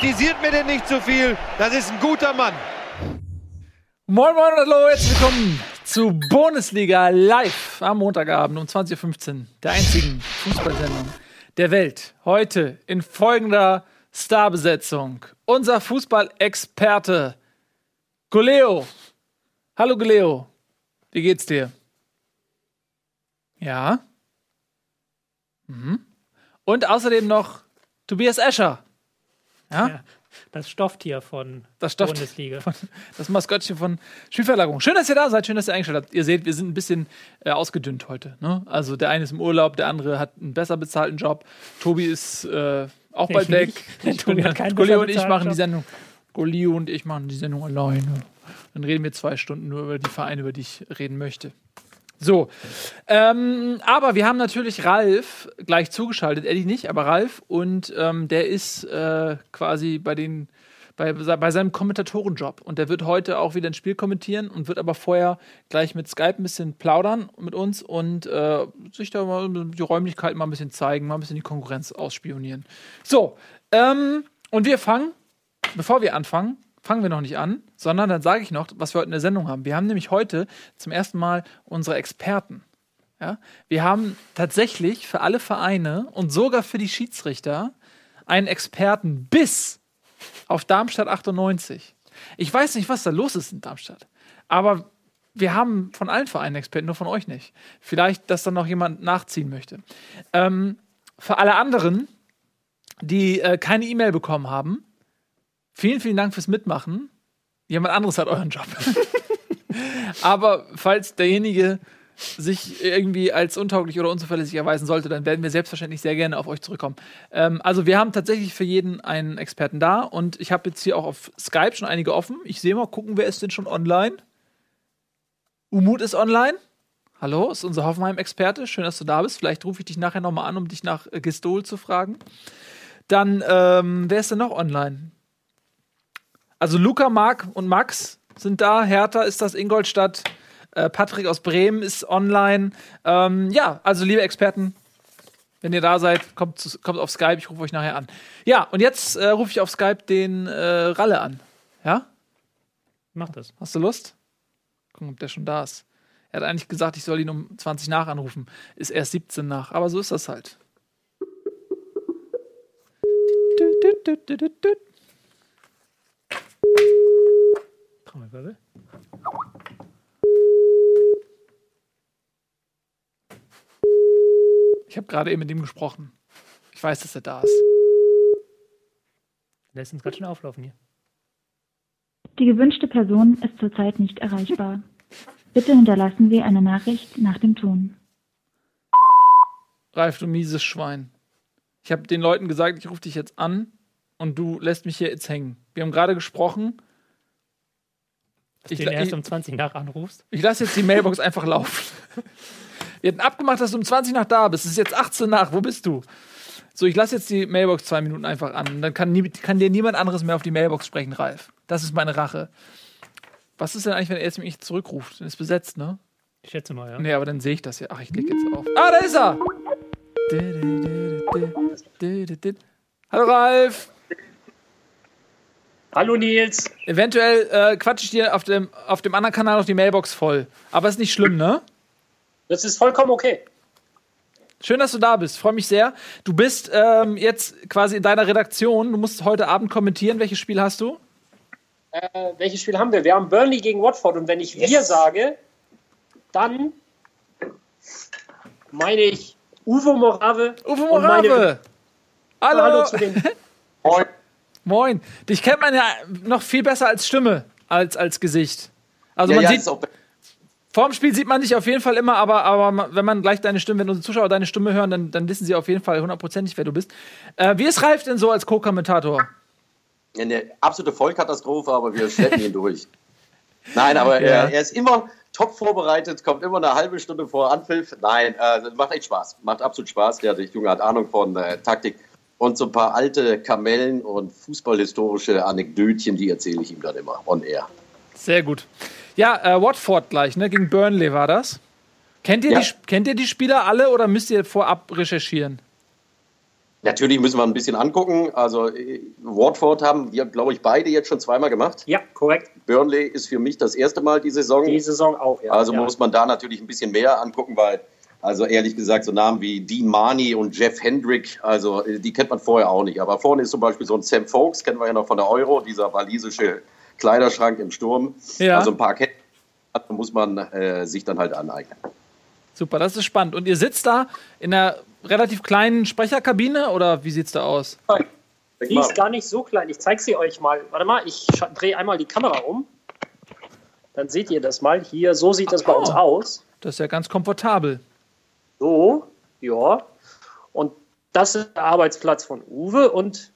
Kritisiert mir denn nicht zu viel. Das ist ein guter Mann. Moin, moin und hallo, herzlich willkommen zu Bundesliga live am Montagabend um 20.15 Uhr, der einzigen Fußballsendung der Welt. Heute in folgender Starbesetzung. Unser Fußballexperte Goleo. Hallo Goleo. Wie geht's dir? Ja. Mhm. Und außerdem noch Tobias Escher. Ja? Ja, das Stofftier von Das Stofftier Bundesliga. Von, das Maskottchen von Spielverlagerung. Schön, dass ihr da seid, schön, dass ihr eingeschaltet habt. Ihr seht, wir sind ein bisschen äh, ausgedünnt heute. Ne? Also der eine ist im Urlaub, der andere hat einen besser bezahlten Job. Tobi ist äh, auch bald weg. Tobi hat keinen Golio besser und ich machen die Job. Sendung. Golio und ich machen die Sendung alleine. Dann reden wir zwei Stunden nur über die Vereine, über die ich reden möchte. So, ähm, aber wir haben natürlich Ralf gleich zugeschaltet, Eddie nicht, aber Ralf. Und ähm, der ist äh, quasi bei den bei, bei seinem Kommentatorenjob. Und der wird heute auch wieder ein Spiel kommentieren und wird aber vorher gleich mit Skype ein bisschen plaudern mit uns und äh, sich da mal die Räumlichkeiten mal ein bisschen zeigen, mal ein bisschen die Konkurrenz ausspionieren. So, ähm, und wir fangen, bevor wir anfangen, fangen wir noch nicht an, sondern dann sage ich noch, was wir heute in der Sendung haben. Wir haben nämlich heute zum ersten Mal unsere Experten. Ja? Wir haben tatsächlich für alle Vereine und sogar für die Schiedsrichter einen Experten bis auf Darmstadt 98. Ich weiß nicht, was da los ist in Darmstadt, aber wir haben von allen Vereinen Experten, nur von euch nicht. Vielleicht, dass dann noch jemand nachziehen möchte. Ähm, für alle anderen, die äh, keine E-Mail bekommen haben, vielen, vielen Dank fürs Mitmachen. Jemand anderes hat euren Job. Aber falls derjenige sich irgendwie als untauglich oder unzuverlässig erweisen sollte, dann werden wir selbstverständlich sehr gerne auf euch zurückkommen. Ähm, also wir haben tatsächlich für jeden einen Experten da und ich habe jetzt hier auch auf Skype schon einige offen. Ich sehe mal, gucken, wer ist denn schon online? Umut ist online. Hallo, ist unser Hoffenheim-Experte. Schön, dass du da bist. Vielleicht rufe ich dich nachher nochmal an, um dich nach äh, Gistol zu fragen. Dann, ähm, wer ist denn noch online? Also Luca, Marc und Max sind da. Hertha ist das Ingolstadt. Äh, Patrick aus Bremen ist online. Ähm, ja, also liebe Experten, wenn ihr da seid, kommt, zu, kommt auf Skype. Ich rufe euch nachher an. Ja, und jetzt äh, rufe ich auf Skype den äh, Ralle an. Ja? Mach das. Hast du Lust? Gucken, ob der schon da ist. Er hat eigentlich gesagt, ich soll ihn um 20 nach anrufen. Ist erst 17 nach. Aber so ist das halt. Trommelwirbel. Ich habe gerade eben mit ihm gesprochen. Ich weiß, dass er da ist. Lässt uns gerade schon auflaufen hier. Die gewünschte Person ist zurzeit nicht erreichbar. Bitte hinterlassen Sie eine Nachricht nach dem Ton. Ralf, du mieses Schwein. Ich habe den Leuten gesagt, ich rufe dich jetzt an und du lässt mich hier jetzt hängen. Wir haben gerade gesprochen. Dass Ich du ihn la- erst um 20 nach anrufst. Ich lasse jetzt die Mailbox einfach laufen. Wir hatten abgemacht, dass du um 20 nach da bist. Es ist jetzt 18 nach. Wo bist du? So, ich lasse jetzt die Mailbox zwei Minuten einfach an. Dann kann, nie, kann dir niemand anderes mehr auf die Mailbox sprechen, Ralf. Das ist meine Rache. Was ist denn eigentlich, wenn er jetzt mich zurückruft? Dann ist besetzt, ne? Ich schätze mal, ja. Nee, aber dann sehe ich das ja. Ach, ich klicke jetzt auf. Ah, da ist er! Hallo Ralf! Hallo Nils. Eventuell äh, quatsche ich dir auf dem, auf dem anderen Kanal noch die Mailbox voll. Aber ist nicht schlimm, ne? Das ist vollkommen okay. Schön, dass du da bist. Freue mich sehr. Du bist ähm, jetzt quasi in deiner Redaktion. Du musst heute Abend kommentieren. Welches Spiel hast du? Äh, welches Spiel haben wir? Wir haben Burnley gegen Watford und wenn ich wir sage, dann meine ich Uwe Morave. Uwe Morave! Hallo! Hallo zu den. Moin. Dich kennt man ja noch viel besser als Stimme, als als Gesicht. Also Ja, man ja, sieht, Vorm Spiel sieht man dich auf jeden Fall immer, aber, aber wenn man gleich deine Stimme, wenn unsere Zuschauer deine Stimme hören, dann, dann wissen sie auf jeden Fall hundertprozentig, wer du bist. Äh, wie ist Ralf denn so als Co-Kommentator? eine absolute Vollkatastrophe, aber wir schleppen ihn durch. Nein, aber Ja. er, er ist immer top vorbereitet, kommt immer eine halbe Stunde vor Anpfiff. Nein, äh, macht echt Spaß. Macht absolut Spaß. Der, der Junge hat Ahnung von äh, Taktik und so ein paar alte Kamellen und fußballhistorische Anekdötchen, die erzähle ich ihm dann immer on air. Sehr gut. Ja, äh, Watford gleich, ne? Gegen Burnley war das. Kennt ihr, Ja. die, kennt ihr die Spieler alle oder müsst ihr vorab recherchieren? Natürlich müssen wir ein bisschen angucken. Also äh, Watford haben wir, glaube ich, beide jetzt schon zweimal gemacht. Ja, korrekt. Burnley ist für mich das erste Mal die Saison. Die Saison auch, ja. Also ja. muss man da natürlich ein bisschen mehr angucken, weil, also ehrlich gesagt, so Namen wie Dean Marnie und Jeff Hendrick, also äh, die kennt man vorher auch nicht. Aber vorne ist zum Beispiel so ein Sam Folks, kennen wir ja noch von der Euro, dieser walisische Kleiderschrank im Sturm. Ja. Also ein paar Ketten muss man äh, sich dann halt aneignen. Super, das ist spannend. Und ihr sitzt da in einer relativ kleinen Sprecherkabine oder wie sieht's da aus? Die ist gar nicht so klein. Ich zeige sie euch mal. Warte mal, ich drehe einmal die Kamera um. Dann seht ihr das mal. Hier, so sieht das bei uns aus. Das ist ja ganz komfortabel. So, ja. Und das ist der Arbeitsplatz von Uwe und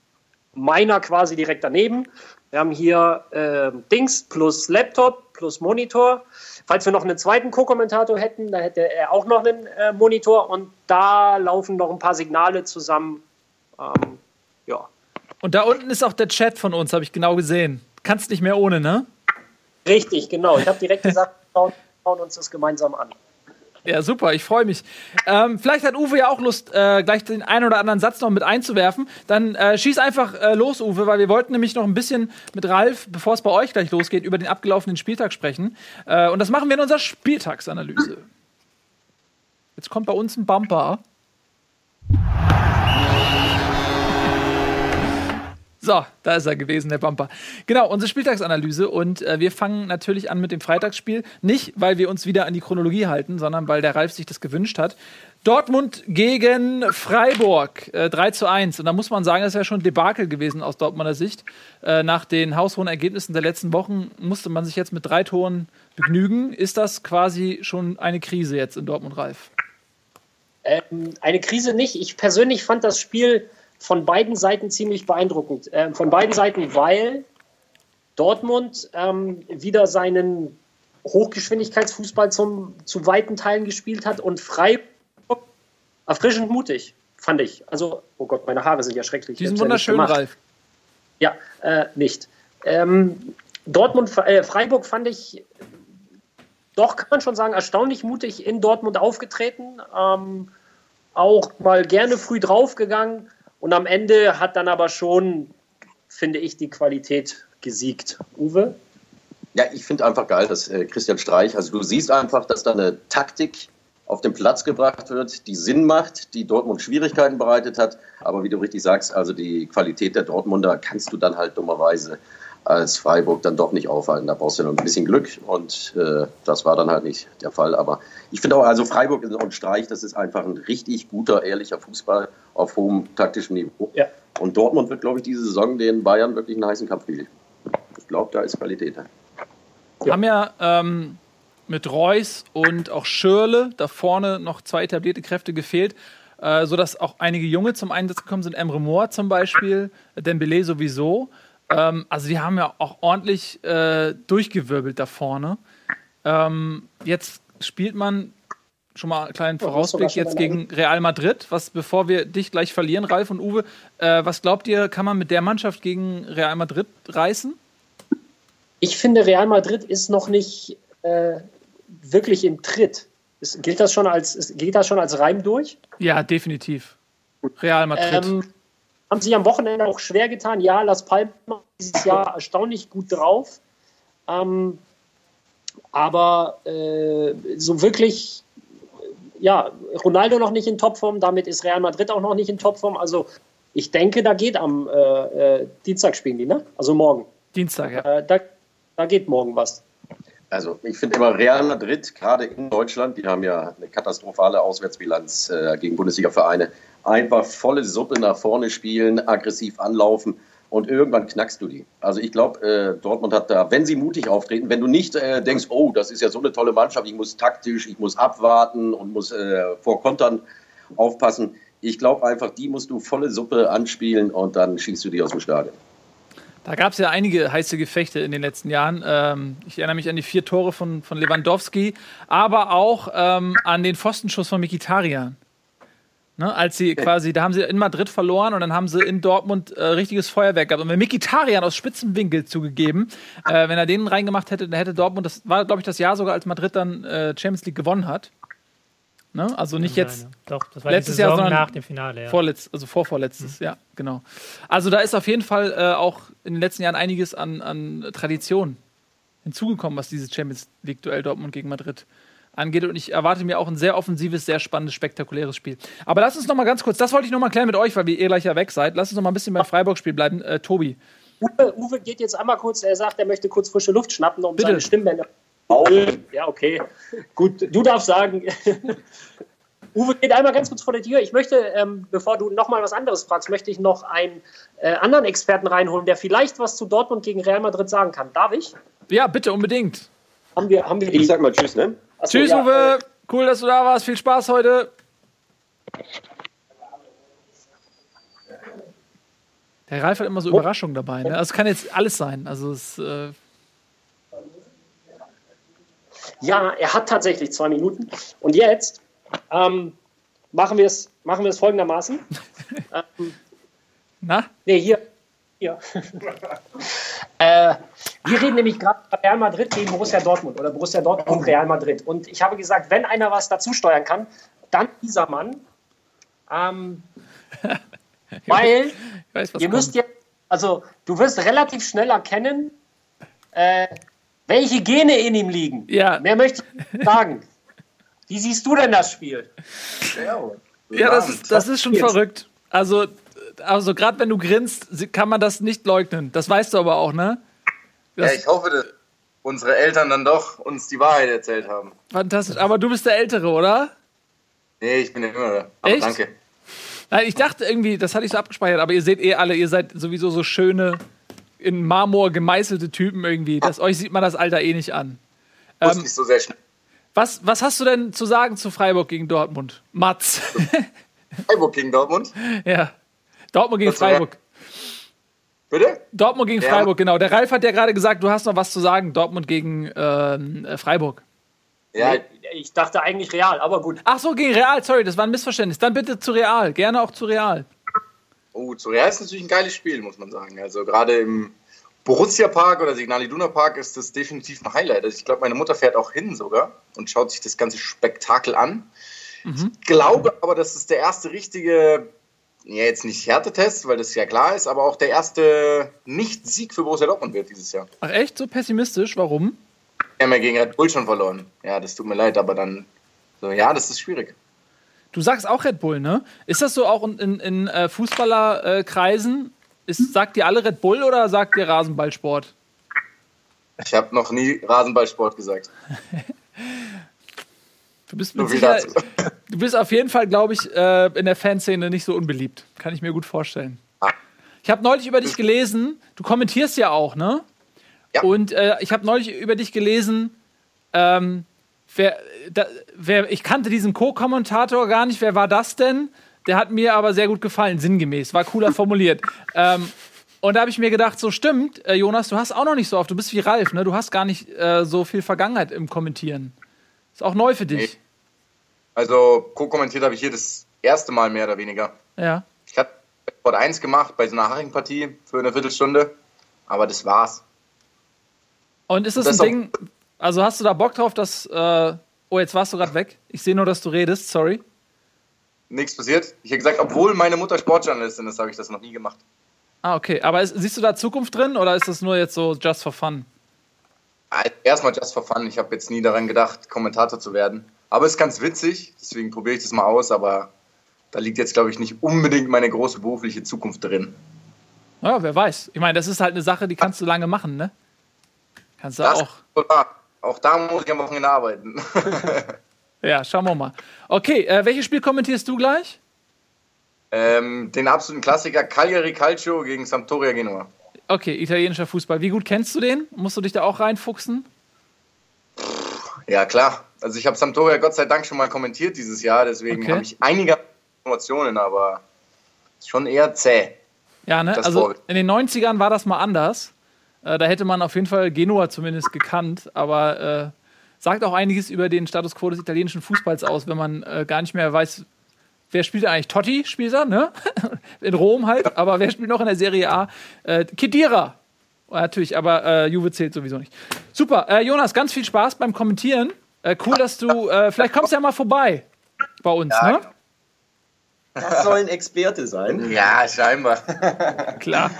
meiner quasi direkt daneben. Wir haben hier äh, Dings plus Laptop plus Monitor. Falls wir noch einen zweiten Co-Kommentator hätten, da hätte er auch noch einen äh, Monitor und da laufen noch ein paar Signale zusammen. Ähm, ja. Und da unten ist auch der Chat von uns, habe ich genau gesehen. Kannst nicht mehr ohne, ne? Richtig, genau. Ich habe direkt gesagt, wir schauen, schauen uns das gemeinsam an. Ja, super, ich freue mich. Ähm, vielleicht hat Uwe ja auch Lust, äh, gleich den einen oder anderen Satz noch mit einzuwerfen. Dann äh, schieß einfach äh, los, Uwe, weil wir wollten nämlich noch ein bisschen mit Ralf, bevor es bei euch gleich losgeht, über den abgelaufenen Spieltag sprechen. Äh, und das machen wir in unserer Spieltagsanalyse. Jetzt kommt bei uns ein Bumper. So, da ist er gewesen, der Bumper. Genau, unsere Spieltagsanalyse. Und äh, wir fangen natürlich an mit dem Freitagsspiel. Nicht, weil wir uns wieder an die Chronologie halten, sondern weil der Ralf sich das gewünscht hat. Dortmund gegen Freiburg, äh, 3 zu 1. Und da muss man sagen, das ja schon ein Debakel gewesen aus Dortmunder Sicht. Äh, nach den haushohen Ergebnissen der letzten Wochen musste man sich jetzt mit drei Toren begnügen. Ist das quasi schon eine Krise jetzt in Dortmund, Ralf? Ähm, eine Krise nicht. Ich persönlich fand das Spiel von beiden Seiten ziemlich beeindruckend. Ähm, von beiden Seiten, weil Dortmund ähm, wieder seinen Hochgeschwindigkeitsfußball zum, zu weiten Teilen gespielt hat und Freiburg erfrischend mutig, fand ich. Also, oh Gott, meine Haare sind ja schrecklich. Die sind ja wunderschön, gemacht. Ralf. Ja, äh, nicht. Ähm, Dortmund, äh, Freiburg fand ich doch, kann man schon sagen, erstaunlich mutig in Dortmund aufgetreten. Ähm, auch mal gerne früh draufgegangen. Und am Ende hat dann aber schon, finde ich, die Qualität gesiegt. Uwe? Ja, ich finde einfach geil, dass äh, Christian Streich, also du siehst einfach, dass da eine Taktik auf den Platz gebracht wird, die Sinn macht, die Dortmund Schwierigkeiten bereitet hat. Aber wie du richtig sagst, also die Qualität der Dortmunder kannst du dann halt dummerweise als Freiburg dann doch nicht aufhalten. Da brauchst du noch ein bisschen Glück und äh, das war dann halt nicht der Fall. Aber ich finde auch, also Freiburg und Streich, das ist einfach ein richtig guter, ehrlicher Fußball auf hohem taktischen Niveau. Ja. Und Dortmund wird, glaube ich, diese Saison den Bayern wirklich einen heißen Kampf bieten. Ich glaube, da ist Qualität. Ja. Haben ja ähm, mit Reus und auch Schürle da vorne noch zwei etablierte Kräfte gefehlt, äh, sodass auch einige Junge zum Einsatz gekommen sind. Emre Moore zum Beispiel, Dembele sowieso. Ähm, also die haben ja auch ordentlich äh, durchgewirbelt da vorne. Ähm, jetzt spielt man schon mal einen kleinen Vorausblick jetzt gegen Real Madrid. Was, bevor wir dich gleich verlieren, Ralf und Uwe, äh, was glaubt ihr, kann man mit der Mannschaft gegen Real Madrid reißen? Ich finde, Real Madrid ist noch nicht äh, wirklich im Tritt. Ist, gilt, das schon als, gilt das schon als Reim durch? Ja, definitiv. Real Madrid. Ähm, haben sich am Wochenende auch schwer getan. Ja, Las Palmas dieses Jahr erstaunlich gut drauf. Ähm, aber äh, so wirklich, ja, Ronaldo noch nicht in Topform, damit ist Real Madrid auch noch nicht in Topform. Also ich denke, da geht am äh, äh, Dienstag spielen die, ne? Also morgen. Dienstag, ja. Äh, da, da geht morgen was. Also ich finde immer Real Madrid, gerade in Deutschland, die haben ja eine katastrophale Auswärtsbilanz äh, gegen Bundesliga-Vereine. Einfach volle Suppe nach vorne spielen, aggressiv anlaufen und irgendwann knackst du die. Also ich glaube, äh, Dortmund hat da, wenn sie mutig auftreten, wenn du nicht äh, denkst, oh, das ist ja so eine tolle Mannschaft, ich muss taktisch, ich muss abwarten und muss äh, vor Kontern aufpassen. Ich glaube einfach, die musst du volle Suppe anspielen und dann schießt du die aus dem Stadion. Da gab es ja einige heiße Gefechte in den letzten Jahren. Ähm, ich erinnere mich an die vier Tore von, von Lewandowski, aber auch ähm, an den Pfostenschuss von Mikitarian. Ne, als sie quasi, da haben sie in Madrid verloren und dann haben sie in Dortmund äh, richtiges Feuerwerk gehabt. Und wenn Mikitarian aus Spitzenwinkel zugegeben, äh, wenn er den reingemacht hätte, dann hätte Dortmund, das war, glaube ich, das Jahr sogar, als Madrid dann äh, Champions League gewonnen hat. Ne? Also nicht jetzt Nein, ja. Doch, das war letztes die Jahr, sondern nach dem Finale. Ja. vorletz, also vorvorletztes, ja, genau. Also da ist auf jeden Fall äh, auch in den letzten Jahren einiges an, an Tradition hinzugekommen, was dieses Champions League-Duell Dortmund gegen Madrid angeht. Und ich erwarte mir auch ein sehr offensives, sehr spannendes, spektakuläres Spiel. Aber lass uns noch mal ganz kurz, das wollte ich noch mal klären mit euch, weil wir eh gleich ja weg seid. Lass uns noch mal ein bisschen beim Freiburg-Spiel bleiben. Äh, Tobi, Uwe, Uwe geht jetzt einmal kurz, er sagt, er möchte kurz frische Luft schnappen, um Bitte. seine Stimmbänder. Ja, okay. Gut, du darfst sagen. Uwe geht einmal ganz kurz vor der Tür. Ich möchte, ähm, bevor du noch mal was anderes fragst, möchte ich noch einen äh, anderen Experten reinholen, der vielleicht was zu Dortmund gegen Real Madrid sagen kann. Darf ich? ja, bitte, unbedingt. Haben wir, haben wir die? Ich sag mal Tschüss, ne? Achso, Tschüss, ja, Uwe. äh, Cool, dass du da warst. Viel Spaß heute. Der Ralf hat immer so Überraschungen dabei. Ne? Also es kann jetzt alles sein. Also es, äh, Ja, er hat tatsächlich zwei Minuten. Und jetzt ähm, machen wir es machen wir es folgendermaßen. ähm, na? nee, hier. Hier. äh, wir reden nämlich gerade über Real Madrid gegen Borussia Dortmund oder Borussia Dortmund Real Madrid. Und ich habe gesagt, wenn einer was dazu steuern kann, dann dieser Mann. Ähm, weil Ich weiß, was ihr müsst jetzt, also du wirst relativ schnell erkennen, äh, welche Gene in ihm liegen. Ja. Mehr möchte ich nicht sagen. Wie siehst du denn das Spiel? Ja, das ist, das ist schon verrückt. Also, also gerade wenn du grinst, kann man das nicht leugnen. Das weißt du aber auch, ne? Ja, Das ich hoffe, dass unsere Eltern dann doch uns die Wahrheit erzählt haben. fantastisch. Aber du bist der Ältere, oder? Nee, ich bin der Jüngere. Aber Echt? danke. Nein, ich dachte irgendwie, das hatte ich so abgespeichert, aber ihr seht eh alle, ihr seid sowieso so schöne, in Marmor gemeißelte Typen irgendwie. Das, euch sieht man das Alter eh nicht an. Muss Ähm, nicht so sehr schnell. Was, was hast du denn zu sagen zu Freiburg gegen Dortmund? Mats. Freiburg gegen Dortmund. ja. Dortmund gegen Freiburg. Bitte? Dortmund gegen Ja. Freiburg, genau. Der Ralf hat ja gerade gesagt, du hast noch was zu sagen. Dortmund gegen ähm, äh, Freiburg. Ja, Ich dachte eigentlich real, aber gut. Ach so, gegen Real, sorry, das war ein Missverständnis. Dann bitte zu Real, gerne auch zu Real. Oh, zu Real ist natürlich ein geiles Spiel, muss man sagen. Also gerade im Borussia Park oder Signal Iduna Park ist das definitiv ein Highlight. Also ich glaube, meine Mutter fährt auch hin sogar und schaut sich das ganze Spektakel an. Ich glaube aber, dass es der erste richtige, ja jetzt nicht Härtetest, weil das ja klar ist, aber auch der erste Nicht-Sieg für Borussia Dortmund wird dieses Jahr. Ach echt, so pessimistisch? Warum? Wir haben ja gegen Red Bull schon verloren. Ja, das tut mir leid, aber dann, so, ja, das ist schwierig. Du sagst auch Red Bull, ne? Ist das so auch in, in, in äh, Fußballerkreisen? Ist, sagt ihr alle Red Bull oder sagt ihr Rasenballsport? Ich habe noch nie Rasenballsport gesagt. Du bist, mit Sicherheit, du bist auf jeden Fall, glaube ich, äh, in der Fanszene nicht so unbeliebt. Kann ich mir gut vorstellen. Ah. Ich habe neulich über dich gelesen, du kommentierst ja auch, ne? Ja. Und äh, ich habe neulich über dich gelesen, ähm, wer, da, wer, ich kannte diesen Co-Kommentator gar nicht. Wer war das denn? Der hat mir aber sehr gut gefallen, sinngemäß. War cooler formuliert. ähm, und da habe ich mir gedacht, so stimmt, äh, Jonas, du hast auch noch nicht so oft, du bist wie Ralf, ne? Du hast gar nicht äh, so viel Vergangenheit im Kommentieren. Ist auch neu für dich. Also, co-kommentiert habe ich hier das erste Mal mehr oder weniger. Ja. Ich habe Sport 1 gemacht bei so einer Haring-Partie für eine Viertelstunde, aber das war's. Und ist es Das ein Ding, also hast du da Bock drauf, dass, äh, oh, jetzt warst du gerade weg. Ich sehe nur, dass du redest, sorry. Nichts passiert. Ich habe gesagt, obwohl meine Mutter Sportjournalistin ist, habe ich das noch nie gemacht. Ah, okay. Aber ist, siehst du da Zukunft drin oder ist das nur jetzt so just for fun? Also Erstmal just for fun. Ich habe jetzt nie daran gedacht, Kommentator zu werden. Aber es ist ganz witzig, deswegen probiere ich das mal aus, aber da liegt jetzt, glaube ich, nicht unbedingt meine große berufliche Zukunft drin. Ja, wer weiß. Ich meine, das ist halt eine Sache, die kannst du lange machen, ne? Kannst du Das auch. Auch da muss ich am Wochenende arbeiten. Ja, schauen wir mal. Okay, äh, welches Spiel kommentierst du gleich? ähm, den absoluten Klassiker Cagliari Calcio gegen Sampdoria Genua. Okay, italienischer Fußball. Wie gut kennst du den? Musst du dich da auch reinfuchsen? Ja, klar. Also ich habe Sampdoria Gott sei Dank schon mal kommentiert dieses Jahr, deswegen Okay. habe ich einige Informationen, aber schon eher zäh. Ja, ne? Also Vorbild. in den 90ern war das mal anders. Äh, da hätte man auf jeden Fall Genua zumindest gekannt, aber äh, sagt auch einiges über den Status quo des italienischen Fußballs aus, wenn man äh, gar nicht mehr weiß, wer spielt eigentlich? Totti spielt er, ne? In Rom halt, aber wer spielt noch in der Serie A? Äh, Kedira. Natürlich, aber äh, Juve zählt sowieso nicht. Super, äh, Jonas, ganz viel Spaß beim Kommentieren. Äh, cool, dass du, äh, vielleicht kommst du ja mal vorbei. bei uns, Ja. ne? Das soll ein Experte sein. Ja, scheinbar. Klar. ja,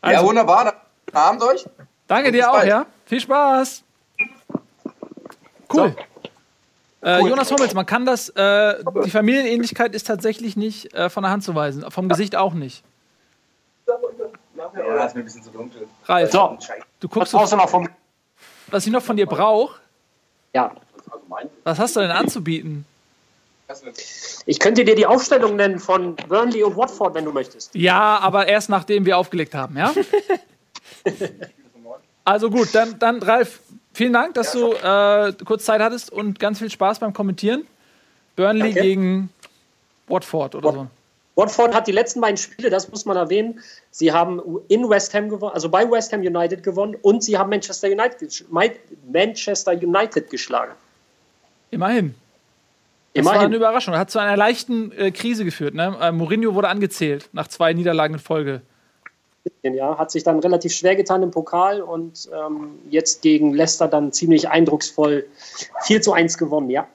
Also, wunderbar. Dann Abend euch. danke dir auch, bald. ja. Viel Spaß. Cool. Äh, Cool. Jonas Hummels, man kann das, äh, die Familienähnlichkeit ist tatsächlich nicht äh, von der Hand zu weisen. Vom Gesicht auch nicht. Ja, ist mir ein bisschen zu dunkel. Ralf, So, du was guckst, brauchst so, du noch vom. was ich noch von dir brauche. Ja. Was hast du denn anzubieten? Ich könnte dir die Aufstellung nennen von Burnley und Watford, wenn du möchtest. Ja, aber erst nachdem wir aufgelegt haben, ja? Also gut, dann, dann Ralf, vielen Dank, dass du äh, kurz Zeit hattest und ganz viel Spaß beim Kommentieren. Burnley Danke. gegen Watford oder so. Watford hat die letzten beiden Spiele, das muss man erwähnen. Sie haben in West Ham gewonnen, also bei West Ham United gewonnen und sie haben Manchester United, Manchester United geschlagen. Immerhin. Das war eine. Überraschung. Hat zu einer leichten äh, Krise geführt. Ne? Äh, Mourinho wurde angezählt nach zwei Niederlagen in Folge. Ja, hat sich dann relativ schwer getan im Pokal und ähm, jetzt gegen Leicester dann ziemlich eindrucksvoll 4 zu 1 gewonnen, ja.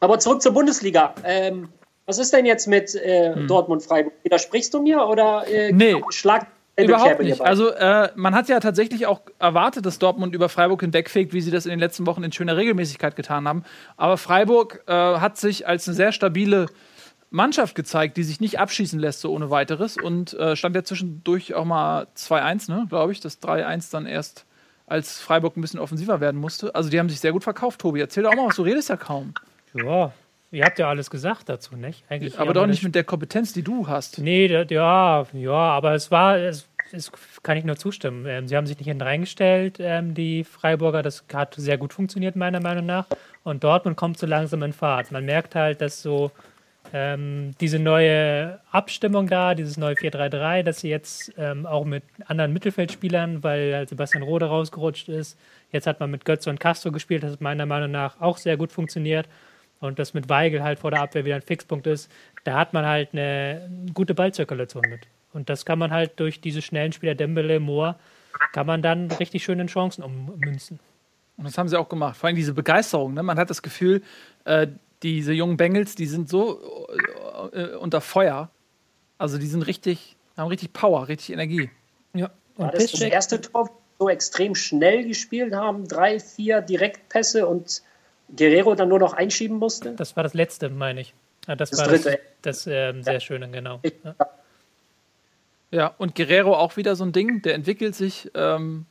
Aber zurück zur Bundesliga. Ähm, was ist denn jetzt mit äh, Dortmund-Freiburg? Widersprichst du mir oder äh, Hm. Nee. schlag Überhaupt nicht. Also äh, man hat ja tatsächlich auch erwartet, dass Dortmund über Freiburg hinwegfegt, wie sie das in den letzten Wochen in schöner Regelmäßigkeit getan haben. Aber Freiburg äh, hat sich als eine sehr stabile Mannschaft gezeigt, die sich nicht abschießen lässt so ohne weiteres und äh, stand ja zwischendurch auch mal 2-1, ne, glaube ich. Das 3-1 dann erst, als Freiburg ein bisschen offensiver werden musste. Also die haben sich sehr gut verkauft, Tobi. Erzähl doch auch mal was, du redest ja kaum. Ja, ihr habt ja alles gesagt dazu, nicht? Eigentlich Aber doch nicht mit der Kompetenz, die du hast. Nee, da- ja, ja, aber es war, es, es kann ich nur zustimmen. Ähm, sie haben sich nicht hinten reingestellt, ähm, die Freiburger. Das hat sehr gut funktioniert, meiner Meinung nach. Und Dortmund kommt so langsam in Fahrt. Man merkt halt, dass so ähm, diese neue Abstimmung da, dieses neue 4-3-3, dass sie jetzt ähm, auch mit anderen Mittelfeldspielern, weil halt Sebastian Rode rausgerutscht ist. Jetzt hat man mit Götze und Castro gespielt, das hat meiner Meinung nach auch sehr gut funktioniert. Und das mit Weigel halt vor der Abwehr wieder ein Fixpunkt ist, da hat man halt eine gute Ballzirkulation mit. Und das kann man halt durch diese schnellen Spieler Dembele, Moore, kann man dann richtig schön in Chancen ummünzen. Und das haben sie auch gemacht. Vor allem diese Begeisterung. Ne? Man hat das Gefühl, äh, diese jungen Bengals, die sind so äh, unter Feuer. Also die sind richtig, haben richtig Power, richtig Energie. Ja. War Und das das Piszczek, erste Tor, so extrem schnell gespielt haben, drei, vier Direktpässe und Guerrero dann nur noch einschieben musste? das war das letzte, meine ich. Ja, das, Das war dritte. das, das ähm, sehr schöne, genau. Ja. Ja, und Guerrero auch wieder so ein Ding, der entwickelt sich, ähm,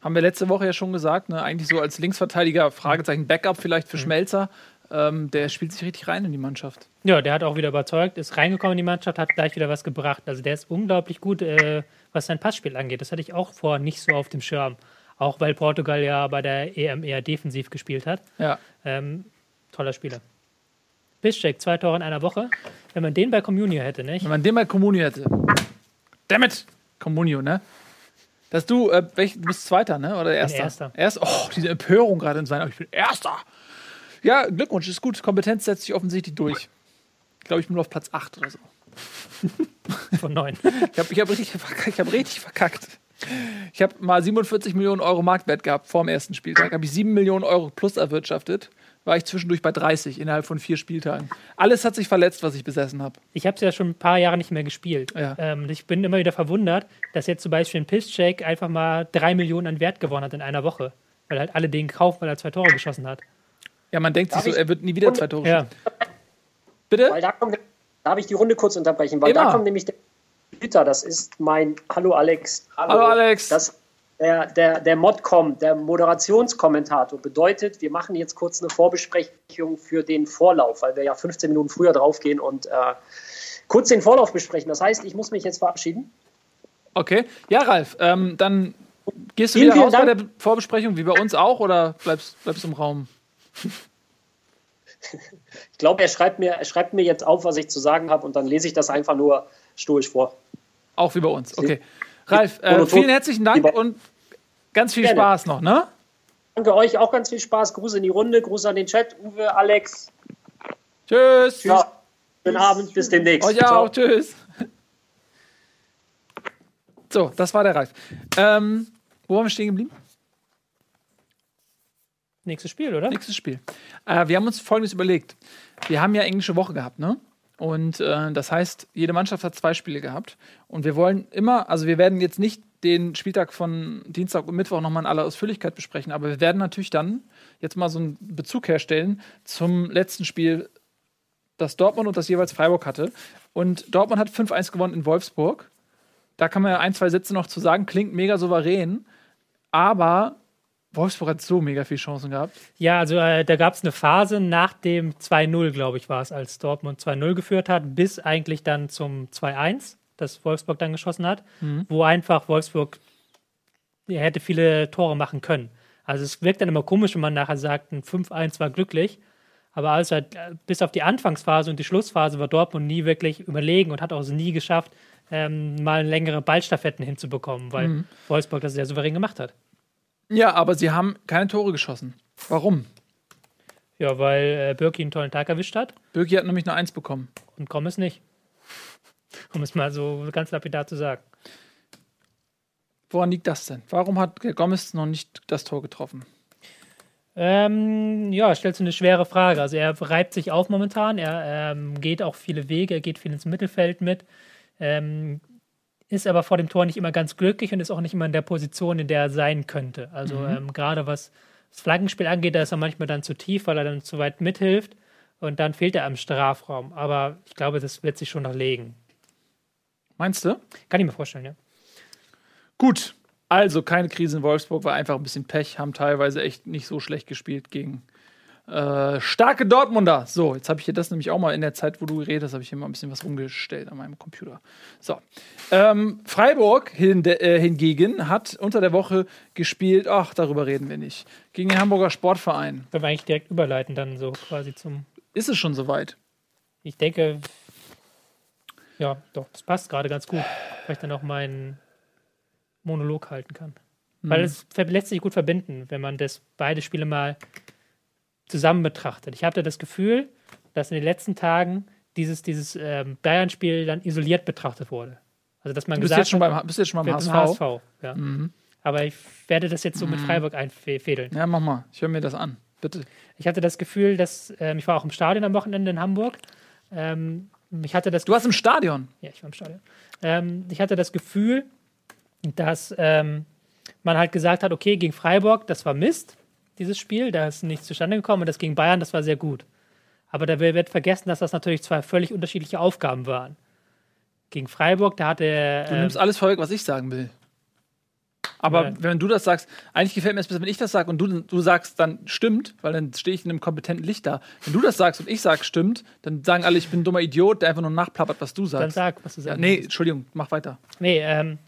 haben wir letzte Woche ja schon gesagt, ne? eigentlich so als Linksverteidiger, Fragezeichen, Backup vielleicht für Schmelzer. Ähm, der spielt sich richtig rein in die Mannschaft. Ja, der hat auch wieder überzeugt, ist reingekommen in die Mannschaft, hat gleich wieder was gebracht. Also der ist unglaublich gut, äh, was sein Passspiel angeht. Das hatte ich auch vorher nicht so auf dem Schirm. Auch weil Portugal ja bei der EM eher defensiv gespielt hat. Ja. Ähm, toller Spieler. Piszczek, zwei Tore in einer Woche. Wenn man den bei Communio hätte, nicht? Wenn man den bei Comunio hätte. Dammit! Comunio, ne? Dass du, äh, welch, du bist Zweiter, ne? Oder Erster? Erster. Erst, oh, diese Empörung gerade in seiner, ich bin Erster. Ja, Glückwunsch, ist gut. Kompetenz setzt sich offensichtlich durch. Ich glaube, ich bin nur auf Platz 8 oder so. Von neun. Ich habe ich hab richtig, ich hab richtig verkackt. Ich habe mal 47 Millionen Euro Marktwert gehabt vor dem ersten Spieltag. Habe ich 7 Millionen Euro plus erwirtschaftet. War ich zwischendurch bei 30 innerhalb von vier Spieltagen. Alles hat sich verletzt, was ich besessen habe. Ich habe es ja schon ein paar Jahre nicht mehr gespielt. Ja. Ähm, ich bin immer wieder verwundert, dass jetzt zum Beispiel ein Piszczek einfach mal drei Millionen an Wert gewonnen hat in einer Woche. Weil halt alle den kaufen, weil er zwei Tore geschossen hat. Ja, man denkt sich Darf so, ich- er wird nie wieder zwei Tore Ja, schießen. Bitte? Weil da kommt, darf ich die Runde kurz unterbrechen, weil Immer. da kommt nämlich der Twitter, das ist mein Hallo Alex. Hallo, Alex. Das, der, der, der Modcom, der Moderationskommentator, bedeutet, wir machen jetzt kurz eine Vorbesprechung für den Vorlauf, weil wir ja 15 Minuten früher draufgehen und äh, kurz den Vorlauf besprechen. Das heißt, ich muss mich jetzt verabschieden. Okay. Ja, Ralf, ähm, dann gehst du Vielen, wieder raus bei der Vorbesprechung, wie bei uns auch, oder bleibst, bleibst im Raum? Ich glaube, er schreibt, mir, er schreibt mir jetzt auf, was ich zu sagen habe und dann lese ich das einfach nur stoisch vor. Auch wie bei uns. Okay. Ralf, äh, vielen herzlichen Dank und ganz viel Gerne. Spaß noch, ne? Danke euch, auch ganz viel Spaß. Gruße in die Runde, Gruße an den Chat. Uwe, Alex. Tschüss. Ja, schönen Abend, bis demnächst. Euch auch. Tschüss. So, das war der Ralf. Ähm, wo waren wir stehen geblieben? Nächstes Spiel, oder? Nächstes Spiel. Äh, wir haben uns Folgendes überlegt. Wir haben ja englische Woche gehabt, ne? Und äh, das heißt, jede Mannschaft hat zwei Spiele gehabt. Und wir wollen immer, also wir werden jetzt nicht den Spieltag von Dienstag und Mittwoch nochmal in aller Ausführlichkeit besprechen, aber wir werden natürlich dann jetzt mal so einen Bezug herstellen zum letzten Spiel, das Dortmund und das jeweils Freiburg hatte. Und Dortmund hat 5-1 gewonnen in Wolfsburg. Da kann man ja ein, zwei Sätze noch zu sagen, klingt mega souverän, aber Wolfsburg hat so mega viele Chancen gehabt. Ja, also äh, da gab es eine Phase nach dem 2-0, glaube ich, war es, als Dortmund 2-0 geführt hat, bis eigentlich dann zum 2-1, das Wolfsburg dann geschossen hat, wo einfach Wolfsburg ja, hätte viele Tore machen können. Also es wirkt dann immer komisch, wenn man nachher sagt, ein 5-1 war glücklich. Aber also halt, äh, bis auf die Anfangsphase und die Schlussphase war Dortmund nie wirklich überlegen und hat auch es nie geschafft, ähm, mal längere Ballstaffetten hinzubekommen, weil Wolfsburg das sehr souverän gemacht hat. Ja, aber sie haben keine Tore geschossen. Warum? Ja, weil äh, Birki einen tollen Tag erwischt hat Birki hat nämlich nur eins bekommen. und Gomez nicht. Um es mal so ganz lapidar zu sagen. Woran liegt das denn? Warum hat Gomez noch nicht das Tor getroffen? Ähm, ja, stellst du eine schwere Frage. Also er reibt sich auf momentan, er ähm, geht auch viele Wege, er geht viel ins Mittelfeld mit, ähm, ist aber vor dem Tor nicht immer ganz glücklich und ist auch nicht immer in der Position, in der er sein könnte. Also ähm, gerade was das Flaggenspiel angeht, da ist er manchmal dann zu tief, weil er dann zu weit mithilft und dann fehlt er am Strafraum. Aber ich glaube, das wird sich schon noch legen. Meinst du? Kann ich mir vorstellen, ja. Gut. Also keine Krise in Wolfsburg, war einfach ein bisschen Pech, haben teilweise echt nicht so schlecht gespielt gegen äh, starke Dortmunder. So, jetzt habe ich hier das nämlich auch mal in der Zeit, wo du geredet hast, habe ich hier mal ein bisschen was rumgestellt an meinem Computer. So. Ähm, Freiburg hin, äh, hingegen hat unter der Woche gespielt, ach, darüber reden wir nicht, gegen den Hamburger Sportverein. Können wir eigentlich direkt überleiten, dann so quasi zum. Ist es schon soweit? Ich denke, ja, doch, das passt gerade ganz gut, weil ich dann auch meinen Monolog halten kann. Weil es ver- lässt sich gut verbinden, wenn man das beide Spiele mal zusammen betrachtet. Ich hatte das Gefühl, dass in den letzten Tagen dieses, dieses ähm, Bayern-Spiel dann isoliert betrachtet wurde. Also dass man Du bist gesagt jetzt schon hat, beim, bist jetzt schon beim HSV. HSV ja. Aber ich werde das jetzt so mit Freiburg einfädeln. Ja, mach mal. Ich höre mir das an. Bitte. Ich hatte das Gefühl, dass ähm, ich war auch im Stadion am Wochenende in Hamburg. Ähm, ich hatte das Du warst im Stadion. ja, ich war im Stadion. Ähm, ich hatte das Gefühl, dass ähm, man halt gesagt hat, okay, gegen Freiburg, das war Mist, dieses Spiel, da ist nichts zustande gekommen und das gegen Bayern, das war sehr gut. Aber da wird vergessen, dass das natürlich zwei völlig unterschiedliche Aufgaben waren. Gegen Freiburg, da hatte Du ähm, nimmst alles vorweg, was ich sagen will. Aber Ja. wenn du das sagst, eigentlich gefällt mir es besser, wenn ich das sage und du, du sagst, dann stimmt, weil dann stehe ich in einem kompetenten Licht da. Wenn du das sagst und ich sag stimmt, dann sagen alle, ich bin ein dummer Idiot, der einfach nur nachplappert, was du dann sagst. sag, was du ja, sagst. nee, Entschuldigung, mach weiter. Nee, ähm,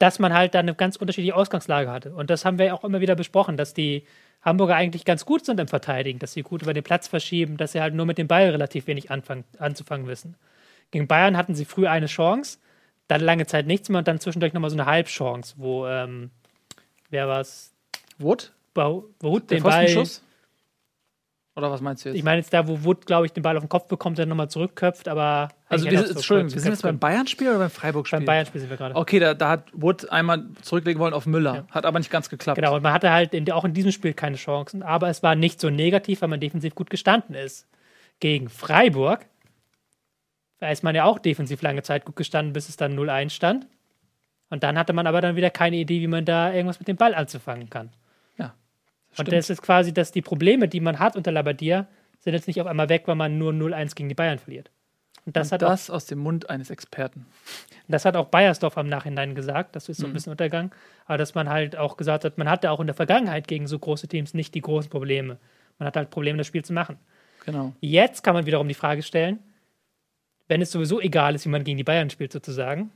dass man halt dann eine ganz unterschiedliche Ausgangslage hatte. Und das haben wir ja auch immer wieder besprochen, dass die Hamburger eigentlich ganz gut sind im Verteidigen, dass sie gut über den Platz verschieben, dass sie halt nur mit dem Ball relativ wenig anfangen, anzufangen wissen. Gegen Bayern hatten sie früh eine Chance, dann lange Zeit nichts mehr und dann zwischendurch nochmal so eine Halbchance, wo, ähm, wer war es? Wood? Wood den Ball. Pfostenschuss? Oder was meinst du jetzt? Ich meine jetzt da, wo Wood, glaube ich, den Ball auf den Kopf bekommt, dann nochmal zurückköpft, aber. also, wir, so Entschuldigung, wir sind jetzt beim Bayern-Spiel oder beim Freiburg-Spiel? Beim Bayern-Spiel sind wir gerade. Okay, da, da hat Wood einmal zurücklegen wollen auf Müller. Ja. Hat aber nicht ganz geklappt. Genau, und man hatte halt in, auch in diesem Spiel keine Chancen, aber es war nicht so negativ, weil man defensiv gut gestanden ist. Gegen Freiburg, da ist man ja auch defensiv lange Zeit gut gestanden, bis es dann 0-1 stand. Und dann hatte man aber dann wieder keine Idee, wie man da irgendwas mit dem Ball anzufangen kann. Ja, Und stimmt. das ist quasi, dass die Probleme, die man hat unter Labadier, sind jetzt nicht auf einmal weg, weil man nur 0-1 gegen die Bayern verliert. Und das, Und hat, auch, das aus dem Mund eines Experten. das hat auch Bayersdorf am Nachhinein gesagt, das ist Mhm. so ein bisschen Untergang, aber dass man halt auch gesagt hat, man hatte auch in der Vergangenheit gegen so große Teams nicht die großen Probleme. Man hat halt Probleme, das Spiel zu machen. Genau. Jetzt kann man wiederum die Frage stellen, wenn es sowieso egal ist, wie man gegen die Bayern spielt sozusagen,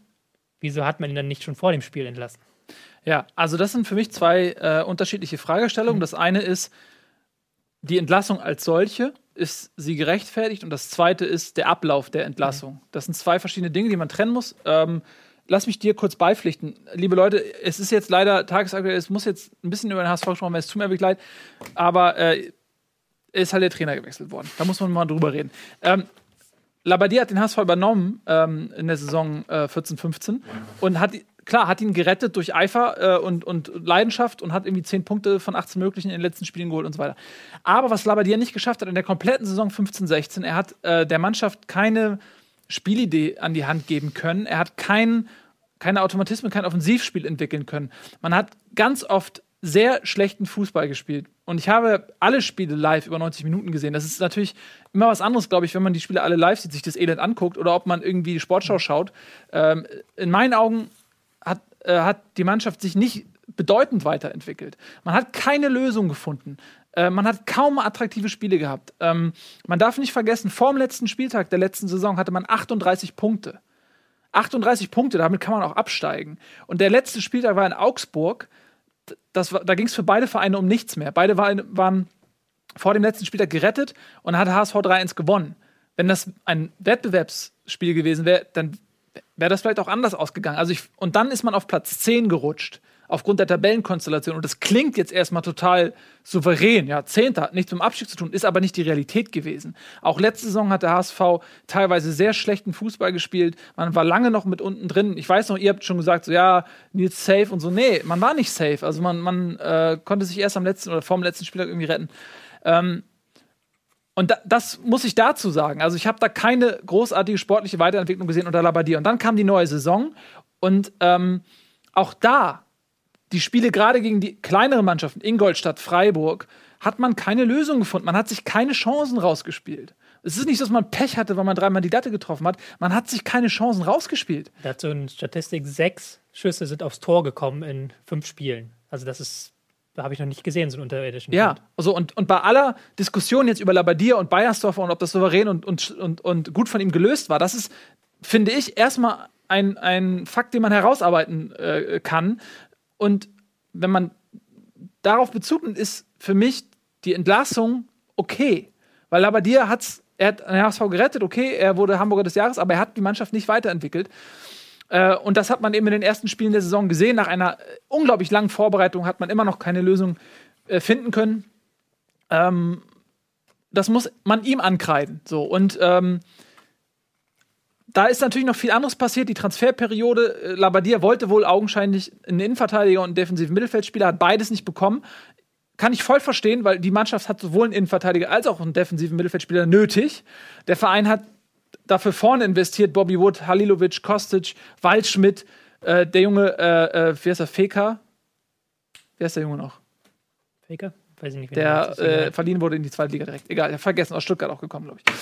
wieso hat man ihn dann nicht schon vor dem Spiel entlassen? Ja, also das sind für mich zwei äh, unterschiedliche Fragestellungen. Das eine ist die Entlassung als solche, ist sie gerechtfertigt? Und das zweite ist der Ablauf der Entlassung. Das sind zwei verschiedene Dinge, die man trennen muss. Ähm, lass mich dir kurz beipflichten. Liebe Leute, es ist jetzt leider tagesaktuell, es muss jetzt ein bisschen über den HSV gesprochen werden, es tut mir wirklich leid, aber äh, ist halt der Trainer gewechselt worden. Da muss man mal drüber reden. Ähm, Labadier hat den HSV übernommen ähm, in der Saison äh, 14, 15 und hat klar, hat ihn gerettet durch Eifer äh, und, und Leidenschaft und hat irgendwie 10 Punkte von 18 möglichen in den letzten Spielen geholt und so weiter. Aber was Labadia nicht geschafft hat in der kompletten Saison 15-16, er hat äh, der Mannschaft keine Spielidee an die Hand geben können. Er hat kein, keine Automatismen, kein Offensivspiel entwickeln können. Man hat ganz oft sehr schlechten Fußball gespielt. Und ich habe alle Spiele live über 90 Minuten gesehen. Das ist natürlich immer was anderes, glaube ich, wenn man die Spiele alle live sieht, sich das Elend anguckt oder ob man irgendwie die Sportschau schaut. Ähm, in meinen Augen äh, hat die Mannschaft sich nicht bedeutend weiterentwickelt. Man hat keine Lösung gefunden. Äh, man hat kaum attraktive Spiele gehabt. Ähm, man darf nicht vergessen, vor dem letzten Spieltag der letzten Saison hatte man 38 Punkte. 38 Punkte, damit kann man auch absteigen. Und der letzte Spieltag war in Augsburg das, da ging es für beide Vereine um nichts mehr. Beide waren, waren vor dem letzten Spieltag gerettet und hat HSV 3-1 gewonnen. Wenn das ein Wettbewerbsspiel gewesen wäre, dann wäre das vielleicht auch anders ausgegangen. Also ich, und dann ist man auf Platz 10 gerutscht aufgrund der Tabellenkonstellation. Und das klingt jetzt erstmal total souverän. Ja, Zehnter hat nichts mit dem Abstieg zu tun, ist aber nicht die Realität gewesen. Auch letzte Saison hat der HSV teilweise sehr schlechten Fußball gespielt. Man war lange noch mit unten drin. Ich weiß noch, ihr habt schon gesagt, so ja, Nils safe und so. Nee, man war nicht safe. Also man, man äh, konnte sich erst am letzten oder vorm letzten Spieltag irgendwie retten. Ähm, und da, das muss ich dazu sagen. Also ich habe da keine großartige sportliche Weiterentwicklung gesehen unter Labadier. Und dann kam die neue Saison und ähm, auch da die Spiele gerade gegen die kleineren Mannschaften, Ingolstadt, Freiburg, hat man keine Lösung gefunden. Man hat sich keine Chancen rausgespielt. Es ist nicht, dass man Pech hatte, weil man dreimal die Latte getroffen hat. Man hat sich keine Chancen rausgespielt. Dazu in Statistik sechs Schüsse sind aufs Tor gekommen in fünf Spielen. Also das ist, habe ich noch nicht gesehen, so einen unterirdischen Ja, also und, und bei aller Diskussion jetzt über Labadia und Bayersdorfer und ob das souverän und, und, und, und gut von ihm gelöst war, das ist, finde ich, erstmal ein, ein Fakt, den man herausarbeiten äh, kann, und wenn man darauf Bezug nimmt, ist für mich die Entlassung okay. Weil Labadia hat's, er hat den HSV gerettet, okay, er wurde Hamburger des Jahres, aber er hat die Mannschaft nicht weiterentwickelt. Äh, und das hat man eben in den ersten Spielen der Saison gesehen. Nach einer unglaublich langen Vorbereitung hat man immer noch keine Lösung äh, finden können. Ähm, das muss man ihm ankreiden. So. Und ähm, da ist natürlich noch viel anderes passiert. Die Transferperiode, äh, Labadia wollte wohl augenscheinlich einen Innenverteidiger und einen defensiven Mittelfeldspieler, hat beides nicht bekommen. Kann ich voll verstehen, weil die Mannschaft hat sowohl einen Innenverteidiger als auch einen defensiven Mittelfeldspieler nötig. Der Verein hat dafür vorne investiert: Bobby Wood, Halilovic, Kostic, Waldschmidt, äh, der Junge, äh, äh, wie heißt der, Feka? Wer ist der Junge noch? Feka? Weiß ich nicht, der äh, verliehen wurde in die zweite Liga direkt. Egal, vergessen, aus Stuttgart auch gekommen, glaube ich.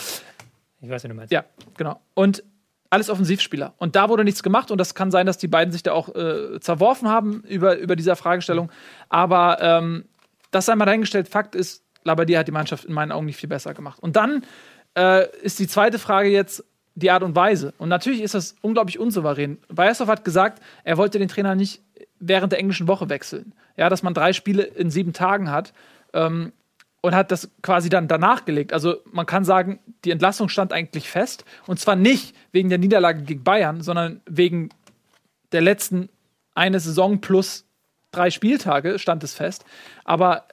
Ich weiß, wie du meinst. Ja, genau. Und alles Offensivspieler. Und da wurde nichts gemacht und das kann sein, dass die beiden sich da auch äh, zerworfen haben über, über dieser Fragestellung. Aber ähm, das sei mal dahingestellt. Fakt ist, Labadia hat die Mannschaft in meinen Augen nicht viel besser gemacht. Und dann äh, ist die zweite Frage jetzt die Art und Weise. Und natürlich ist das unglaublich unsouverän. Bayersdorf hat gesagt, er wollte den Trainer nicht während der englischen Woche wechseln. Ja, dass man drei Spiele in sieben Tagen hat. Ähm, und hat das quasi dann danach gelegt. Also man kann sagen, die Entlassung stand eigentlich fest. Und zwar nicht wegen der Niederlage gegen Bayern, sondern wegen der letzten eine Saison plus drei Spieltage stand es fest. Aber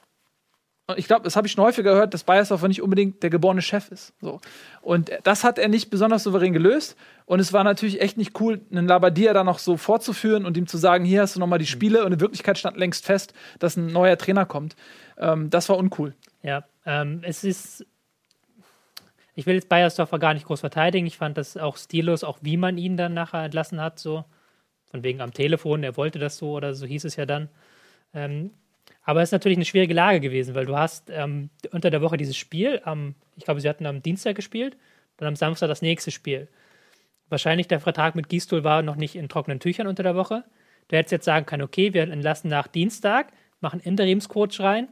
ich glaube, das habe ich schon häufiger gehört, dass Bayersdorfer nicht unbedingt der geborene Chef ist. So. Und das hat er nicht besonders souverän gelöst. Und es war natürlich echt nicht cool, einen Labadia da noch so vorzuführen und ihm zu sagen, hier hast du nochmal die Spiele. Und in Wirklichkeit stand längst fest, dass ein neuer Trainer kommt. Ähm, das war uncool. Ja, ähm, es ist. Ich will jetzt Bayersdorfer gar nicht groß verteidigen. Ich fand das auch stillos, auch wie man ihn dann nachher entlassen hat, so. Von wegen am Telefon, er wollte das so oder so hieß es ja dann. Ähm, aber es ist natürlich eine schwierige Lage gewesen, weil du hast ähm, unter der Woche dieses Spiel, am, ich glaube, sie hatten am Dienstag gespielt, dann am Samstag das nächste Spiel. Wahrscheinlich der Vertrag mit Gistol war noch nicht in trockenen Tüchern unter der Woche. Du hättest jetzt sagen können, okay, wir entlassen nach Dienstag, machen Interimscoach rein,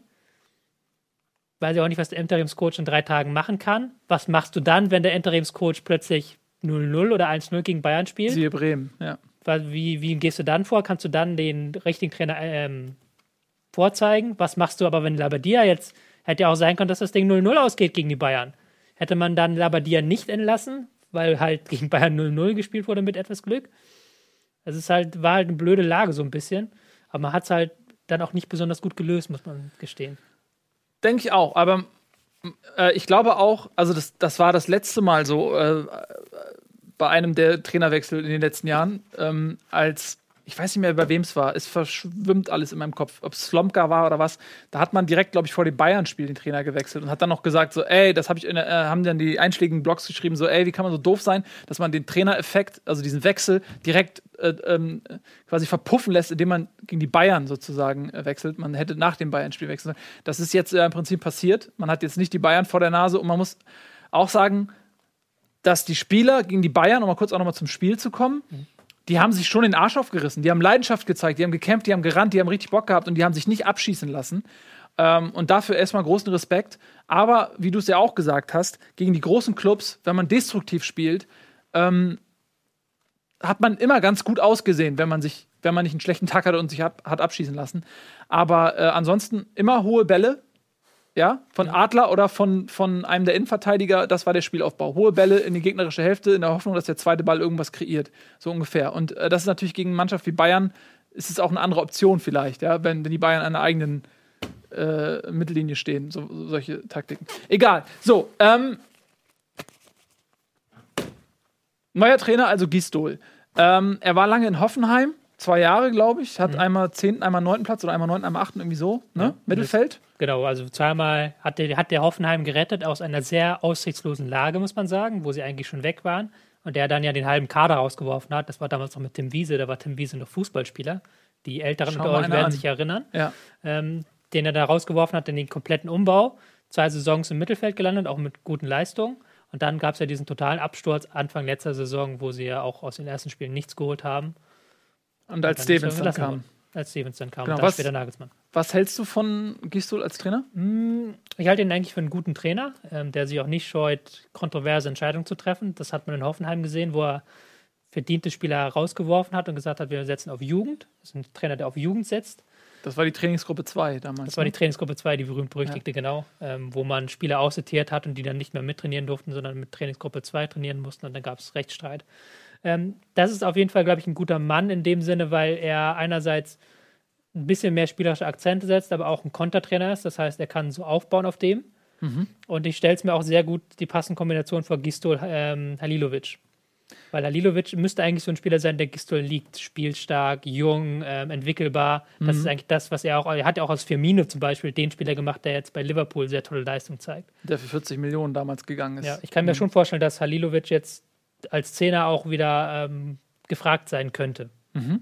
weiß ich auch nicht, was der Interimscoach in drei Tagen machen kann. Was machst du dann, wenn der Interimscoach plötzlich 0-0 oder 1-0 gegen Bayern spielt? Siehe Bremen, ja. Wie, wie gehst du dann vor? Kannst du dann den richtigen Trainer ähm, vorzeigen? Was machst du aber, wenn Labadia jetzt, hätte ja auch sein können, dass das Ding 0-0 ausgeht gegen die Bayern. Hätte man dann Labadia nicht entlassen, weil halt gegen Bayern 0-0 gespielt wurde mit etwas Glück? Es ist halt, war halt eine blöde Lage so ein bisschen. Aber man hat es halt dann auch nicht besonders gut gelöst, muss man gestehen. Denke ich auch, aber äh, ich glaube auch, also das, das war das letzte Mal so äh, bei einem der Trainerwechsel in den letzten Jahren, ähm, als ich weiß nicht mehr, bei wem es war. Es verschwimmt alles in meinem Kopf, ob es Slomka war oder was. Da hat man direkt, glaube ich, vor dem Bayern-Spiel den Trainer gewechselt und hat dann noch gesagt, so, ey, das habe ich der- äh, haben dann die einschlägigen Blogs geschrieben, so, ey, wie kann man so doof sein, dass man den Trainereffekt, also diesen Wechsel, direkt äh, ähm, quasi verpuffen lässt, indem man gegen die Bayern sozusagen äh, wechselt. Man hätte nach dem Bayern-Spiel wechseln. sollen. Das ist jetzt äh, im Prinzip passiert. Man hat jetzt nicht die Bayern vor der Nase und man muss auch sagen, dass die Spieler gegen die Bayern, um mal kurz auch noch mal zum Spiel zu kommen, die haben sich schon den Arsch aufgerissen. Die haben Leidenschaft gezeigt, die haben gekämpft, die haben gerannt, die haben richtig Bock gehabt und die haben sich nicht abschießen lassen. Ähm, und dafür erstmal großen Respekt. Aber wie du es ja auch gesagt hast, gegen die großen Clubs, wenn man destruktiv spielt, ähm, hat man immer ganz gut ausgesehen, wenn man sich, wenn man nicht einen schlechten Tag hatte und sich hat, hat abschießen lassen. Aber äh, ansonsten immer hohe Bälle, ja, von Adler oder von, von einem der Innenverteidiger, das war der Spielaufbau. Hohe Bälle in die gegnerische Hälfte in der Hoffnung, dass der zweite Ball irgendwas kreiert. So ungefähr. Und äh, das ist natürlich gegen eine Mannschaft wie Bayern, ist es auch eine andere Option vielleicht, ja, wenn, wenn die Bayern an der eigenen äh, Mittellinie stehen. So, so solche Taktiken. Egal. So, ähm, neuer Trainer, also Gistol. Ähm, er war lange in Hoffenheim, zwei Jahre, glaube ich. Hat einmal zehnten, einmal neunten Platz oder einmal neunten, einmal achten, irgendwie so. Ne? Mittelfeld. Genau, also zweimal hat der, hat der Hoffenheim gerettet aus einer sehr aussichtslosen Lage, muss man sagen, wo sie eigentlich schon weg waren. Und der dann ja den halben Kader rausgeworfen hat. Das war damals noch mit Tim Wiese, da war Tim Wiese noch Fußballspieler. Die Älteren unter euch werden an. sich erinnern. Ja. ähm, den er da rausgeworfen hat in den kompletten Umbau. Zwei Saisons im Mittelfeld gelandet, auch mit guten Leistungen. Und dann gab es ja diesen totalen Absturz Anfang letzter Saison, wo sie ja auch aus den ersten Spielen nichts geholt haben. Und als Stevens dann kam. Als Stevens dann kam. Genau, und dann was- später Nagelsmann. Was hältst du von Gistol als Trainer? Ich halte ihn eigentlich für einen guten Trainer, ähm, der sich auch nicht scheut, kontroverse Entscheidungen zu treffen. Das hat man in Hoffenheim gesehen, wo er verdiente Spieler rausgeworfen hat und gesagt hat, wir setzen auf Jugend. Das ist ein Trainer, der auf Jugend setzt. Das war die Trainingsgruppe 2 damals. Das war die ne? Trainingsgruppe 2, die berühmt-berüchtigte, genau, ähm, wo man Spieler aussortiert hat und die dann nicht mehr mittrainieren durften, sondern mit Trainingsgruppe 2 trainieren mussten und dann gab es Rechtsstreit. Ähm, das ist auf jeden Fall, glaube ich, ein guter Mann in dem Sinne, weil er einerseits ein bisschen mehr spielerische Akzente setzt, aber auch ein Kontertrainer ist. Das heißt, er kann so aufbauen auf dem. Und ich stelle es mir auch sehr gut die passende Kombination vor Gistol ähm, Halilovic. Weil Halilovic müsste eigentlich so ein Spieler sein, der Gistol liegt. Spielstark, jung, ähm, entwickelbar. Das ist eigentlich das, was er auch. Er hat ja auch aus Firmino zum Beispiel den Spieler gemacht, der jetzt bei Liverpool sehr tolle Leistung zeigt. Der für 40 Millionen damals gegangen ist. Ja, ich kann mir schon vorstellen, dass Halilovic jetzt als Zehner auch wieder ähm, gefragt sein könnte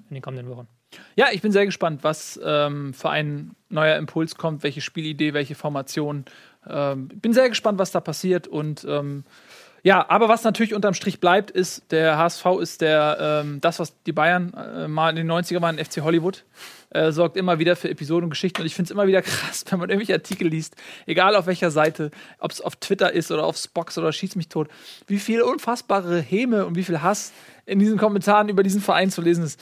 in den kommenden Wochen. Ja, ich bin sehr gespannt, was ähm, für ein neuer Impuls kommt, welche Spielidee, welche Formation. Ähm, bin sehr gespannt, was da passiert. Und ähm, ja, aber was natürlich unterm Strich bleibt, ist, der HSV ist der, ähm, das, was die Bayern äh, mal in den 90er waren, FC Hollywood. Äh, sorgt immer wieder für Episoden und Geschichten. Und ich finde es immer wieder krass, wenn man irgendwelche Artikel liest, egal auf welcher Seite, ob es auf Twitter ist oder auf Spox oder Schieß mich tot, wie viel unfassbare Häme und wie viel Hass in diesen Kommentaren über diesen Verein zu lesen ist.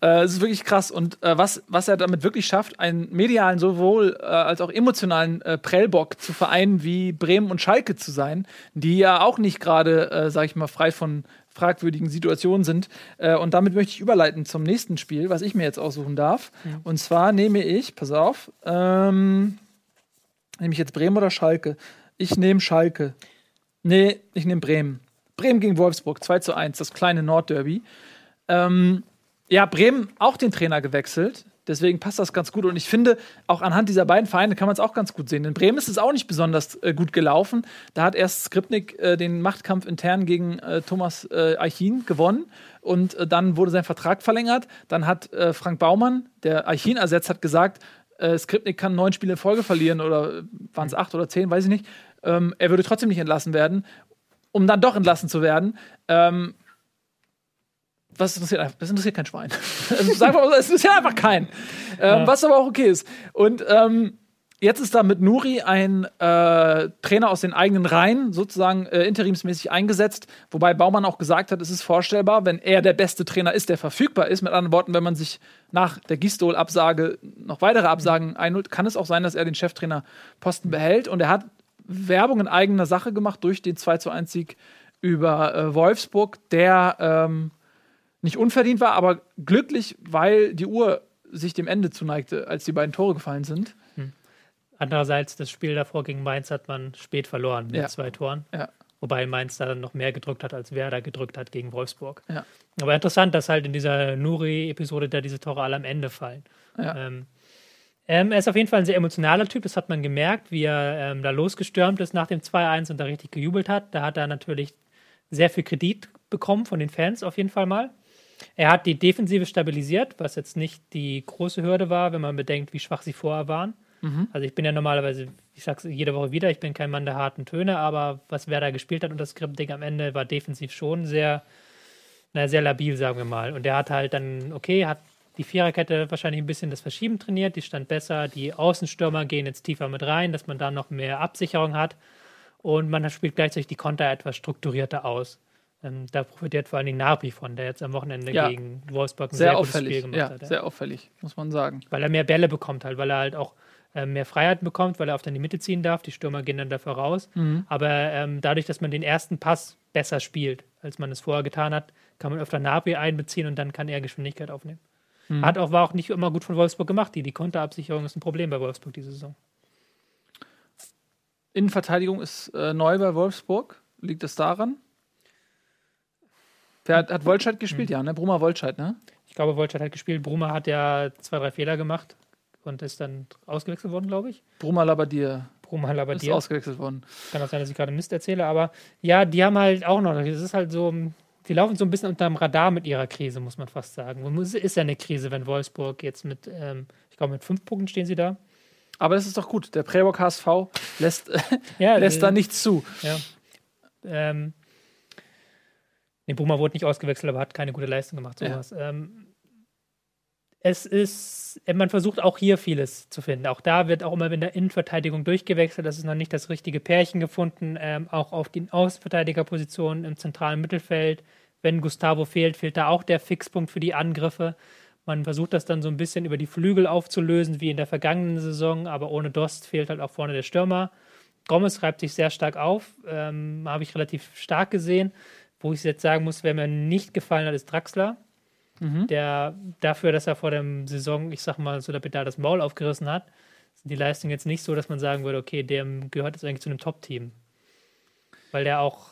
Äh, es ist wirklich krass. Und äh, was, was er damit wirklich schafft, einen medialen sowohl äh, als auch emotionalen äh, Prellbock zu vereinen wie Bremen und Schalke zu sein, die ja auch nicht gerade, äh, sag ich mal, frei von fragwürdigen Situationen sind. Äh, und damit möchte ich überleiten zum nächsten Spiel, was ich mir jetzt aussuchen darf. Und zwar nehme ich, pass auf, ähm, nehme ich jetzt Bremen oder Schalke? Ich nehme Schalke. Nee, ich nehme Bremen. Bremen gegen Wolfsburg, 2 zu 1, das kleine Nordderby. Ähm, ja, Bremen auch den Trainer gewechselt. Deswegen passt das ganz gut. Und ich finde, auch anhand dieser beiden Vereine kann man es auch ganz gut sehen. In Bremen ist es auch nicht besonders äh, gut gelaufen. Da hat erst Skripnik äh, den Machtkampf intern gegen äh, Thomas äh, Eichin gewonnen. Und äh, dann wurde sein Vertrag verlängert. Dann hat äh, Frank Baumann, der Eichin ersetzt, hat gesagt, äh, Skripnik kann neun Spiele in Folge verlieren. Oder waren es acht oder zehn, weiß ich nicht. Ähm, er würde trotzdem nicht entlassen werden. Um dann doch entlassen zu werden. Ähm, was interessiert einfach? Das interessiert kein Schwein. Also, es interessiert einfach keinen. Ähm, Was aber auch okay ist. Und ähm, jetzt ist da mit Nuri ein äh, Trainer aus den eigenen Reihen sozusagen äh, interimsmäßig eingesetzt, wobei Baumann auch gesagt hat, es ist vorstellbar, wenn er der beste Trainer ist, der verfügbar ist. Mit anderen Worten, wenn man sich nach der Gistol-Absage noch weitere Absagen einholt, kann es auch sein, dass er den Cheftrainerposten behält. Und er hat Werbung in eigener Sache gemacht durch den 2 zu 1 Sieg über äh, Wolfsburg, der ähm, nicht unverdient war, aber glücklich, weil die Uhr sich dem Ende zuneigte, als die beiden Tore gefallen sind. Andererseits, das Spiel davor gegen Mainz hat man spät verloren mit Ja. zwei Toren. Ja. Wobei Mainz da noch mehr gedrückt hat, als Werder gedrückt hat gegen Wolfsburg. Ja. Aber interessant, dass halt in dieser Nuri-Episode da diese Tore alle am Ende fallen. Ja. Ähm, ähm, er ist auf jeden Fall ein sehr emotionaler Typ, das hat man gemerkt, wie er ähm, da losgestürmt ist nach dem 2-1 und da richtig gejubelt hat. Da hat er natürlich sehr viel Kredit bekommen von den Fans auf jeden Fall mal. Er hat die Defensive stabilisiert, was jetzt nicht die große Hürde war, wenn man bedenkt, wie schwach sie vorher waren. Also ich bin ja normalerweise, ich sag's jede Woche wieder, ich bin kein Mann der harten Töne, aber was wer da gespielt hat und das Skriptding am Ende war defensiv schon sehr, na, sehr labil, sagen wir mal. Und er hat halt dann, okay, hat die Viererkette wahrscheinlich ein bisschen das Verschieben trainiert, die stand besser, die Außenstürmer gehen jetzt tiefer mit rein, dass man da noch mehr Absicherung hat und man spielt gleichzeitig die Konter etwas strukturierter aus. Ähm, da profitiert vor allen Dingen Napi von, der jetzt am Wochenende Ja. gegen Wolfsburg ein sehr, Sehr gutes Spiel auffällig. gemacht Ja, hat. ja sehr auffällig, muss man sagen. weil er mehr Bälle bekommt halt, weil er halt auch äh, mehr Freiheit bekommt, weil er auf dann die Mitte ziehen darf. Die Stürmer gehen dann dafür raus. Aber ähm, dadurch, dass man den ersten Pass besser spielt, als man es vorher getan hat, kann man öfter Napi einbeziehen und dann kann er Geschwindigkeit aufnehmen. Hat auch, war auch nicht immer gut von Wolfsburg gemacht. Die, die Konterabsicherung ist ein Problem bei Wolfsburg diese Saison. Innenverteidigung ist äh, neu bei Wolfsburg. Liegt es daran? Wer hat, hat Wolscheid gespielt? Ja, ne? Brummer Wolscheid, ne? Ich glaube, Wolstadt hat gespielt. Bruma hat ja zwei, drei Fehler gemacht und ist dann ausgewechselt worden, glaube ich. Brummer Labadier Bruma ist Labadier. ausgewechselt worden. Kann auch sein, dass ich gerade Mist erzähle, aber ja, die haben halt auch noch, das ist halt so, die laufen so ein bisschen unterm Radar mit ihrer Krise, muss man fast sagen. Und es ist ja eine Krise, wenn Wolfsburg jetzt mit, ähm, ich glaube, mit fünf Punkten stehen sie da. Aber das ist doch gut. Der Prebock HSV lässt, Ja, lässt äh, da nichts zu. Ja. Ähm, nee, Bruma wurde nicht ausgewechselt, aber hat keine gute Leistung gemacht, Ja. sowas. Ähm, es ist, man versucht auch hier vieles zu finden. Auch da wird auch immer in der Innenverteidigung durchgewechselt. Das ist noch nicht das richtige Pärchen gefunden. Ähm, auch auf den Außenverteidigerpositionen im zentralen Mittelfeld. Wenn Gustavo fehlt, fehlt da auch der Fixpunkt für die Angriffe. Man versucht das dann so ein bisschen über die Flügel aufzulösen, wie in der vergangenen Saison, aber ohne Dost fehlt halt auch vorne der Stürmer. Gomez reibt sich sehr stark auf, ähm, habe ich relativ stark gesehen. Wo ich jetzt sagen muss, wer mir nicht gefallen hat, ist Draxler. Der dafür, dass er vor der Saison, ich sag mal, so der Pedal das Maul aufgerissen hat, sind die Leistungen jetzt nicht so, dass man sagen würde, okay, der gehört jetzt eigentlich zu einem Top-Team. Weil der auch,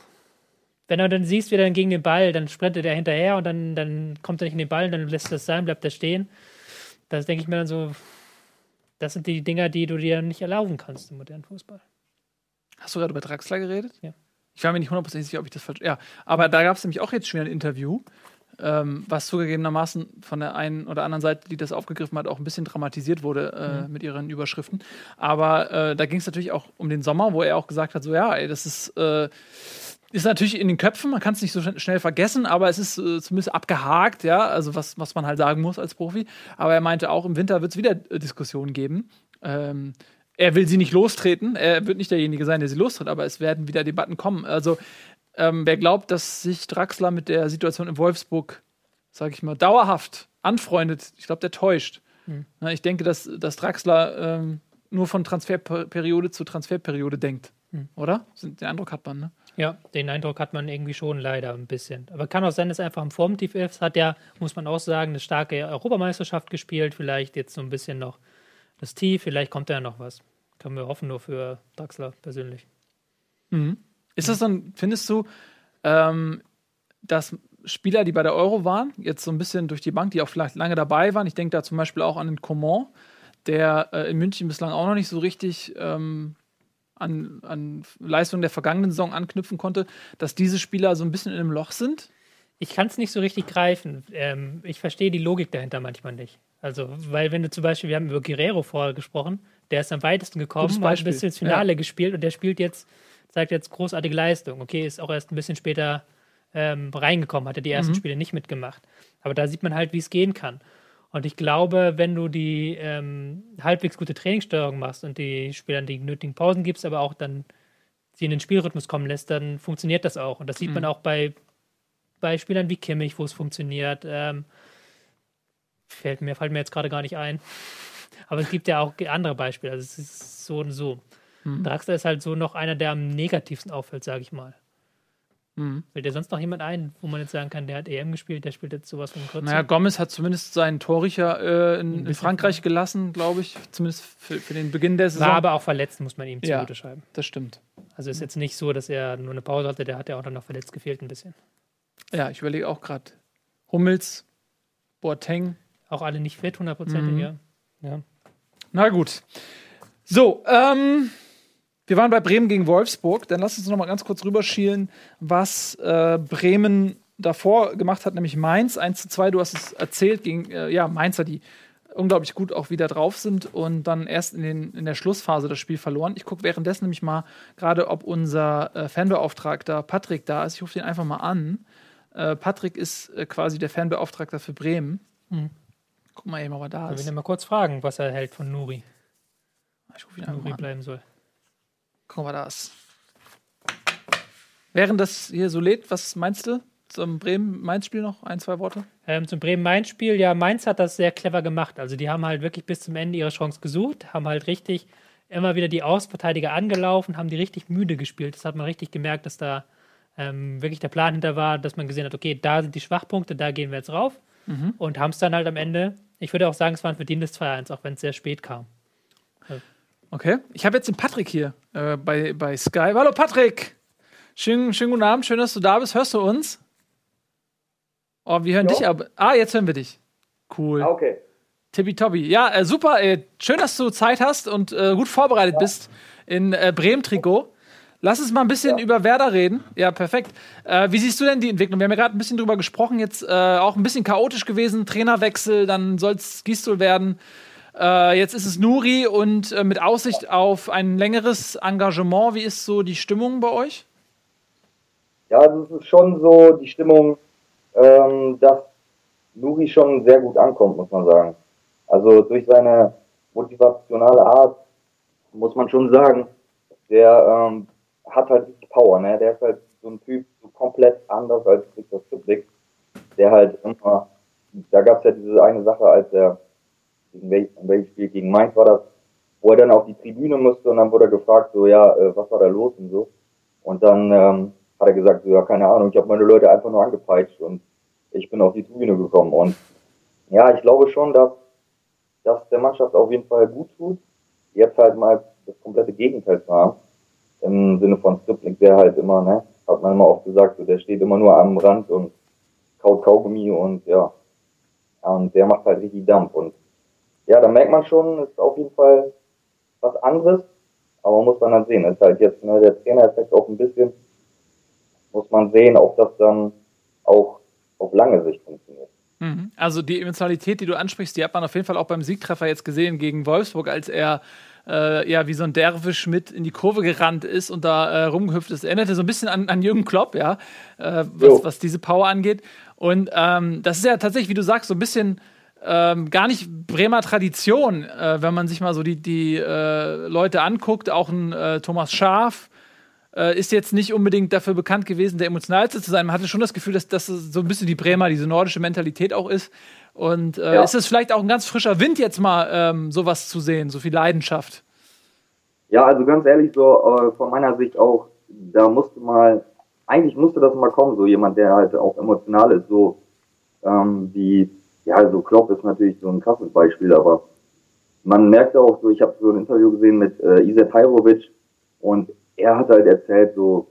wenn du dann siehst, wie er dann gegen den Ball, dann sprintet er hinterher und dann, dann kommt er nicht in den Ball, dann lässt er das sein, bleibt er stehen. Das denke ich mir dann so, das sind die Dinger, die du dir nicht erlauben kannst im modernen Fußball. Hast du gerade über Draxler geredet? Ja. Ich war mir nicht hundertprozentig sicher, ob ich das falsch. Ja, aber da gab es nämlich auch jetzt schon wieder ein Interview, ähm, was zugegebenermaßen von der einen oder anderen Seite, die das aufgegriffen hat, auch ein bisschen dramatisiert wurde äh, mit ihren Überschriften. Aber äh, da ging es natürlich auch um den Sommer, wo er auch gesagt hat: so, ja, ey, das ist. Äh, ist natürlich in den Köpfen, man kann es nicht so schn- schnell vergessen, aber es ist äh, zumindest abgehakt, ja, also was, was man halt sagen muss als Profi. Aber er meinte auch, im Winter wird es wieder äh, Diskussionen geben. Ähm, er will sie nicht lostreten, er wird nicht derjenige sein, der sie lostritt, aber es werden wieder Debatten kommen. Also, ähm, wer glaubt, dass sich Draxler mit der Situation in Wolfsburg, sag ich mal, dauerhaft anfreundet, ich glaube, der täuscht. Na, ich denke, dass, dass Draxler ähm, nur von Transferperiode zu Transferperiode denkt. Oder? Den Eindruck hat man, ne? Ja, den Eindruck hat man irgendwie schon leider ein bisschen. Aber kann auch sein, dass er einfach im Formtief ist. Hat ja, muss man auch sagen, eine starke Europameisterschaft gespielt. Vielleicht jetzt so ein bisschen noch das Tief. Vielleicht kommt da ja noch was. Können wir hoffen, nur für Draxler persönlich. Ist das dann, findest du, ähm, dass Spieler, die bei der Euro waren, jetzt so ein bisschen durch die Bank, die auch vielleicht lange dabei waren, ich denke da zum Beispiel auch an den Coman, der äh, in München bislang auch noch nicht so richtig ähm, an, an Leistungen der vergangenen Saison anknüpfen konnte, dass diese Spieler so ein bisschen in einem Loch sind? Ich kann es nicht so richtig greifen. Ähm, ich verstehe die Logik dahinter manchmal nicht. Also, weil wenn du zum Beispiel, wir haben über Guerrero vorher gesprochen, der ist am weitesten gekommen, hat bisschen ins Finale gespielt und der spielt jetzt, zeigt jetzt großartige Leistung. Okay, ist auch erst ein bisschen später ähm, reingekommen, hatte die ersten Spiele nicht mitgemacht. Aber da sieht man halt, wie es gehen kann. Und ich glaube, wenn du die ähm, halbwegs gute Trainingssteuerung machst und die Spielern die nötigen Pausen gibst, aber auch dann sie in den Spielrhythmus kommen lässt, dann funktioniert das auch. Und das sieht man auch bei, bei Spielern wie Kimmich, wo es funktioniert. Ähm, fällt mir, fällt mir jetzt gerade gar nicht ein. Aber es gibt ja auch andere Beispiele. Also es ist so und so. Draxler ist halt so noch einer, der am negativsten auffällt, sage ich mal. Mhm. Fällt dir sonst noch jemand ein, wo man jetzt sagen kann, der hat EM gespielt, der spielt jetzt sowas von kurz? Naja, Gomez hat zumindest seinen Torricher äh, in, in Frankreich gelassen, glaube ich. Zumindest für, für den Beginn der Saison. War aber auch verletzt, muss man ihm Ja. zugute schreiben. das stimmt. Also ist jetzt nicht so, dass er nur eine Pause hatte, der hat ja auch dann noch verletzt gefehlt ein bisschen. Ja, ich überlege auch gerade. Hummels, Boateng. Auch alle nicht fit, hundertprozentig, Mhm. ja. ja. Na gut. So, ähm, wir waren bei Bremen gegen Wolfsburg. Dann lass uns noch mal ganz kurz rüberschielen, was äh, Bremen davor gemacht hat, nämlich Mainz 1 zu 2. Du hast es erzählt gegen äh, ja, Mainzer, die unglaublich gut auch wieder drauf sind und dann erst in, den, in der Schlussphase das Spiel verloren. Ich gucke währenddessen nämlich mal gerade, ob unser äh, Fanbeauftragter Patrick da ist. Ich rufe den einfach mal an. Äh, Patrick ist äh, quasi der Fanbeauftragter für Bremen. Mhm. Guck mal eben, ob er da ist. werden mal kurz fragen, was er hält von Nuri. Ich rufe ihn Nuri an. bleiben soll. Guck mal, da ist. Während das hier so lädt, was meinst du? Zum Bremen-Mainz-Spiel noch ein, zwei Worte? Ähm, zum Bremen-Mainz-Spiel, ja, Mainz hat das sehr clever gemacht. Also die haben halt wirklich bis zum Ende ihre Chance gesucht, haben halt richtig immer wieder die Außenverteidiger angelaufen, haben die richtig müde gespielt. Das hat man richtig gemerkt, dass da ähm, wirklich der Plan hinter war, dass man gesehen hat, okay, da sind die Schwachpunkte, da gehen wir jetzt rauf. Und haben es dann halt am Ende, ich würde auch sagen, es war ein verdientes 2-1, auch wenn es sehr spät kam. Okay. Ich habe jetzt den Patrick hier äh, bei, bei Sky. Hallo Patrick! Schönen, schönen guten Abend, schön, dass du da bist. Hörst du uns? Oh, wir hören Ja. dich aber. Ah, jetzt hören wir dich. Cool. Ah, okay. Tippitoppi. Ja, äh, super. Äh, schön, dass du Zeit hast und äh, gut vorbereitet bist in äh, Bremen-Trikot. Lass uns mal ein bisschen über Werder reden. Ja, perfekt. Äh, wie siehst du denn die Entwicklung? Wir haben ja gerade ein bisschen drüber gesprochen, jetzt äh, auch ein bisschen chaotisch gewesen. Trainerwechsel, dann soll es Gistol werden. Äh, jetzt ist es Nuri und äh, mit Aussicht auf ein längeres Engagement. Wie ist so die Stimmung bei euch? Ja, es ist schon so die Stimmung, ähm, dass Nuri schon sehr gut ankommt, muss man sagen. Also durch seine motivationale Art muss man schon sagen, der ähm, hat halt Power, ne? Der ist halt so ein Typ, so komplett anders als Victor Skripnik, der halt immer, da gab es ja diese eine Sache, als er gegen welches Spiel gegen Mainz war das, wo er dann auf die Tribüne musste und dann wurde er gefragt, so ja, äh, was war da los und so. Und dann ähm, hat er gesagt, so, ja, keine Ahnung, ich habe meine Leute einfach nur angepeitscht und ich bin auf die Tribüne gekommen. Und ja, ich glaube schon, dass das der Mannschaft auf jeden Fall gut tut, jetzt halt mal das komplette Gegenteil zu haben. Im Sinne von Stripling, der halt immer, ne, hat man immer oft gesagt, so, der steht immer nur am Rand und kaut Kaugummi und ja. Und der macht halt richtig Dampf. Und ja, da merkt man schon, ist auf jeden Fall was anderes. Aber muss man dann sehen. Ist halt jetzt ne, der Trainereffekt auch ein bisschen. Muss man sehen, ob das dann auch auf lange Sicht funktioniert. Mhm. Also die Emotionalität, die du ansprichst, die hat man auf jeden Fall auch beim Siegtreffer jetzt gesehen gegen Wolfsburg, als er äh, ja wie so ein Derwisch mit in die Kurve gerannt ist und da äh, rumgehüpft ist. Erinnerte so ein bisschen an, an Jürgen Klopp, ja, äh, was, was diese Power angeht. Und ähm, das ist ja tatsächlich, wie du sagst, so ein bisschen ähm, gar nicht Bremer Tradition, äh, wenn man sich mal so die, die äh, Leute anguckt. Auch ein äh, Thomas Schaf äh, ist jetzt nicht unbedingt dafür bekannt gewesen, der emotionalste zu sein. Man hatte schon das Gefühl, dass das so ein bisschen die Bremer, diese nordische Mentalität auch ist. Und äh, Ja. ist es vielleicht auch ein ganz frischer Wind, jetzt mal ähm, sowas zu sehen, so viel Leidenschaft? Ja, also ganz ehrlich, so äh, von meiner Sicht auch, da musste mal, eigentlich musste das mal kommen, so jemand, der halt auch emotional ist, so ähm, wie, ja, so Klopp ist natürlich so ein krasses Beispiel, aber man merkte auch so, ich habe so ein Interview gesehen mit äh, Iset Hajrovic und er hat halt erzählt, so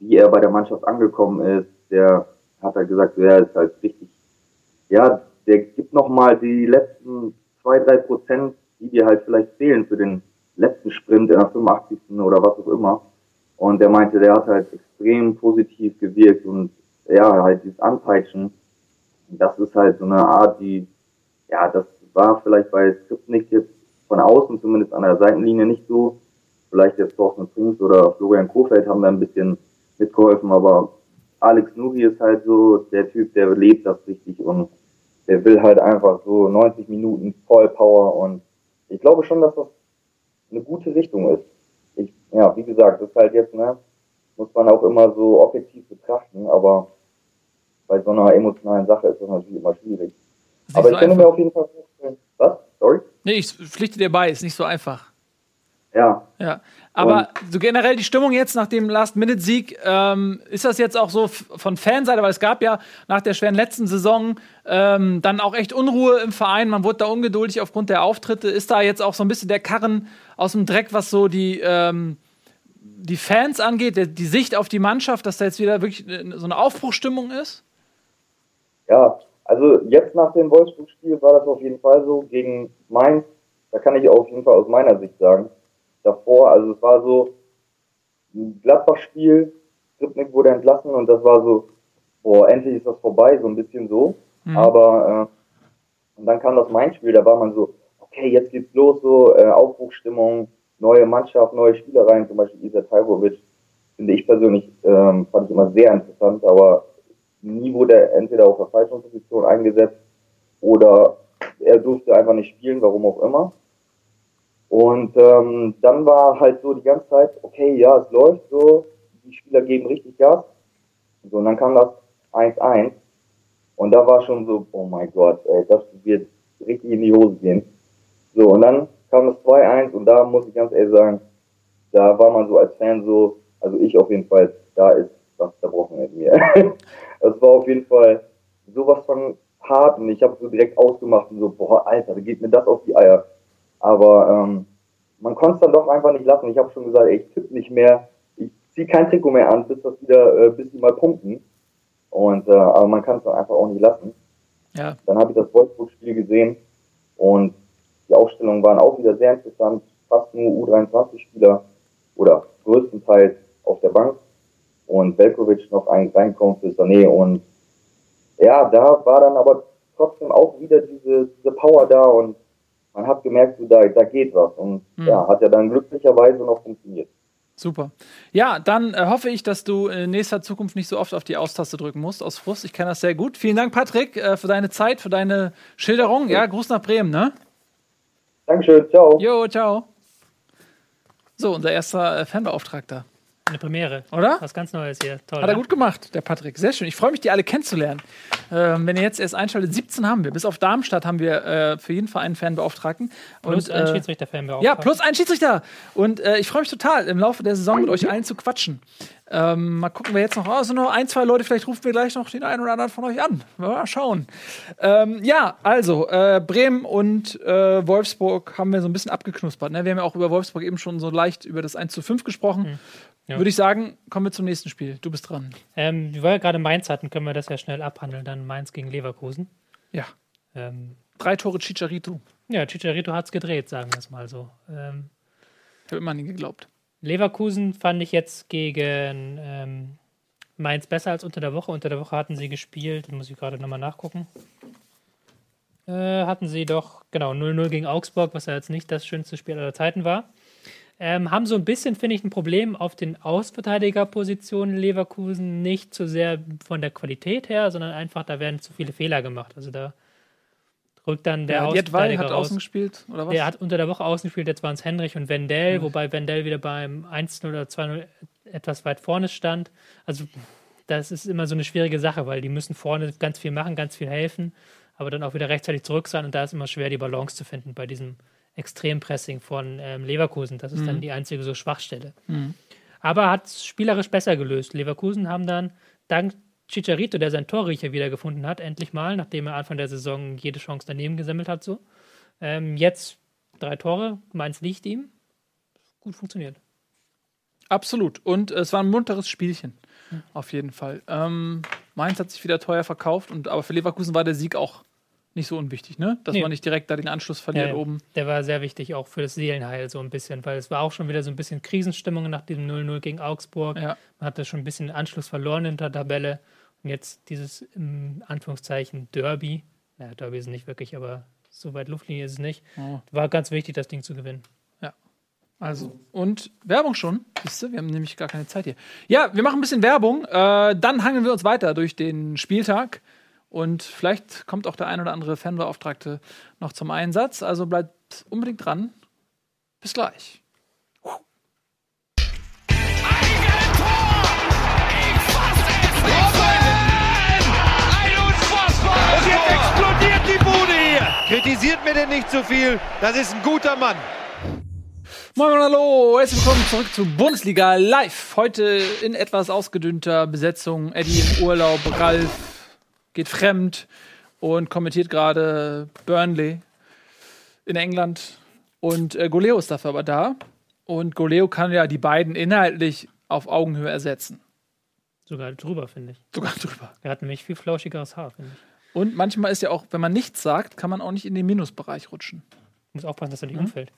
wie er bei der Mannschaft angekommen ist, der hat halt gesagt, so, er ist halt richtig, ja, der gibt nochmal die letzten zwei, drei Prozent, die dir halt vielleicht fehlen für den letzten Sprint in der 85. oder was auch immer. Und der meinte, der hat halt extrem positiv gewirkt und ja, halt dieses Anpeitschen, das ist halt so eine Art, die, ja, das war vielleicht bei Skripnik jetzt von außen, zumindest an der Seitenlinie nicht so. Vielleicht jetzt Thorsten Prinz oder Florian Kofeld haben da ein bisschen mitgeholfen, aber Alex Nuri ist halt so der Typ, der lebt das richtig und der will halt einfach so 90 Minuten voll Power und ich glaube schon, dass das eine gute Richtung ist. Ich, ja, wie gesagt, das ist halt jetzt, ne, muss man auch immer so objektiv betrachten, aber bei so einer emotionalen Sache ist das natürlich immer schwierig. Ist Aber so ich könnte mir auf jeden Fall vorstellen, was? Sorry? Nee, ich pflichte dir bei, ist nicht so einfach. Ja, Ja, Aber so generell die Stimmung jetzt nach dem Last-Minute-Sieg, ähm, ist das jetzt auch so von Fanseite, weil es gab ja nach der schweren letzten Saison ähm, dann auch echt Unruhe im Verein, man wurde da ungeduldig aufgrund der Auftritte. Ist da jetzt auch so ein bisschen der Karren aus dem Dreck, was so die, ähm, die Fans angeht, der, die Sicht auf die Mannschaft, dass da jetzt wieder wirklich so eine Aufbruchstimmung ist? Ja, also jetzt nach dem Wolfsburg-Spiel war das auf jeden Fall so. Gegen Mainz, da kann ich auf jeden Fall aus meiner Sicht sagen. Davor, also es war so ein Gladbach-Spiel, Skripnik wurde entlassen und das war so, boah, endlich ist das vorbei, so ein bisschen so. Aber äh, und dann kam das Mainz-Spiel, da war man so, okay, jetzt geht's los, so äh, Aufbruchstimmung, neue Mannschaft, neue Spielereien, zum Beispiel Isa Tajrovic, finde ich persönlich, ähm, fand ich immer sehr interessant, aber nie wurde er entweder auf der falschen Position eingesetzt oder er durfte einfach nicht spielen, warum auch immer. Und ähm, dann war halt so die ganze Zeit, okay, ja, es läuft so, die Spieler geben richtig Gas. So, und dann kam das 1-1 und da war schon so, oh mein Gott, ey, das wird richtig in die Hose gehen. So, und dann kam das 2-1 und da muss ich ganz ehrlich sagen, da war man so als Fan so, also ich auf jeden Fall, da ist was zerbrochen mit mir. das war auf jeden Fall sowas von hart und ich habe so direkt ausgemacht und so, boah, Alter, da geht mir das auf die Eier. Aber ähm, man konnte es dann doch einfach nicht lassen. Ich habe schon gesagt, ey, ich tippe nicht mehr, ich ziehe kein Trikot mehr an, bis das wieder, äh, bis die mal pumpen. Und äh, aber man kann es dann einfach auch nicht lassen. Ja. Dann habe ich das Wolfsburg-Spiel gesehen und die Aufstellungen waren auch wieder sehr interessant. Fast nur U23-Spieler oder größtenteils auf der Bank und Velkovic noch ein reinkommt für Sané und ja, da war dann aber trotzdem auch wieder diese, diese Power da und man hat gemerkt, so, da, da geht was und ja, hat ja dann glücklicherweise noch funktioniert. Super. Ja, dann äh, hoffe ich, dass du in nächster Zukunft nicht so oft auf die Austaste drücken musst aus Frust. Ich kenne das sehr gut. Vielen Dank, Patrick, äh, für deine Zeit, für deine Schilderung. Ja, Gruß nach Bremen, ne? Dankeschön, ciao. Jo, ciao. So, unser erster äh, Fanbeauftragter. Eine Premiere. Oder? Was ganz Neues hier. Toll. Hat er ne? gut gemacht, der Patrick. Sehr schön. Ich freue mich, die alle kennenzulernen. Ähm, wenn ihr jetzt erst einschaltet, 17 haben wir. Bis auf Darmstadt haben wir äh, für jeden Verein einen Fanbeauftragten. Plus Und, ein äh, Schiedsrichter-Fan Ja, plus ein Schiedsrichter. Und äh, ich freue mich total, im Laufe der Saison mit euch allen zu quatschen. Ähm, mal gucken, wer jetzt noch. Oh, sind noch ein, zwei Leute, vielleicht rufen wir gleich noch den einen oder anderen von euch an. Mal schauen. Ähm, ja, also, äh, Bremen und äh, Wolfsburg haben wir so ein bisschen abgeknuspert. Ne? Wir haben ja auch über Wolfsburg eben schon so leicht über das 1 zu 5 gesprochen. Ja. Würde ich sagen, kommen wir zum nächsten Spiel. Du bist dran. Ähm, weil wir gerade Mainz hatten, können wir das ja schnell abhandeln. Dann Mainz gegen Leverkusen. Ja. Ähm, Drei Tore Chicharito. ja, Chicharito hat es gedreht, sagen wir es mal so. Ähm, Ich habe immer an ihn geglaubt. Leverkusen fand ich jetzt gegen ähm, Mainz besser als unter der Woche. Unter der Woche hatten sie gespielt, muss ich gerade nochmal nachgucken. Äh, hatten sie doch, genau, 0-0 gegen Augsburg, was ja jetzt nicht das schönste Spiel aller Zeiten war. Ähm, haben so ein bisschen, finde ich, ein Problem auf den Außenverteidigerpositionen Leverkusen. Nicht so sehr von der Qualität her, sondern einfach, da werden zu viele Fehler gemacht. Also da rückt dann der Jedwai Außenverteidiger hat raus. außen gespielt, oder was? Der hat unter der Woche außen gespielt, jetzt waren es Henrich und Wendell, wobei Wendell wieder beim 1-0 oder 2-0 etwas weit vorne stand. Also das ist immer so eine schwierige Sache, weil die müssen vorne ganz viel machen, ganz viel helfen, aber dann auch wieder rechtzeitig zurück sein und da ist immer schwer, die Balance zu finden bei diesem Extrempressing von ähm, Leverkusen. Das ist dann die einzige so Schwachstelle. Aber hat es spielerisch besser gelöst. Leverkusen haben dann dank Chicharito, der sein Torriecher wiedergefunden hat, endlich mal, nachdem er Anfang der Saison jede Chance daneben gesammelt hat, so. Ähm, jetzt drei Tore, Mainz liegt ihm. Gut funktioniert. Absolut. Und es war ein munteres Spielchen. Auf jeden Fall. Ähm, Mainz hat sich wieder teuer verkauft, und, aber für Leverkusen war der Sieg auch nicht so unwichtig, ne? Dass Nee. man nicht direkt da den Anschluss verliert Ja, ja. oben. Der war sehr wichtig auch für das Seelenheil so ein bisschen, weil es war auch schon wieder so ein bisschen Krisenstimmung nach diesem 0-0 gegen Augsburg. Ja. Man hatte schon ein bisschen den Anschluss verloren in der Tabelle. Und jetzt dieses, in Anführungszeichen, Derby. Naja, Derby ist nicht wirklich, aber so weit Luftlinie ist es nicht. Oh. War ganz wichtig, das Ding zu gewinnen. Also, und Werbung schon. Siehst du, wir haben nämlich gar keine Zeit hier. Ja, wir machen ein bisschen Werbung. Äh, dann hangeln wir uns weiter durch den Spieltag. Und vielleicht kommt auch der ein oder andere Fanbeauftragte noch zum Einsatz. Also bleibt unbedingt dran. Bis gleich. Und jetzt explodiert die Bude hier. Kritisiert mir denn nicht zu viel. Das ist ein guter Mann. Moin, moin, hallo, herzlich willkommen zurück zu Bundesliga Live. Heute in etwas ausgedünnter Besetzung. Eddie im Urlaub, Ralf geht fremd und kommentiert gerade Burnley in England. Und äh, Goleo ist dafür aber da. Und Goleo kann ja die beiden inhaltlich auf Augenhöhe ersetzen. Sogar drüber, finde ich. Sogar drüber. Er hat nämlich viel flauschigeres Haar, finde ich. Und manchmal ist ja auch, wenn man nichts sagt, kann man auch nicht in den Minusbereich rutschen. Muss aufpassen, dass er nicht Mhm. umfällt.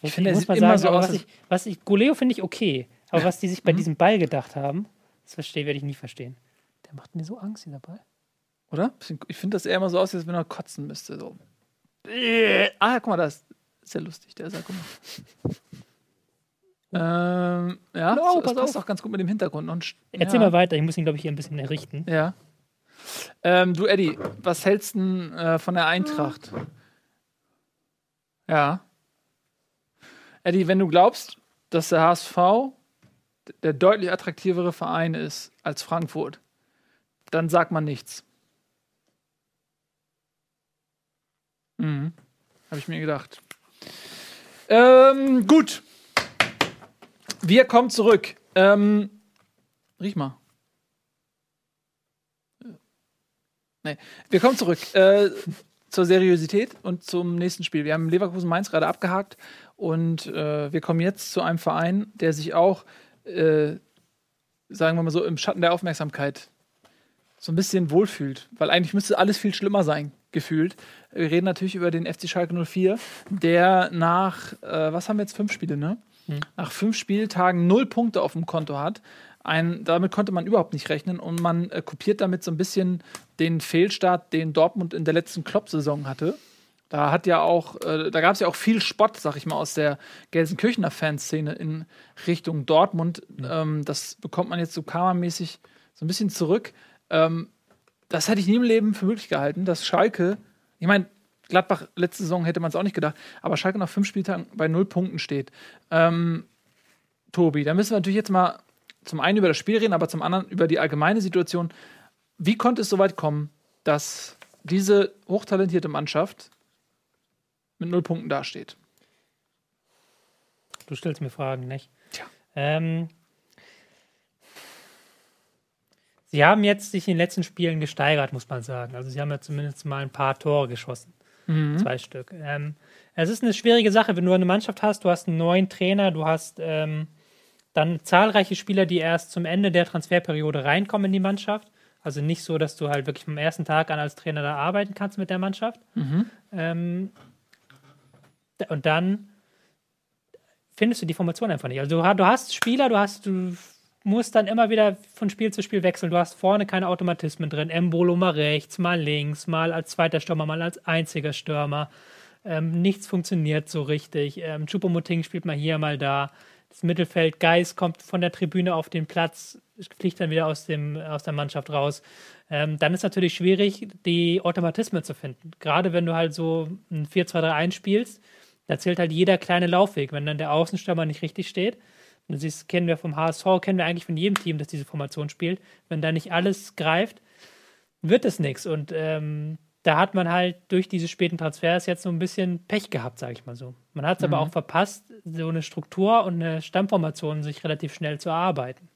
Ich finde, er muss immer sagen, so was ich, was ich, Goleo finde ich okay. Aber was die sich bei Mhm. diesem Ball gedacht haben, das verstehe, werde ich nie verstehen. Der macht mir so Angst, dieser Ball. Oder? Ich finde, das eher immer so aus, als wenn er kotzen müsste. So. Ah, guck mal, das ist sehr lustig, der ist ja, guck mal. ähm, ja, No, das pass passt auf. auch ganz gut mit dem Hintergrund. Und, Erzähl ja. mal weiter, ich muss ihn, glaube ich, hier ein bisschen errichten. Ja. Ähm, du, Eddie, was hältst du denn, äh, von der Eintracht? Ja. Eddie, wenn du glaubst, dass der HSV der deutlich attraktivere Verein ist als Frankfurt, dann sagt man nichts. Mhm. Habe ich mir gedacht. Ähm, gut. Wir kommen zurück. Ähm, riech mal. Nee. Wir kommen zurück äh, zur Seriosität und zum nächsten Spiel. Wir haben Leverkusen Mainz gerade abgehakt und äh, wir kommen jetzt zu einem Verein, der sich auch, äh, sagen wir mal so, im Schatten der Aufmerksamkeit so ein bisschen wohlfühlt. Weil eigentlich müsste alles viel schlimmer sein, gefühlt. Wir reden natürlich über den FC Schalke 04, der nach, äh, was haben wir jetzt, fünf Spiele, ne? Hm. Nach fünf Spieltagen null Punkte auf dem Konto hat. Ein, damit konnte man überhaupt nicht rechnen und man äh, kopiert damit so ein bisschen den Fehlstart, den Dortmund in der letzten Klopp-Saison hatte. Da hat ja auch, äh, da gab es ja auch viel Spott, sag ich mal, aus der Gelsenkirchener Fanszene in Richtung Dortmund. Ähm, das bekommt man jetzt so karmamäßig so ein bisschen zurück. Ähm, das hätte ich nie im Leben für möglich gehalten, dass Schalke, ich meine, Gladbach letzte Saison hätte man es auch nicht gedacht, aber Schalke nach fünf Spieltagen bei null Punkten steht. Ähm, Tobi, da müssen wir natürlich jetzt mal zum einen über das Spiel reden, aber zum anderen über die allgemeine Situation. Wie konnte es so weit kommen, dass diese hochtalentierte Mannschaft mit null Punkten dasteht? Du stellst mir Fragen, nicht? Tja. Ähm, sie haben jetzt sich in den letzten Spielen gesteigert, muss man sagen. Also sie haben ja zumindest mal ein paar Tore geschossen. Zwei Stück. Ähm, es ist eine schwierige Sache, wenn du eine Mannschaft hast, du hast einen neuen Trainer, du hast ähm, dann zahlreiche Spieler, die erst zum Ende der Transferperiode reinkommen in die Mannschaft. Also nicht so, dass du halt wirklich vom ersten Tag an als Trainer da arbeiten kannst mit der Mannschaft. Ähm, d- und dann findest du die Formation einfach nicht. Also du hast Spieler, du hast, du musst dann immer wieder von Spiel zu Spiel wechseln. Du hast vorne keine Automatismen drin. Embolo mal rechts, mal links, mal als zweiter Stürmer, mal als einziger Stürmer. Ähm, nichts funktioniert so richtig. Ähm, Choupo-Moting spielt mal hier, mal da. Das Mittelfeld, Geis kommt von der Tribüne auf den Platz, fliegt dann wieder aus, dem, aus der Mannschaft raus. Ähm, dann ist natürlich schwierig, die Automatismen zu finden. Gerade wenn du halt so ein 4-2-3-1 spielst, da zählt halt jeder kleine Laufweg. Wenn dann der Außenstürmer nicht richtig steht, du siehst, kennen wir vom HSV, kennen wir eigentlich von jedem Team, das diese Formation spielt. Wenn da nicht alles greift, wird es nichts. Und ähm, da hat man halt durch diese späten Transfers jetzt so ein bisschen Pech gehabt, sage ich mal so. Man hat es aber auch verpasst, so eine Struktur und eine Stammformation sich relativ schnell zu erarbeiten.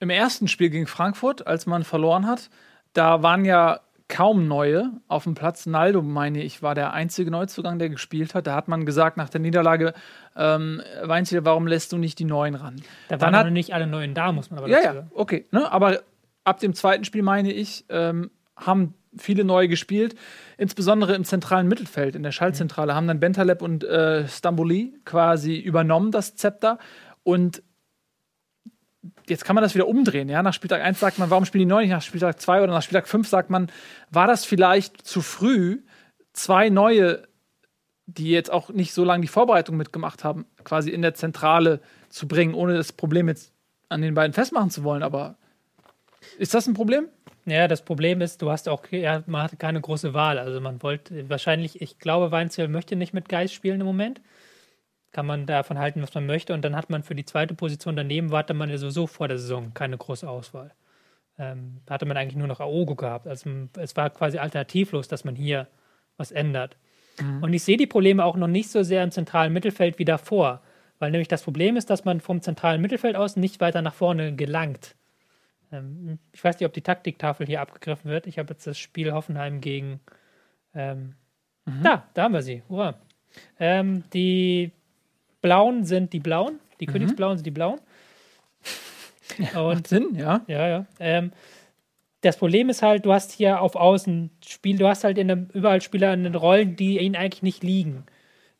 Im ersten Spiel gegen Frankfurt, als man verloren hat, da waren ja kaum Neue auf dem Platz. Naldo, meine ich, war der einzige Neuzugang, der gespielt hat. Da hat man gesagt nach der Niederlage, ähm, Weinziel, warum lässt du nicht die Neuen ran? Da waren hat- noch nicht alle Neuen da, muss man aber Ja, dazu ja, sagen. okay. Ne? Aber ab dem zweiten Spiel, meine ich, ähm, haben viele neue gespielt, insbesondere im zentralen Mittelfeld, in der Schallzentrale, haben dann Bentaleb und äh, Stamboli quasi übernommen, das Zepter. Und jetzt kann man das wieder umdrehen. Ja? Nach Spieltag 1 sagt man, warum spielen die Neuen nicht? Nach Spieltag 2 oder nach Spieltag 5 sagt man, war das vielleicht zu früh, zwei neue, die jetzt auch nicht so lange die Vorbereitung mitgemacht haben, quasi in der Zentrale zu bringen, ohne das Problem jetzt an den beiden festmachen zu wollen. Aber ist das ein Problem? Ja, das Problem ist, du hast auch, ja, man hatte keine große Wahl. Also man wollte wahrscheinlich, ich glaube, Weinzel möchte nicht mit Geist spielen im Moment. Kann man davon halten, was man möchte. Und dann hat man für die zweite Position daneben, hatte man ja sowieso vor der Saison keine große Auswahl. Ähm, da hatte man eigentlich nur noch Aogo gehabt. Also es war quasi alternativlos, dass man hier was ändert. Und ich sehe die Probleme auch noch nicht so sehr im zentralen Mittelfeld wie davor. Weil nämlich das Problem ist, dass man vom zentralen Mittelfeld aus nicht weiter nach vorne gelangt. Ähm, ich weiß nicht, ob die Taktiktafel hier abgegriffen wird. Ich habe jetzt das Spiel Hoffenheim gegen. Ähm, Da, da haben wir sie. Hurra. Ähm, die Blauen sind die Blauen. Die Königsblauen sind die Blauen. Und Sinn, ja. ja, ja. Ähm, das Problem ist halt, du hast hier auf Außen Spiel, du hast halt in einem, überall Spieler in den Rollen, die ihnen eigentlich nicht liegen.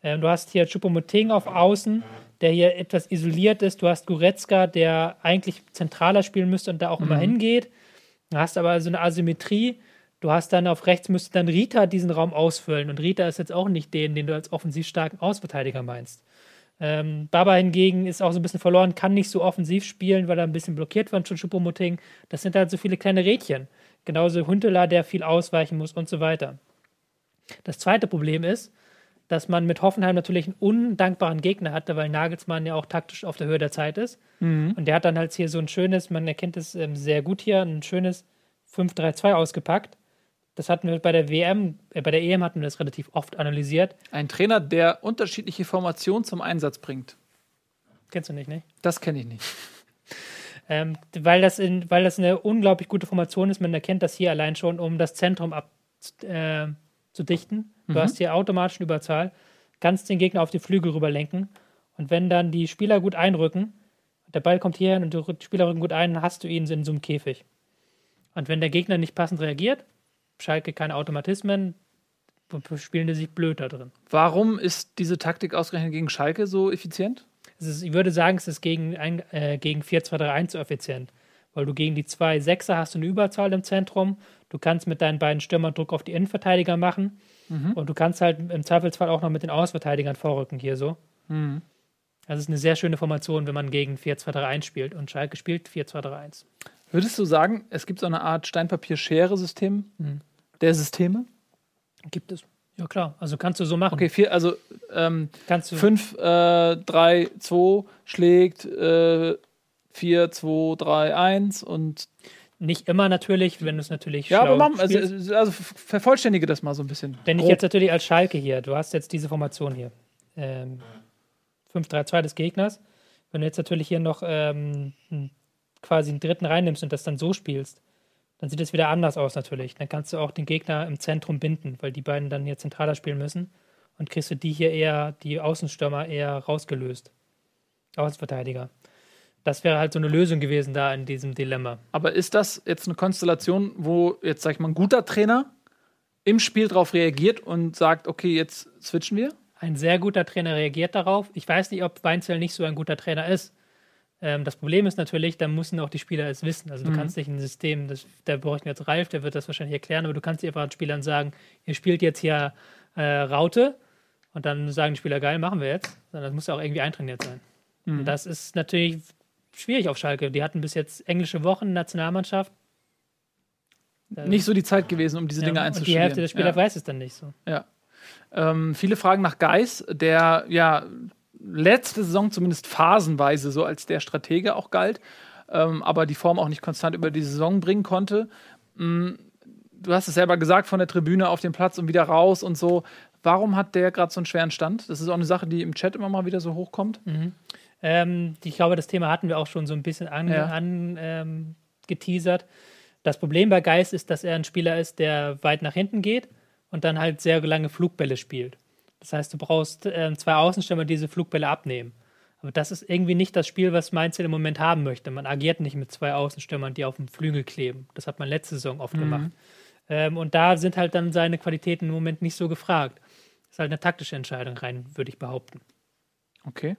Ähm, du hast hier Choupo-Moting auf Außen, der hier etwas isoliert ist. Du hast Goretzka, der eigentlich zentraler spielen müsste und da auch immer hingeht. Du hast aber so eine Asymmetrie. Du hast dann auf rechts müsste dann Rita diesen Raum ausfüllen. Und Rita ist jetzt auch nicht den, den du als offensiv starken Ausverteidiger meinst. Ähm, Baba hingegen ist auch so ein bisschen verloren, kann nicht so offensiv spielen, weil er ein bisschen blockiert von Choupo-Moting. Das sind halt so viele kleine Rädchen. Genauso Huntela, der viel ausweichen muss und so weiter. Das zweite Problem ist, dass man mit Hoffenheim natürlich einen undankbaren Gegner hatte, weil Nagelsmann ja auch taktisch auf der Höhe der Zeit ist. Und der hat dann halt hier so ein schönes, man erkennt es ähm, sehr gut hier, ein schönes 5-3-2 ausgepackt. Das hatten wir bei der WM, äh, bei der EM hatten wir das relativ oft analysiert. Ein Trainer, der unterschiedliche Formationen zum Einsatz bringt. Kennst du nicht, ne? Das kenne ich nicht. Ähm, weil, das in, weil das eine unglaublich gute Formation ist. Man erkennt das hier allein schon, um das Zentrum abzudichten. Äh, zu dichten. du hast hier automatisch eine Überzahl, kannst den Gegner auf die Flügel rüberlenken. Und wenn dann die Spieler gut einrücken, der Ball kommt hierhin und die Spieler rücken gut ein, hast du ihn in so einem Käfig. Und wenn der Gegner nicht passend reagiert, Schalke keine Automatismen, spielen die sich blöd da drin. Warum ist diese Taktik ausgerechnet gegen Schalke so effizient? Ist, ich würde sagen, es ist gegen, äh, gegen 4-2-3-1 so effizient. Weil du gegen die zwei Sechser hast eine Überzahl im Zentrum. Du kannst mit deinen beiden Stürmern Druck auf die Innenverteidiger machen. Und du kannst halt im Zweifelsfall auch noch mit den Ausverteidigern vorrücken hier so. Also es ist eine sehr schöne Formation, wenn man gegen 4-2-3-1 spielt. Und Schalke spielt 4-2-3-1. Würdest du sagen, es gibt so eine Art Steinpapier-Schere-System der Systeme? Gibt es. Ja klar, also kannst du so machen. Okay, vier, also ähm, Kannst du 5, äh, 3, 2 schlägt äh, 4, 2, 3, 1 und nicht immer natürlich, wenn du es natürlich ja, aber machen, also, also vervollständige das mal so ein bisschen. Wenn ich jetzt natürlich als Schalke hier, du hast jetzt diese Formation hier, ähm, 5-3-2 des Gegners, wenn du jetzt natürlich hier noch ähm, einen- quasi einen dritten reinnimmst und das dann so spielst, dann sieht es wieder anders aus natürlich. Dann kannst du auch den Gegner im Zentrum binden, weil die beiden dann hier zentraler spielen müssen und kriegst du die hier eher, die Außenstürmer eher rausgelöst. Außenverteidiger. Das wäre halt so eine Lösung gewesen da in diesem Dilemma. Aber ist das jetzt eine Konstellation, wo jetzt, sag ich mal, ein guter Trainer im Spiel darauf reagiert und sagt, okay, jetzt switchen wir? Ein sehr guter Trainer reagiert darauf. Ich weiß nicht, ob Weinzel nicht so ein guter Trainer ist. Ähm, das Problem ist natürlich, da müssen auch die Spieler es wissen. Also du kannst nicht ein System, das, da bräuchten jetzt Ralf, der wird das wahrscheinlich erklären, aber du kannst einfach den Spielern sagen, ihr spielt jetzt hier äh, Raute und dann sagen die Spieler, geil, machen wir jetzt. Sondern das muss ja auch irgendwie eintrainiert sein. Und das ist natürlich schwierig auf Schalke. Die hatten bis jetzt englische Wochen, Nationalmannschaft. Da- Nicht so die Zeit gewesen, um diese ja, Dinge Und die. Hälfte der Spieler ja. weiß es dann nicht so. Ja. Ähm, viele fragen nach Geis, der ja letzte Saison zumindest phasenweise so als der Stratege auch galt, ähm, aber die Form auch nicht konstant über die Saison bringen konnte. Mm, Du hast es selber gesagt, von der Tribüne auf den Platz und wieder raus und so. Warum hat der gerade so einen schweren Stand? Das ist auch eine Sache, die im Chat immer mal wieder so hochkommt. Ähm, ich glaube, das Thema hatten wir auch schon so ein bisschen an, Ja. an, ähm. Das Problem bei Geist ist, dass er ein Spieler ist, der weit nach hinten geht und dann halt sehr lange Flugbälle spielt. Das heißt, du brauchst ähm, zwei Außenstürmer, die diese Flugbälle abnehmen. Aber das ist irgendwie nicht das Spiel, was Mainz im Moment haben möchte. Man agiert nicht mit zwei Außenstürmern, die auf dem Flügel kleben. Das hat man letzte Saison oft gemacht. Ähm, und da sind halt dann seine Qualitäten im Moment nicht so gefragt. Das ist halt eine taktische Entscheidung rein, würde ich behaupten. Okay.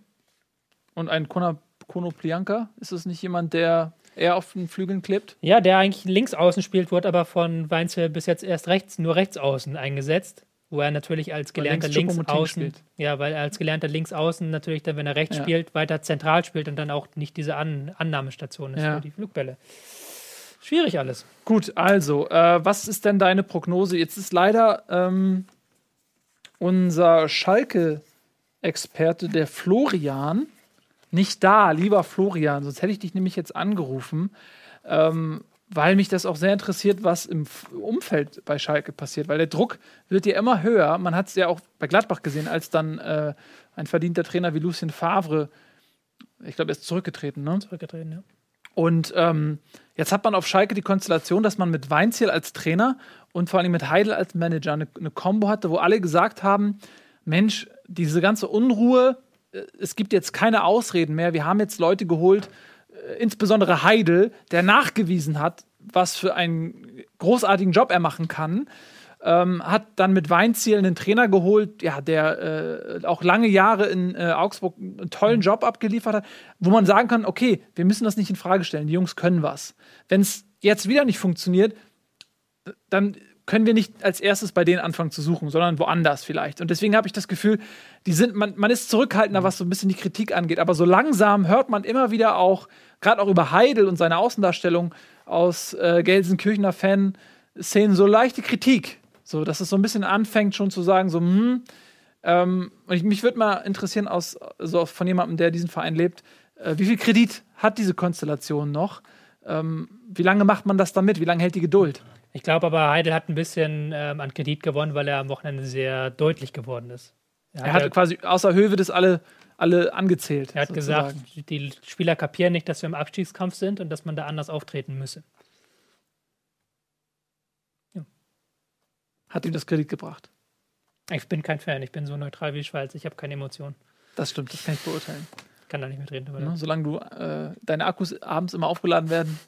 Und ein Kona, Kono Plianka, ist es nicht jemand, der eher auf den Flügeln klebt? Ja, der eigentlich links außen spielt, wurde aber von Weinzel bis jetzt erst rechts, nur rechts außen eingesetzt, wo er natürlich als gelernter links links Choupo-Moting außen, spielt. ja, weil er als gelernter links außen natürlich dann, wenn er rechts Ja. spielt, weiter zentral spielt und dann auch nicht diese An Annahmestation ist Ja. für die Flugbälle. Schwierig alles. Gut, also, äh, was ist denn deine Prognose? Jetzt ist leider ähm, unser Schalke-Experte, der Florian, nicht da, lieber Florian, sonst hätte ich dich nämlich jetzt angerufen. Ähm, weil mich das auch sehr interessiert, was im Umfeld bei Schalke passiert, weil der Druck wird ja immer höher. Man hat es ja auch bei Gladbach gesehen, als dann äh, ein verdienter Trainer wie Lucien Favre, ich glaube, er ist zurückgetreten, ne? Zurückgetreten, ja. Und ähm, jetzt hat man auf Schalke die Konstellation, dass man mit Weinziel als Trainer und vor allem mit Heidel als Manager eine, eine Kombo hatte, wo alle gesagt haben: Mensch, diese ganze Unruhe, äh, es gibt jetzt keine Ausreden mehr. Wir haben jetzt Leute geholt, insbesondere Heidel, der nachgewiesen hat, was für einen großartigen Job er machen kann. Ähm, hat dann mit Weinziel einen Trainer geholt, ja, der äh, auch lange Jahre in äh, Augsburg einen tollen Job abgeliefert hat, wo man sagen kann, okay, wir müssen das nicht in Frage stellen, die Jungs können was. Wenn es jetzt wieder nicht funktioniert, dann können wir nicht als erstes bei denen anfangen zu suchen, sondern woanders vielleicht. Und deswegen habe ich das Gefühl, die sind, man, man ist zurückhaltender, was so ein bisschen die Kritik angeht. Aber so langsam hört man immer wieder auch, gerade auch über Heidel und seine Außendarstellung aus äh, Gelsenkirchener Fanszenen, so leichte Kritik. So, dass es so ein bisschen anfängt, schon zu sagen, so, hm, ähm, und ich, mich würde mal interessieren, aus, so von jemandem, der diesen Verein lebt, äh, wie viel Kredit hat diese Konstellation noch? Ähm, wie lange macht man das damit? Wie lange hält die Geduld? Ich glaube aber, Heidel hat ein bisschen ähm, an Kredit gewonnen, weil er am Wochenende sehr deutlich geworden ist. Er hat quasi außer Höwe das alle, alle angezählt. er hat sozusagen. gesagt, die Spieler kapieren nicht, dass wir im Abstiegskampf sind und dass man da anders auftreten müsse. Hat ihm das Kredit gebracht. Ich bin kein Fan, ich bin so neutral wie die Schweiz, ich habe keine Emotionen. Das stimmt, das kann ich beurteilen. Ich kann da nicht mitreden. Aber Ne? Solange du äh, deine Akkus abends immer aufgeladen werden,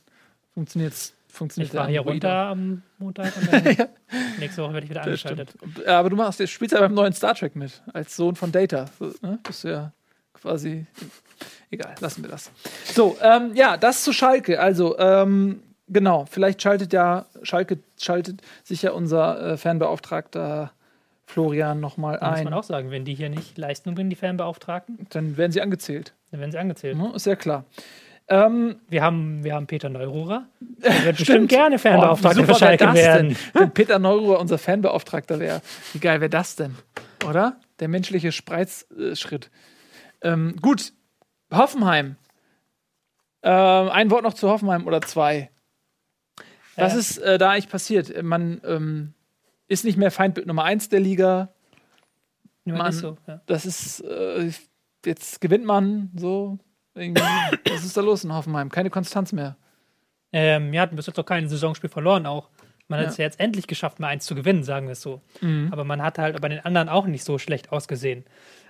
funktioniert's. Funktioniert ich war hier runter am Montag und dann nächste Woche werde ich wieder angeschaltet. Ja, aber du machst, du spielst ja beim neuen Star Trek mit, als Sohn von Data. So, ne? Bist du ja quasi. Egal, lassen wir das. So, ähm, ja, das zu Schalke. Also, ähm, genau, vielleicht schaltet ja, Schalke schaltet sich ja unser äh, Fanbeauftragter Florian nochmal Da muss man ein. auch sagen, wenn die hier nicht Leistung bringen, die Fanbeauftragten, Dann werden sie angezählt. dann werden sie angezählt. Ne? Ist ja klar. Ähm, Wir, haben, wir haben Peter Neururer. Der wird bestimmt gerne Fanbeauftragter Oh, für wie super Schalke werden. Denn, wenn Peter Neuruhr unser Fanbeauftragter wäre. Wie geil wäre das denn? Oder? Der menschliche Spreizschritt. Ähm, gut, Hoffenheim. Ähm, ein Wort noch zu Hoffenheim oder zwei. Was Ja. ist äh, da eigentlich passiert? Man ähm, ist nicht mehr Feindbild Nummer eins der Liga. Ist so, ja. Das ist, äh, jetzt gewinnt man so. Irgendwie. Was ist da los in Hoffenheim? Keine Konstanz mehr. Ähm, wir hatten bis jetzt noch kein Saisonspiel verloren auch. Man hat Ja. es ja jetzt endlich geschafft, mal eins zu gewinnen, sagen wir es so. Mhm. Aber man hat halt bei den anderen auch nicht so schlecht ausgesehen.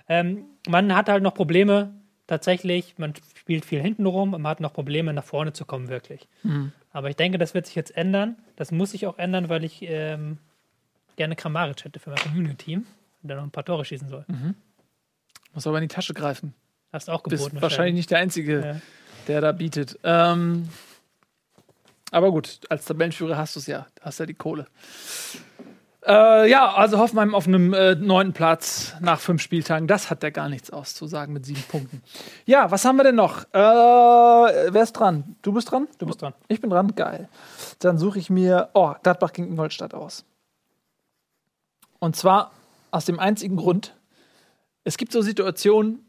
Ähm, man hat halt noch Probleme, tatsächlich. Man spielt viel hintenrum und man hat noch Probleme, nach vorne zu kommen, wirklich. Mhm. Aber ich denke, das wird sich jetzt ändern. Das muss sich auch ändern, weil ich ähm, gerne Kramaric hätte für mein Community-Team, der noch ein paar Tore schießen soll. Muss aber in die Tasche greifen. Hast du auch bist geboten. wahrscheinlich nicht der Einzige, Ja. der da bietet. Ähm, aber gut, als Tabellenführer hast du es ja. Hast ja die Kohle. Äh, ja, also Hoffenheim auf einem äh, neunten Platz nach fünf Spieltagen. Das hat ja gar nichts auszusagen mit sieben Punkten. Ja, was haben wir denn noch? Äh, wer ist dran? Du bist dran? Du bist dran. Ich bin dran? Geil. Dann suche ich mir, oh, Gladbach gegen Ingolstadt aus. Und zwar aus dem einzigen Grund, es gibt so Situationen,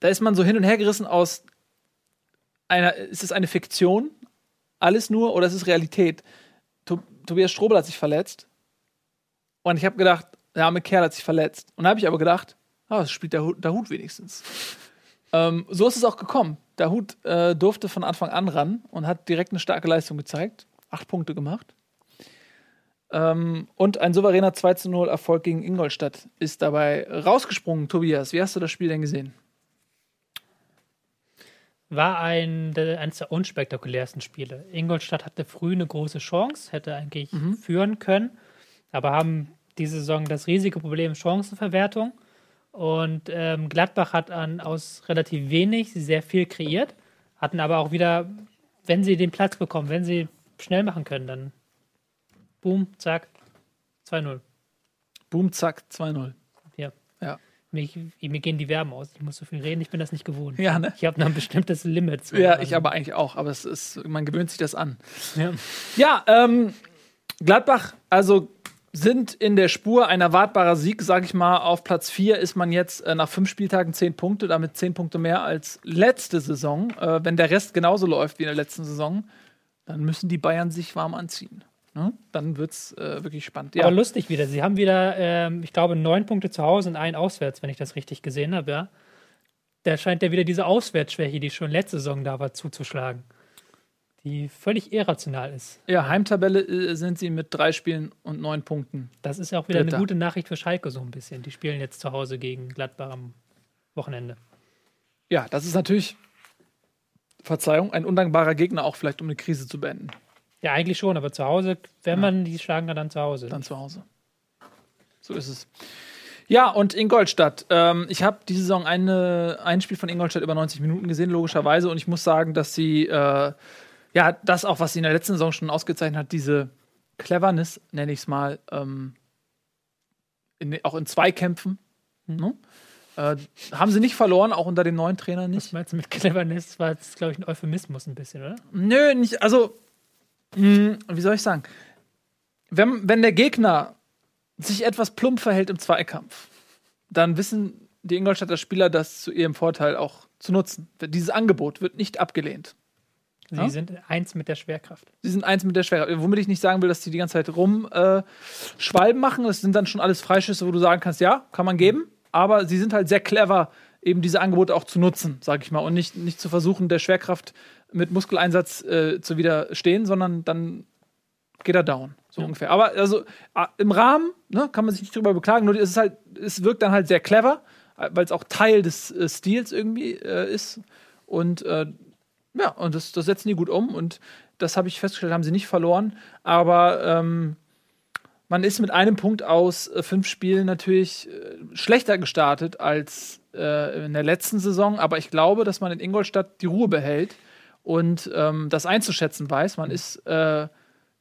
da ist man so hin und her gerissen aus einer, ist es eine Fiktion, alles nur, oder ist es Realität? To Tobias Strobel hat sich verletzt. Und ich habe gedacht, der arme Kerl hat sich verletzt. Und dann habe ich aber gedacht, ah, das spielt der Hut, der Hut wenigstens. Ähm, so ist es auch gekommen. Der Hut äh, durfte von Anfang an ran und hat direkt eine starke Leistung gezeigt. Acht Punkte gemacht. Ähm, und ein souveräner 2 zu 0 Erfolg gegen Ingolstadt ist dabei rausgesprungen. Tobias, wie hast du das Spiel denn gesehen? War ein, der, eines der unspektakulärsten Spiele. Ingolstadt hatte früh eine große Chance, hätte eigentlich führen können, aber haben diese Saison das riesige Problem Chancenverwertung. Und ähm, Gladbach hat an, aus relativ wenig sehr viel kreiert, hatten aber auch wieder, wenn sie den Platz bekommen, wenn sie schnell machen können, dann boom, zack, 2-0. Boom, zack, 2-0. Ja. Mir, gehen die Verben aus. Ich muss so viel reden, ich bin das nicht gewohnt. Ja, ne? Ich habe noch ein bestimmtes Limit. so. Ja, ich aber eigentlich auch, aber es ist, man gewöhnt sich das an. Ja. Ja, ähm, Gladbach, also sind in der Spur. Ein erwartbarer Sieg, sage ich mal. Auf Platz 4 ist man jetzt äh, nach fünf Spieltagen zehn Punkte, damit zehn Punkte mehr als letzte Saison. Äh, wenn der Rest genauso läuft wie in der letzten Saison, dann müssen die Bayern sich warm anziehen. Ne? Dann wird es äh, wirklich spannend. Ja. Aber lustig wieder. Sie haben wieder, ähm, ich glaube, neun Punkte zu Hause und einen auswärts, wenn ich das richtig gesehen habe, ja. Da scheint ja wieder diese Auswärtsschwäche, die schon letzte Saison da war, zuzuschlagen. Die völlig irrational ist. ja, Heimtabelle äh, sind sie mit drei Spielen und neun Punkten. Das ist ja auch wieder Dritter. eine gute Nachricht für Schalke so ein bisschen. Die spielen jetzt zu Hause gegen Gladbach am Wochenende. Ja, das ist natürlich, Verzeihung, ein undankbarer Gegner auch vielleicht, um eine Krise zu beenden. Ja, eigentlich schon, aber zu Hause, wenn man die schlagen, dann zu Hause. Dann zu Hause. So ist es. Ja, und Ingolstadt. Ähm, ich habe diese Saison eine, ein Spiel von Ingolstadt über 90 Minuten gesehen, logischerweise. Und ich muss sagen, dass sie, äh, ja, das auch, was sie in der letzten Saison schon ausgezeichnet hat, diese Cleverness, nenne ich es mal, ähm, in, auch in Zweikämpfen, ne? äh, haben sie nicht verloren, auch unter dem neuen Trainer Was nicht. meinst du mit Cleverness? War jetzt, glaube ich, ein Euphemismus ein bisschen, oder? Nö, nicht, also, mh, wie soll ich sagen? Wenn, wenn der Gegner sich etwas plump verhält im Zweikampf, dann wissen die Ingolstädter Spieler das zu ihrem Vorteil auch zu nutzen. Dieses Angebot wird nicht abgelehnt. Sie Ja? sind eins mit der Schwerkraft. Sie sind eins mit der Schwere. Womit ich nicht sagen will, dass die die ganze Zeit rum äh, machen. Das sind dann schon alles Freischüsse, wo du sagen kannst, ja, kann man geben. Aber sie sind halt sehr clever, eben diese Angebote auch zu nutzen, sag ich mal. Und nicht, nicht zu versuchen, der Schwerkraft mit Muskeleinsatz äh, zu widerstehen, sondern dann geht er down. So ungefähr. Aber also im Rahmen ne, kann man sich nicht drüber beklagen. Nur es ist halt, es wirkt dann halt sehr clever, weil es auch Teil des äh, Stils irgendwie äh, ist. Und äh, ja, und das, das setzen die gut um. Und das habe ich festgestellt, haben sie nicht verloren. Aber ähm, man ist mit einem Punkt aus äh, fünf Spielen natürlich äh, schlechter gestartet als äh, in der letzten Saison. Aber ich glaube, dass man in Ingolstadt die Ruhe behält und ähm, das einzuschätzen weiß. Man ist, äh,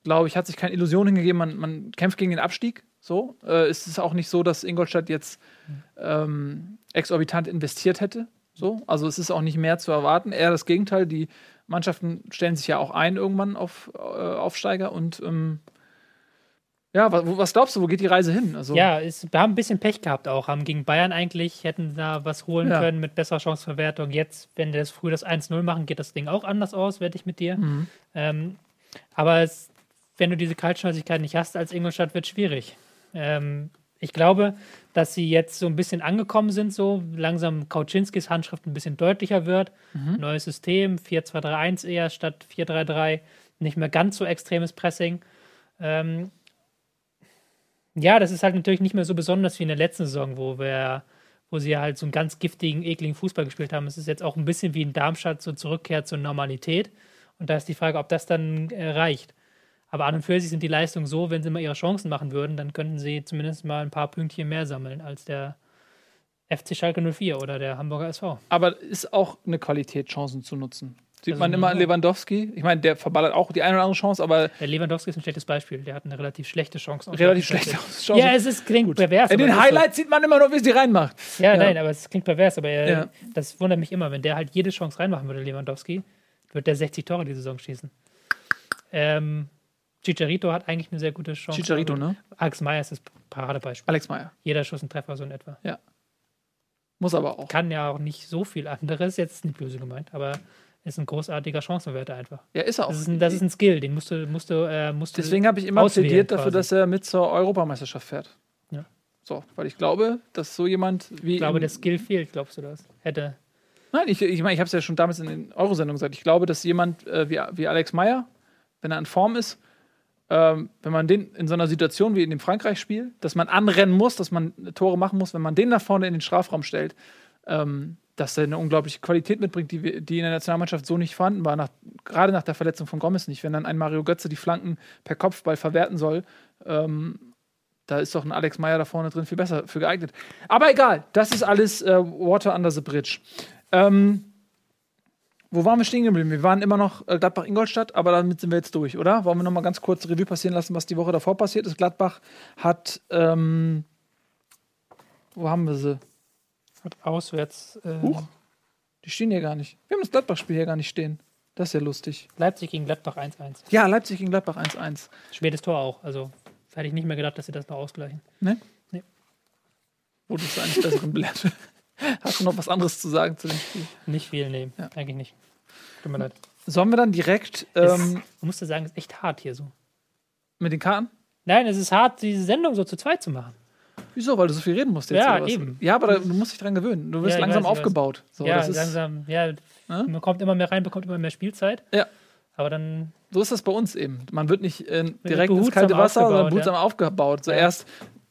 glaube ich, hat sich keine Illusion hingegeben. Man, man kämpft gegen den Abstieg. So äh, es ist auch nicht so, dass Ingolstadt jetzt ähm, exorbitant investiert hätte. So, also es ist auch nicht mehr zu erwarten. Eher das Gegenteil. Die Mannschaften stellen sich ja auch ein irgendwann auf äh, Aufsteiger und ähm, ja, was, was glaubst du, wo geht die Reise hin? Also, Ja, es, wir haben ein bisschen Pech gehabt auch. Haben gegen Bayern eigentlich, hätten da was holen Ja. können mit besserer Chanceverwertung. Jetzt, wenn wir das früh das 1-0 machen, geht das Ding auch anders aus, wette ich mit dir. Mhm. Ähm, aber es, wenn du diese Kaltschnäuzigkeit nicht hast als Ingolstadt, wird schwierig. Ähm, ich glaube, dass sie jetzt so ein bisschen angekommen sind, so langsam Kauczynskis Handschrift ein bisschen deutlicher wird. Neues System, 4-2-3-1 eher statt 4-3-3, nicht mehr ganz so extremes Pressing. Ähm, ja, das ist halt natürlich nicht mehr so besonders wie in der letzten Saison, wo wir, wo sie halt so einen ganz giftigen, ekligen Fußball gespielt haben. Es ist jetzt auch ein bisschen wie in Darmstadt so zurückkehrt zur Normalität. Und da ist die Frage, ob das dann äh, reicht. Aber an und für sich sind die Leistungen so, wenn sie mal ihre Chancen machen würden, dann könnten sie zumindest mal ein paar Pünktchen mehr sammeln als der FC Schalke 04 oder der Hamburger SV. Aber ist auch eine Qualität, Chancen zu nutzen. Sieht Also, man immer an ja. Lewandowski. Ich meine, der verballert auch die eine oder andere Chance, aber Der Lewandowski ist ein schlechtes Beispiel. Der hat eine relativ schlechte Chance. relativ schlechte Chance. Ja, es ist, klingt pervers. In den ist so. Highlights sieht man immer nur, wie sie reinmacht. Ja, Ja. nein, aber es klingt pervers, aber er, Ja. das wundert mich immer. Wenn der halt jede Chance reinmachen würde, Lewandowski, wird der 60 Tore die Saison schießen. Ähm, Chicharito hat eigentlich eine sehr gute Chance. Chicharito, ne? Alex Meyer ist das Paradebeispiel. Alex Meyer. Jeder Schuss ein Treffer, so in etwa. Muss aber auch. Kann ja auch nicht so viel anderes, jetzt nicht böse gemeint, aber ist ein großartiger Chancenwerte einfach. Ja, ist er auch. Das ist ein, das ist ein Skill, den musst du, musst du, äh, musst du Deswegen habe ich immer plädiert dafür, quasi. dass er mit zur Europameisterschaft fährt. Ja. So, weil ich glaube, dass so jemand wie. Ich glaube, der Skill fehlt, glaubst du das? Hätte. Nein, ich, ich meine, ich habe es ja schon damals in den Eurosendungen gesagt. Ich glaube, dass jemand äh, wie, wie Alex Meyer, wenn er in Form ist, ähm, wenn man den in so einer Situation wie in dem Frankreich-Spiel, dass man anrennen muss, dass man Tore machen muss, wenn man den nach vorne in den Strafraum stellt, ähm, dass er eine unglaubliche Qualität mitbringt, die, die in der Nationalmannschaft so nicht vorhanden war, nach, gerade nach der Verletzung von Gomez nicht. Wenn dann ein Mario Götze die Flanken per Kopfball verwerten soll, ähm, da ist doch ein Alex Meyer da vorne drin viel besser für geeignet. Aber egal, das ist alles äh, Water under the bridge. Ähm, wo waren wir stehen geblieben? Wir waren immer noch äh, Gladbach-Ingolstadt, aber damit sind wir jetzt durch, oder? Wollen wir noch mal ganz kurz Revue passieren lassen, was die Woche davor passiert ist? Gladbach hat, ähm, wo haben wir sie? Hat auswärts äh, Huch. Die stehen hier gar nicht. Wir haben das Gladbach-Spiel hier gar nicht stehen. Das ist ja lustig. Leipzig gegen Gladbach 1-1. Ja, Leipzig gegen Gladbach 1-1. Spätes Tor auch. Also Hätte ich nicht mehr gedacht, dass sie das noch ausgleichen. Ne? Nee. Wurde es eines Besseren belehrt. Hast du noch was anderes zu sagen zu dem Spiel? Nicht viel, nee. Ja. Eigentlich nicht. Tut mir leid. Sollen wir dann direkt Es- ähm, man muss ja sagen, es ist echt hart hier so. mit den Karten? Nein, es ist hart, diese Sendung so zu zweit zu machen. Wieso? Weil du so viel reden musst jetzt. Ja, oder was? eben. Ja, aber da, du musst dich dran gewöhnen. Du wirst Ja, langsam weiß, aufgebaut. So, ja, ist, langsam, ja, man kommt immer mehr rein, bekommt immer mehr Spielzeit. Ja. Aber dann, so ist das bei uns eben. Man wird nicht äh, direkt ins kalte Wasser, sondern behutsam ja. aufgebaut. Zuerst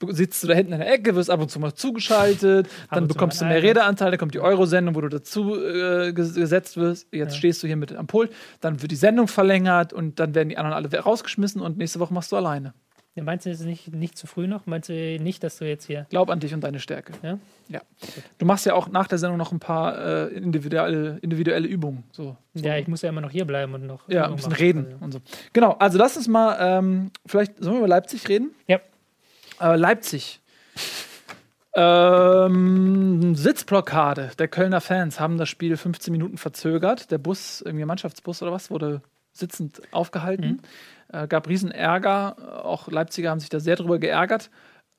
sitzt du da hinten in der Ecke, wirst ab und zu mal zugeschaltet, dann bekommst du mehr ein- Redeanteil, dann kommt die Euro-Sendung, wo du dazu äh, ges- gesetzt wirst. Jetzt Ja. stehst du hier mit am Pult, dann wird die Sendung verlängert und dann werden die anderen alle rausgeschmissen und nächste Woche machst du alleine. Meinst du, es ist nicht, nicht zu früh noch? Meinst du nicht, dass du jetzt hier. Glaub an dich und deine Stärke. Ja? Ja. Du machst ja auch nach der Sendung noch ein paar äh, individuelle, individuelle Übungen. So. Ja, ich muss ja immer noch hier bleiben und noch. Ja, ein bisschen machen. reden Also, und so. Genau, also lass uns mal, ähm, vielleicht sollen wir über Leipzig reden? Ja. Äh, Leipzig. Ähm, Sitzblockade der Kölner Fans haben das Spiel 15 Minuten verzögert. Der Bus, irgendwie Mannschaftsbus oder was, wurde sitzend aufgehalten. Äh, gab riesen Ärger. Auch Leipziger haben sich da sehr drüber geärgert.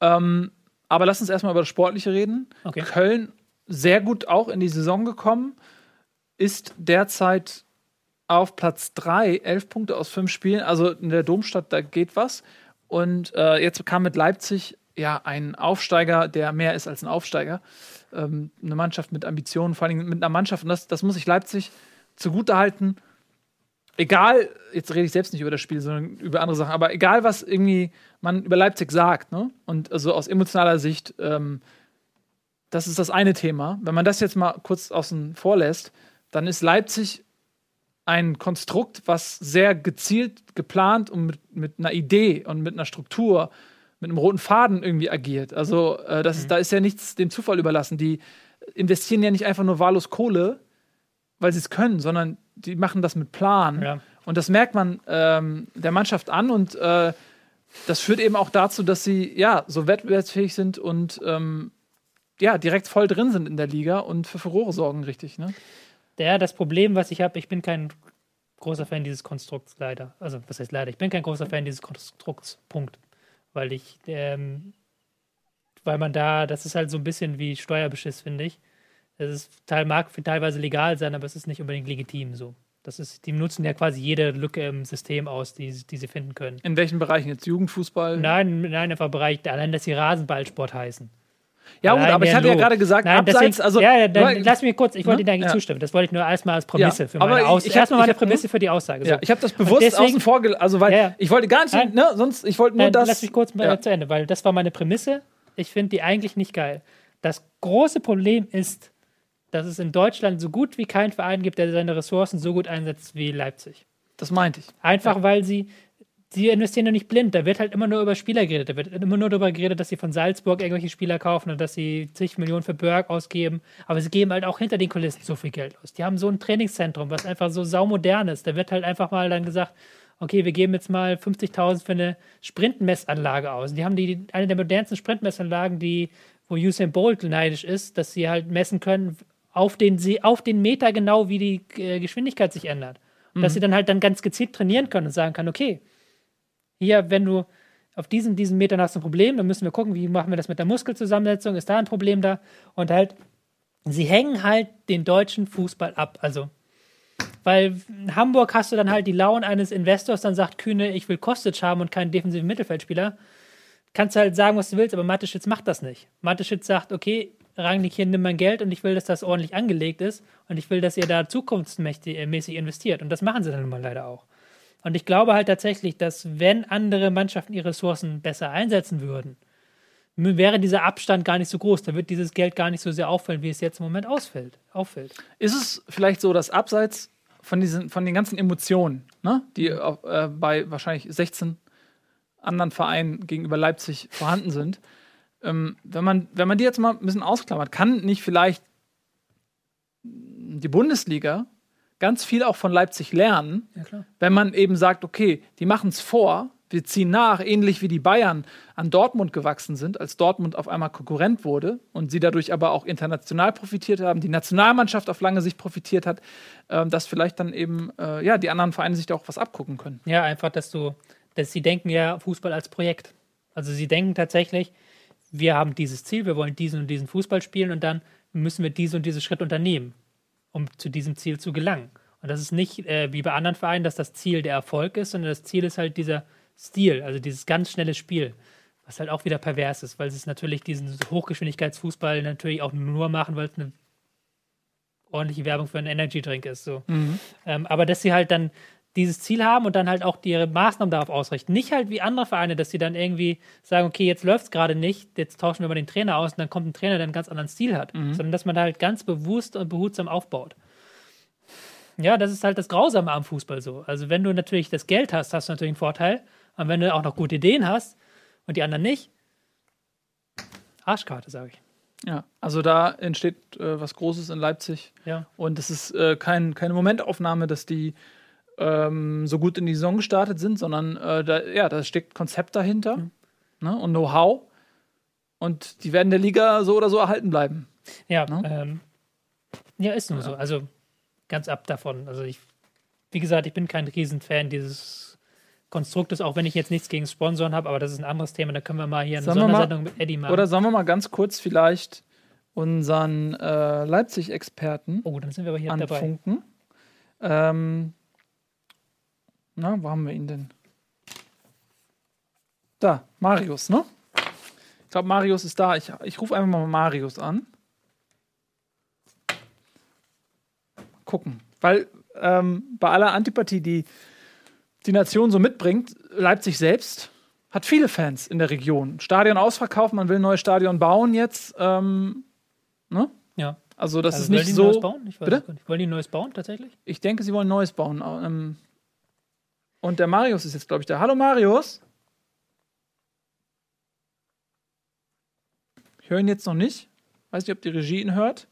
Ähm, aber lass uns erstmal über das Sportliche reden. Okay. Köln sehr gut auch in die Saison gekommen, ist derzeit auf Platz 3, 11 Punkte aus fünf Spielen. Also in der Domstadt, da geht was. Und äh, jetzt kam mit Leipzig ja ein Aufsteiger, der mehr ist als ein Aufsteiger. Ähm, eine Mannschaft mit Ambitionen, vor allem mit einer Mannschaft, und das, das muss ich Leipzig zugutehalten. Egal, jetzt rede ich selbst nicht über das Spiel, sondern über andere Sachen, aber egal, was irgendwie man über Leipzig sagt, ne? Und also aus emotionaler Sicht, ähm, das ist das eine Thema. Wenn man das jetzt mal kurz außen vor lässt, dann ist Leipzig ein Konstrukt, was sehr gezielt, geplant und mit, mit einer Idee und mit einer Struktur, mit einem roten Faden irgendwie agiert. Also äh, das ist, da ist ja nichts dem Zufall überlassen. Die investieren ja nicht einfach nur wahllos Kohle, weil sie es können, sondern die machen das mit Plan. Ja. Und das merkt man ähm, der Mannschaft an und äh, das führt eben auch dazu, dass sie ja so wettbewerbsfähig sind und ähm, ja direkt voll drin sind in der Liga und für Furore sorgen, richtig. Ne? Ja, das Problem, was ich habe, ich bin kein großer Fan dieses Konstrukts leider. Also, was heißt leider? Ich bin kein großer Fan dieses Konstrukts. Punkt. Weil ich, ähm, weil man da, das ist halt so ein bisschen wie Steuerbeschiss, finde ich. Das ist teil, mag teilweise legal sein, aber es ist nicht unbedingt legitim so. Das ist, die nutzen ja quasi jede Lücke im System aus, die, die sie finden können. In welchen Bereichen jetzt? Jugendfußball? Nein, nein, einfach Bereich, allein, dass sie Rasenballsport heißen. Ja, gut, aber ich hatte ja Lob. gerade gesagt, Nein, abseits, deswegen, also. ja, ja, dann, Weil- lass mich kurz, ich wollte Ne? Ihnen eigentlich Ja. zustimmen. Das wollte ich nur erstmal als Prämisse Ja, für meine Aussage. ich Erstmal meine hab- Prämisse für die Aussage. So. ja, ich habe das bewusst deswegen- außen vor, also weil Ja, ja. ich wollte gar nicht, Nein. ne, sonst ich wollte nur Nein, das. lass mich kurz mal ja. zu Ende, weil das war meine Prämisse. Ich finde die eigentlich nicht geil. Das große Problem ist, dass es in Deutschland so gut wie keinen Verein gibt, der seine Ressourcen so gut einsetzt wie Leipzig. Das meinte ich. Einfach weil sie, sie investieren ja nicht blind. Da wird halt immer nur über Spieler geredet. Da wird immer nur darüber geredet, dass sie von Salzburg irgendwelche Spieler kaufen und dass sie zig Millionen für Berg ausgeben. Aber sie geben halt auch hinter den Kulissen so viel Geld aus. Die haben so ein Trainingszentrum, was einfach so saumodern ist. Da wird halt einfach mal dann gesagt, okay, wir geben jetzt mal 50.000 für eine Sprintmessanlage aus. Die haben die, eine der modernsten Sprintmessanlagen, die, wo Usain Bolt neidisch ist, dass sie halt messen können auf den, See- auf den Meter genau, wie die äh, Geschwindigkeit sich ändert. Und dass sie dann halt dann ganz gezielt trainieren können und sagen kann, okay, hier, wenn du auf diesen, diesen Metern hast ein Problem, dann müssen wir gucken, wie machen wir das mit der Muskelzusammensetzung, ist da ein Problem da? Und halt, sie hängen halt den deutschen Fußball ab. Also, weil in Hamburg hast du dann halt die Laune eines Investors, dann sagt Kühne, ich will Kostic haben und keinen defensiven Mittelfeldspieler. Kannst du halt sagen, was du willst, aber Mateschitz macht das nicht. Mateschitz sagt, okay, Rangnick, hier nimm mein Geld und ich will, dass das ordentlich angelegt ist und ich will, dass ihr da zukunftsmäßig investiert. Und das machen sie dann nun mal leider auch. Und ich glaube halt tatsächlich, dass wenn andere Mannschaften ihre Ressourcen besser einsetzen würden, wäre dieser Abstand gar nicht so groß. Da wird dieses Geld gar nicht so sehr auffallen, wie es jetzt im Moment ausfällt, auffällt. Ist es vielleicht so, dass abseits von, diesen, von den ganzen Emotionen, ne, die äh, bei wahrscheinlich 16 anderen Vereinen gegenüber Leipzig vorhanden sind, ähm, wenn, man, wenn man die jetzt mal ein bisschen ausklammert, kann nicht vielleicht die Bundesliga ganz viel auch von Leipzig lernen, Ja, wenn man eben sagt, okay, die machen es vor, wir ziehen nach, ähnlich wie die Bayern an Dortmund gewachsen sind, als Dortmund auf einmal Konkurrent wurde und sie dadurch aber auch international profitiert haben, die Nationalmannschaft auf lange Sicht profitiert hat, ähm, dass vielleicht dann eben äh, ja, die anderen Vereine sich da auch was abgucken können. Ja, einfach, dass du, dass sie denken ja Fußball als Projekt. Also sie denken tatsächlich, wir haben dieses Ziel, wir wollen diesen und diesen Fußball spielen und dann müssen wir diesen und diesen Schritt unternehmen, um zu diesem Ziel zu gelangen. Und das ist nicht äh, wie bei anderen Vereinen, dass das Ziel der Erfolg ist, sondern das Ziel ist halt dieser Stil, also dieses ganz schnelle Spiel, was halt auch wieder pervers ist, weil sie es natürlich diesen Hochgeschwindigkeitsfußball natürlich auch nur machen, weil es eine ordentliche Werbung für einen Energy Drink ist. So. Mhm. Ähm, aber dass sie halt dann dieses Ziel haben und dann halt auch ihre Maßnahmen darauf ausrichten. Nicht halt wie andere Vereine, dass sie dann irgendwie sagen, okay, jetzt läuft es gerade nicht, jetzt tauschen wir mal den Trainer aus und dann kommt ein Trainer, der einen ganz anderen Stil hat. Mhm. Sondern dass man da halt ganz bewusst und behutsam aufbaut. Ja, das ist halt das Grausame am Fußball so. Also wenn du natürlich das Geld hast, hast du natürlich einen Vorteil. Und wenn du auch noch gute Ideen hast und die anderen nicht, Arschkarte, sage ich. Ja, also da entsteht äh, was Großes in Leipzig. Ja. Und es ist äh, kein, keine Momentaufnahme, dass die ähm, so gut in die Saison gestartet sind, sondern äh, da, ja, da steckt Konzept dahinter Mhm. ne, und Know-how. Und die werden der Liga so oder so erhalten bleiben. Ja, Ne? ähm, ja, ist nur so. Also ganz ab davon. Also ich, wie gesagt, ich bin kein Riesenfan dieses Konstruktes, auch wenn ich jetzt nichts gegen Sponsoren habe, aber das ist ein anderes Thema. Da können wir mal hier eine Sollen wir mal- Sondersendung mit Eddie machen. Oder sollen wir mal ganz kurz vielleicht unseren äh, Leipzig-Experten oh, dann sind wir aber hier dabei. anfunken? Ähm, na, wo haben wir ihn denn? Da, Marius, ne? Ich glaube, Marius ist da. Ich, ich rufe einfach mal Marius an. Gucken. Weil ähm, bei aller Antipathie, die die Nation so mitbringt, Leipzig selbst hat viele Fans in der Region. Stadion ausverkauft, man will ein neues Stadion bauen jetzt. Ähm, ne? Ja. Also das Also ist wollen nicht die ein so. Neues bauen? Ich weiß Bitte? nicht. Wollen die ein neues bauen tatsächlich? Ich denke, sie wollen Neues bauen. Ähm, und der Marius ist jetzt, glaube ich, da. Hallo Marius. Ich höre ihn jetzt noch nicht. Weiß nicht, ob die Regie ihn hört.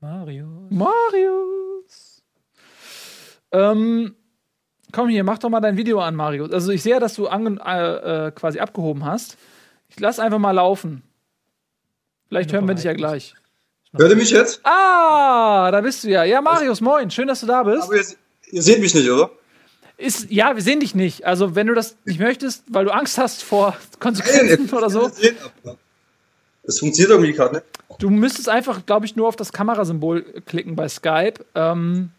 Mario. Marius. Ähm, komm hier, mach doch mal dein Video an, Marius. Also ich sehe, dass du ange äh, äh, quasi abgehoben hast. Ich lass einfach mal laufen. Vielleicht hören wir dich ja gleich. Hört ihr mich jetzt? Ah, da bist du ja. Ja, Marius, moin. Schön, dass du da bist. Aber ihr, ihr seht mich nicht, oder? Ist, ja, wir sehen dich nicht. Also, wenn du das nicht möchtest, weil du Angst hast vor Nein, Konsequenzen könnt oder so, sehen, Das funktioniert irgendwie gerade nicht. du müsstest einfach, glaube ich, nur auf das Kamerasymbol klicken bei Skype. Ähm,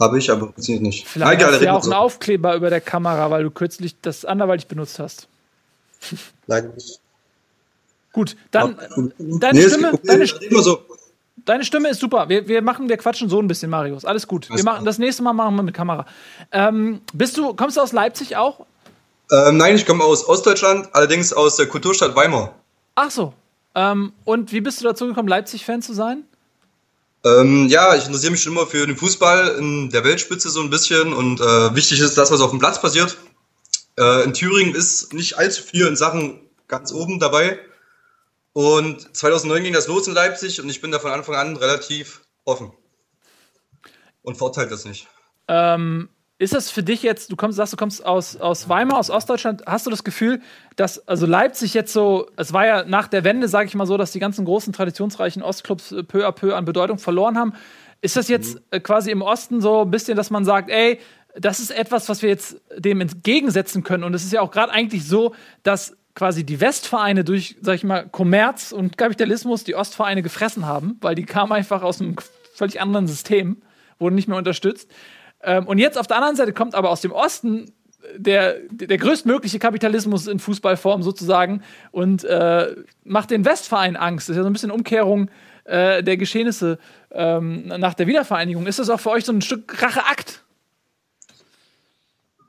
Habe ich, aber funktioniert nicht. vielleicht egal, hast du ja auch einen. Aufkleber über der Kamera, weil du kürzlich das anderweitig benutzt hast. Nein, nicht. Gut, dann Aber- deine nee, Stimme- deine- so. Deine Stimme ist super. Wir, wir machen, wir quatschen so ein bisschen, Marius. Alles gut. Wir machen das nächste Mal machen wir mit Kamera. Ähm, bist du, kommst du aus Leipzig auch? Ähm, nein, ich komme aus Ostdeutschland, allerdings aus der Kulturstadt Weimar. Ach so. Ähm, und wie bist du dazu gekommen, Leipzig-Fan zu sein? Ähm, ja, ich interessiere mich schon immer für den Fußball in der Weltspitze so ein bisschen und äh, wichtig ist das, was auf dem Platz passiert. Äh, in Thüringen ist nicht allzu viel in Sachen ganz oben dabei. Und 2009 ging das los in Leipzig und ich bin da von Anfang an relativ offen. Und verurteilt das nicht. Ähm, ist das für dich jetzt, du kommst, sagst, du kommst aus, aus Weimar, aus Ostdeutschland, hast du das Gefühl, dass also Leipzig jetzt so, es war ja nach der Wende, sage ich mal so, dass die ganzen großen traditionsreichen Ostclubs äh, peu à peu an Bedeutung verloren haben. Ist das jetzt äh, quasi im Osten so ein bisschen, dass man sagt, ey, das ist etwas, was wir jetzt dem entgegensetzen können? Und es ist ja auch gerade eigentlich so, dass quasi die Westvereine durch, sag ich mal, Kommerz und Kapitalismus die Ostvereine gefressen haben, weil die kamen einfach aus einem völlig anderen System, wurden nicht mehr unterstützt. Ähm, und jetzt auf der anderen Seite kommt aber aus dem Osten der, der größtmögliche Kapitalismus in Fußballform sozusagen und äh, macht den Westverein Angst. Das ist ja so ein bisschen Umkehrung äh, der Geschehnisse ähm, nach der Wiedervereinigung. Ist das auch für euch so ein Stück Racheakt?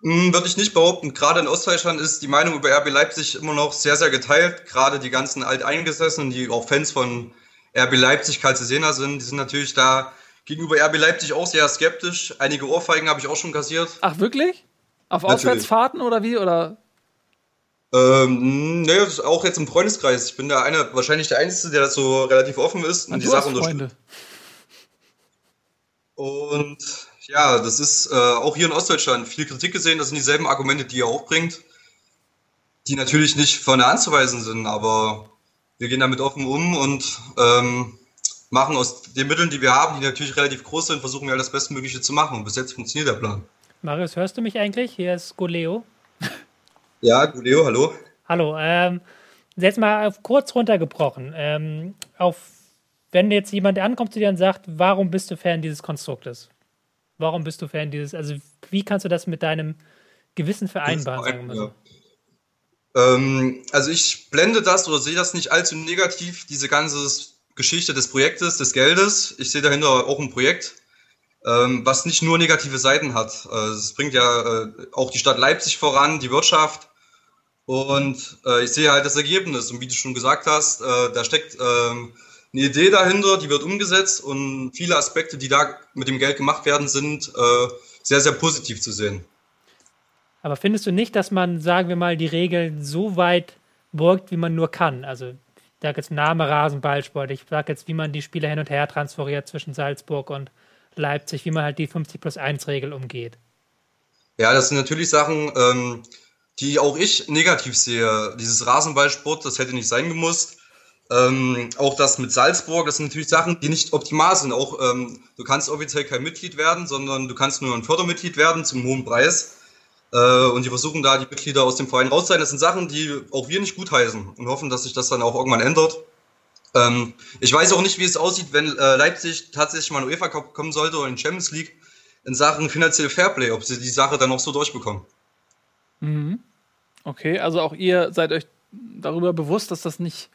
Hm, Würde ich nicht behaupten. Gerade in Ostdeutschland ist die Meinung über RB Leipzig immer noch sehr, sehr geteilt. Gerade die ganzen Alteingesessenen, die auch Fans von RB Leipzig, Calcesena sind, die sind natürlich da gegenüber RB Leipzig auch sehr skeptisch. Einige Ohrfeigen habe ich auch schon kassiert. Ach, wirklich? Auf Natürlich. Auswärtsfahrten oder wie? Oder? Ähm, nee, auch jetzt im Freundeskreis. Ich bin da einer, wahrscheinlich der Einzige, der so relativ offen ist und Ah, die Sache unterstützt. Und ja, das ist äh, auch hier in Ostdeutschland viel Kritik gesehen. Das sind dieselben Argumente, die er auch bringt, die natürlich nicht von der Hand zu weisen sind, aber wir gehen damit offen um und ähm, machen aus den Mitteln, die wir haben, die natürlich relativ groß sind, versuchen wir das Bestmögliche zu machen. Und bis jetzt funktioniert der Plan. Marius, hörst du mich eigentlich? Hier ist Goleo. Ja, Guleo, hallo. Hallo. Ähm, jetzt mal auf, kurz runtergebrochen. Ähm, auf, wenn jetzt jemand ankommt zu dir und sagt, warum bist du Fan dieses Konstruktes? Warum bist du Fan dieses, also wie kannst du das mit deinem Gewissen vereinbaren, sagen wir so? Ähm, also ich blende das oder sehe das nicht allzu negativ, diese ganze Geschichte des Projektes, des Geldes. Ich sehe dahinter auch ein Projekt, ähm, was nicht nur negative Seiten hat. Äh, es bringt ja äh, auch die Stadt Leipzig voran, die Wirtschaft. Und äh, ich sehe halt das Ergebnis. Und wie du schon gesagt hast, äh, da steckt ähm, eine Idee dahinter, die wird umgesetzt und viele Aspekte, die da mit dem Geld gemacht werden, sind äh, sehr, sehr positiv zu sehen. Aber findest du nicht, dass man, sagen wir mal, die Regeln so weit beugt, wie man nur kann? Also, ich sage jetzt Name Rasenballsport, ich sage jetzt, wie man die Spieler hin und her transferiert zwischen Salzburg und Leipzig, wie man halt die 50 plus 1 Regel umgeht. Ja, das sind natürlich Sachen, ähm, die auch ich negativ sehe. Dieses Rasenballsport, das hätte nicht sein gemusst. Ähm, auch das mit Salzburg, das sind natürlich Sachen, die nicht optimal sind. Auch ähm, du kannst offiziell kein Mitglied werden, sondern du kannst nur ein Fördermitglied werden zum hohen Preis. Äh, und die versuchen da die Mitglieder aus dem Verein rauszuhalten. Das sind Sachen, die auch wir nicht gutheißen und hoffen, dass sich das dann auch irgendwann ändert. Ähm, ich weiß auch nicht, wie es aussieht, wenn äh, Leipzig tatsächlich mal in UEFA Cup kommen sollte oder in Champions League in Sachen finanziell Fairplay, ob sie die Sache dann noch so durchbekommen. Mhm. Okay, also auch ihr seid euch darüber bewusst, dass das nicht,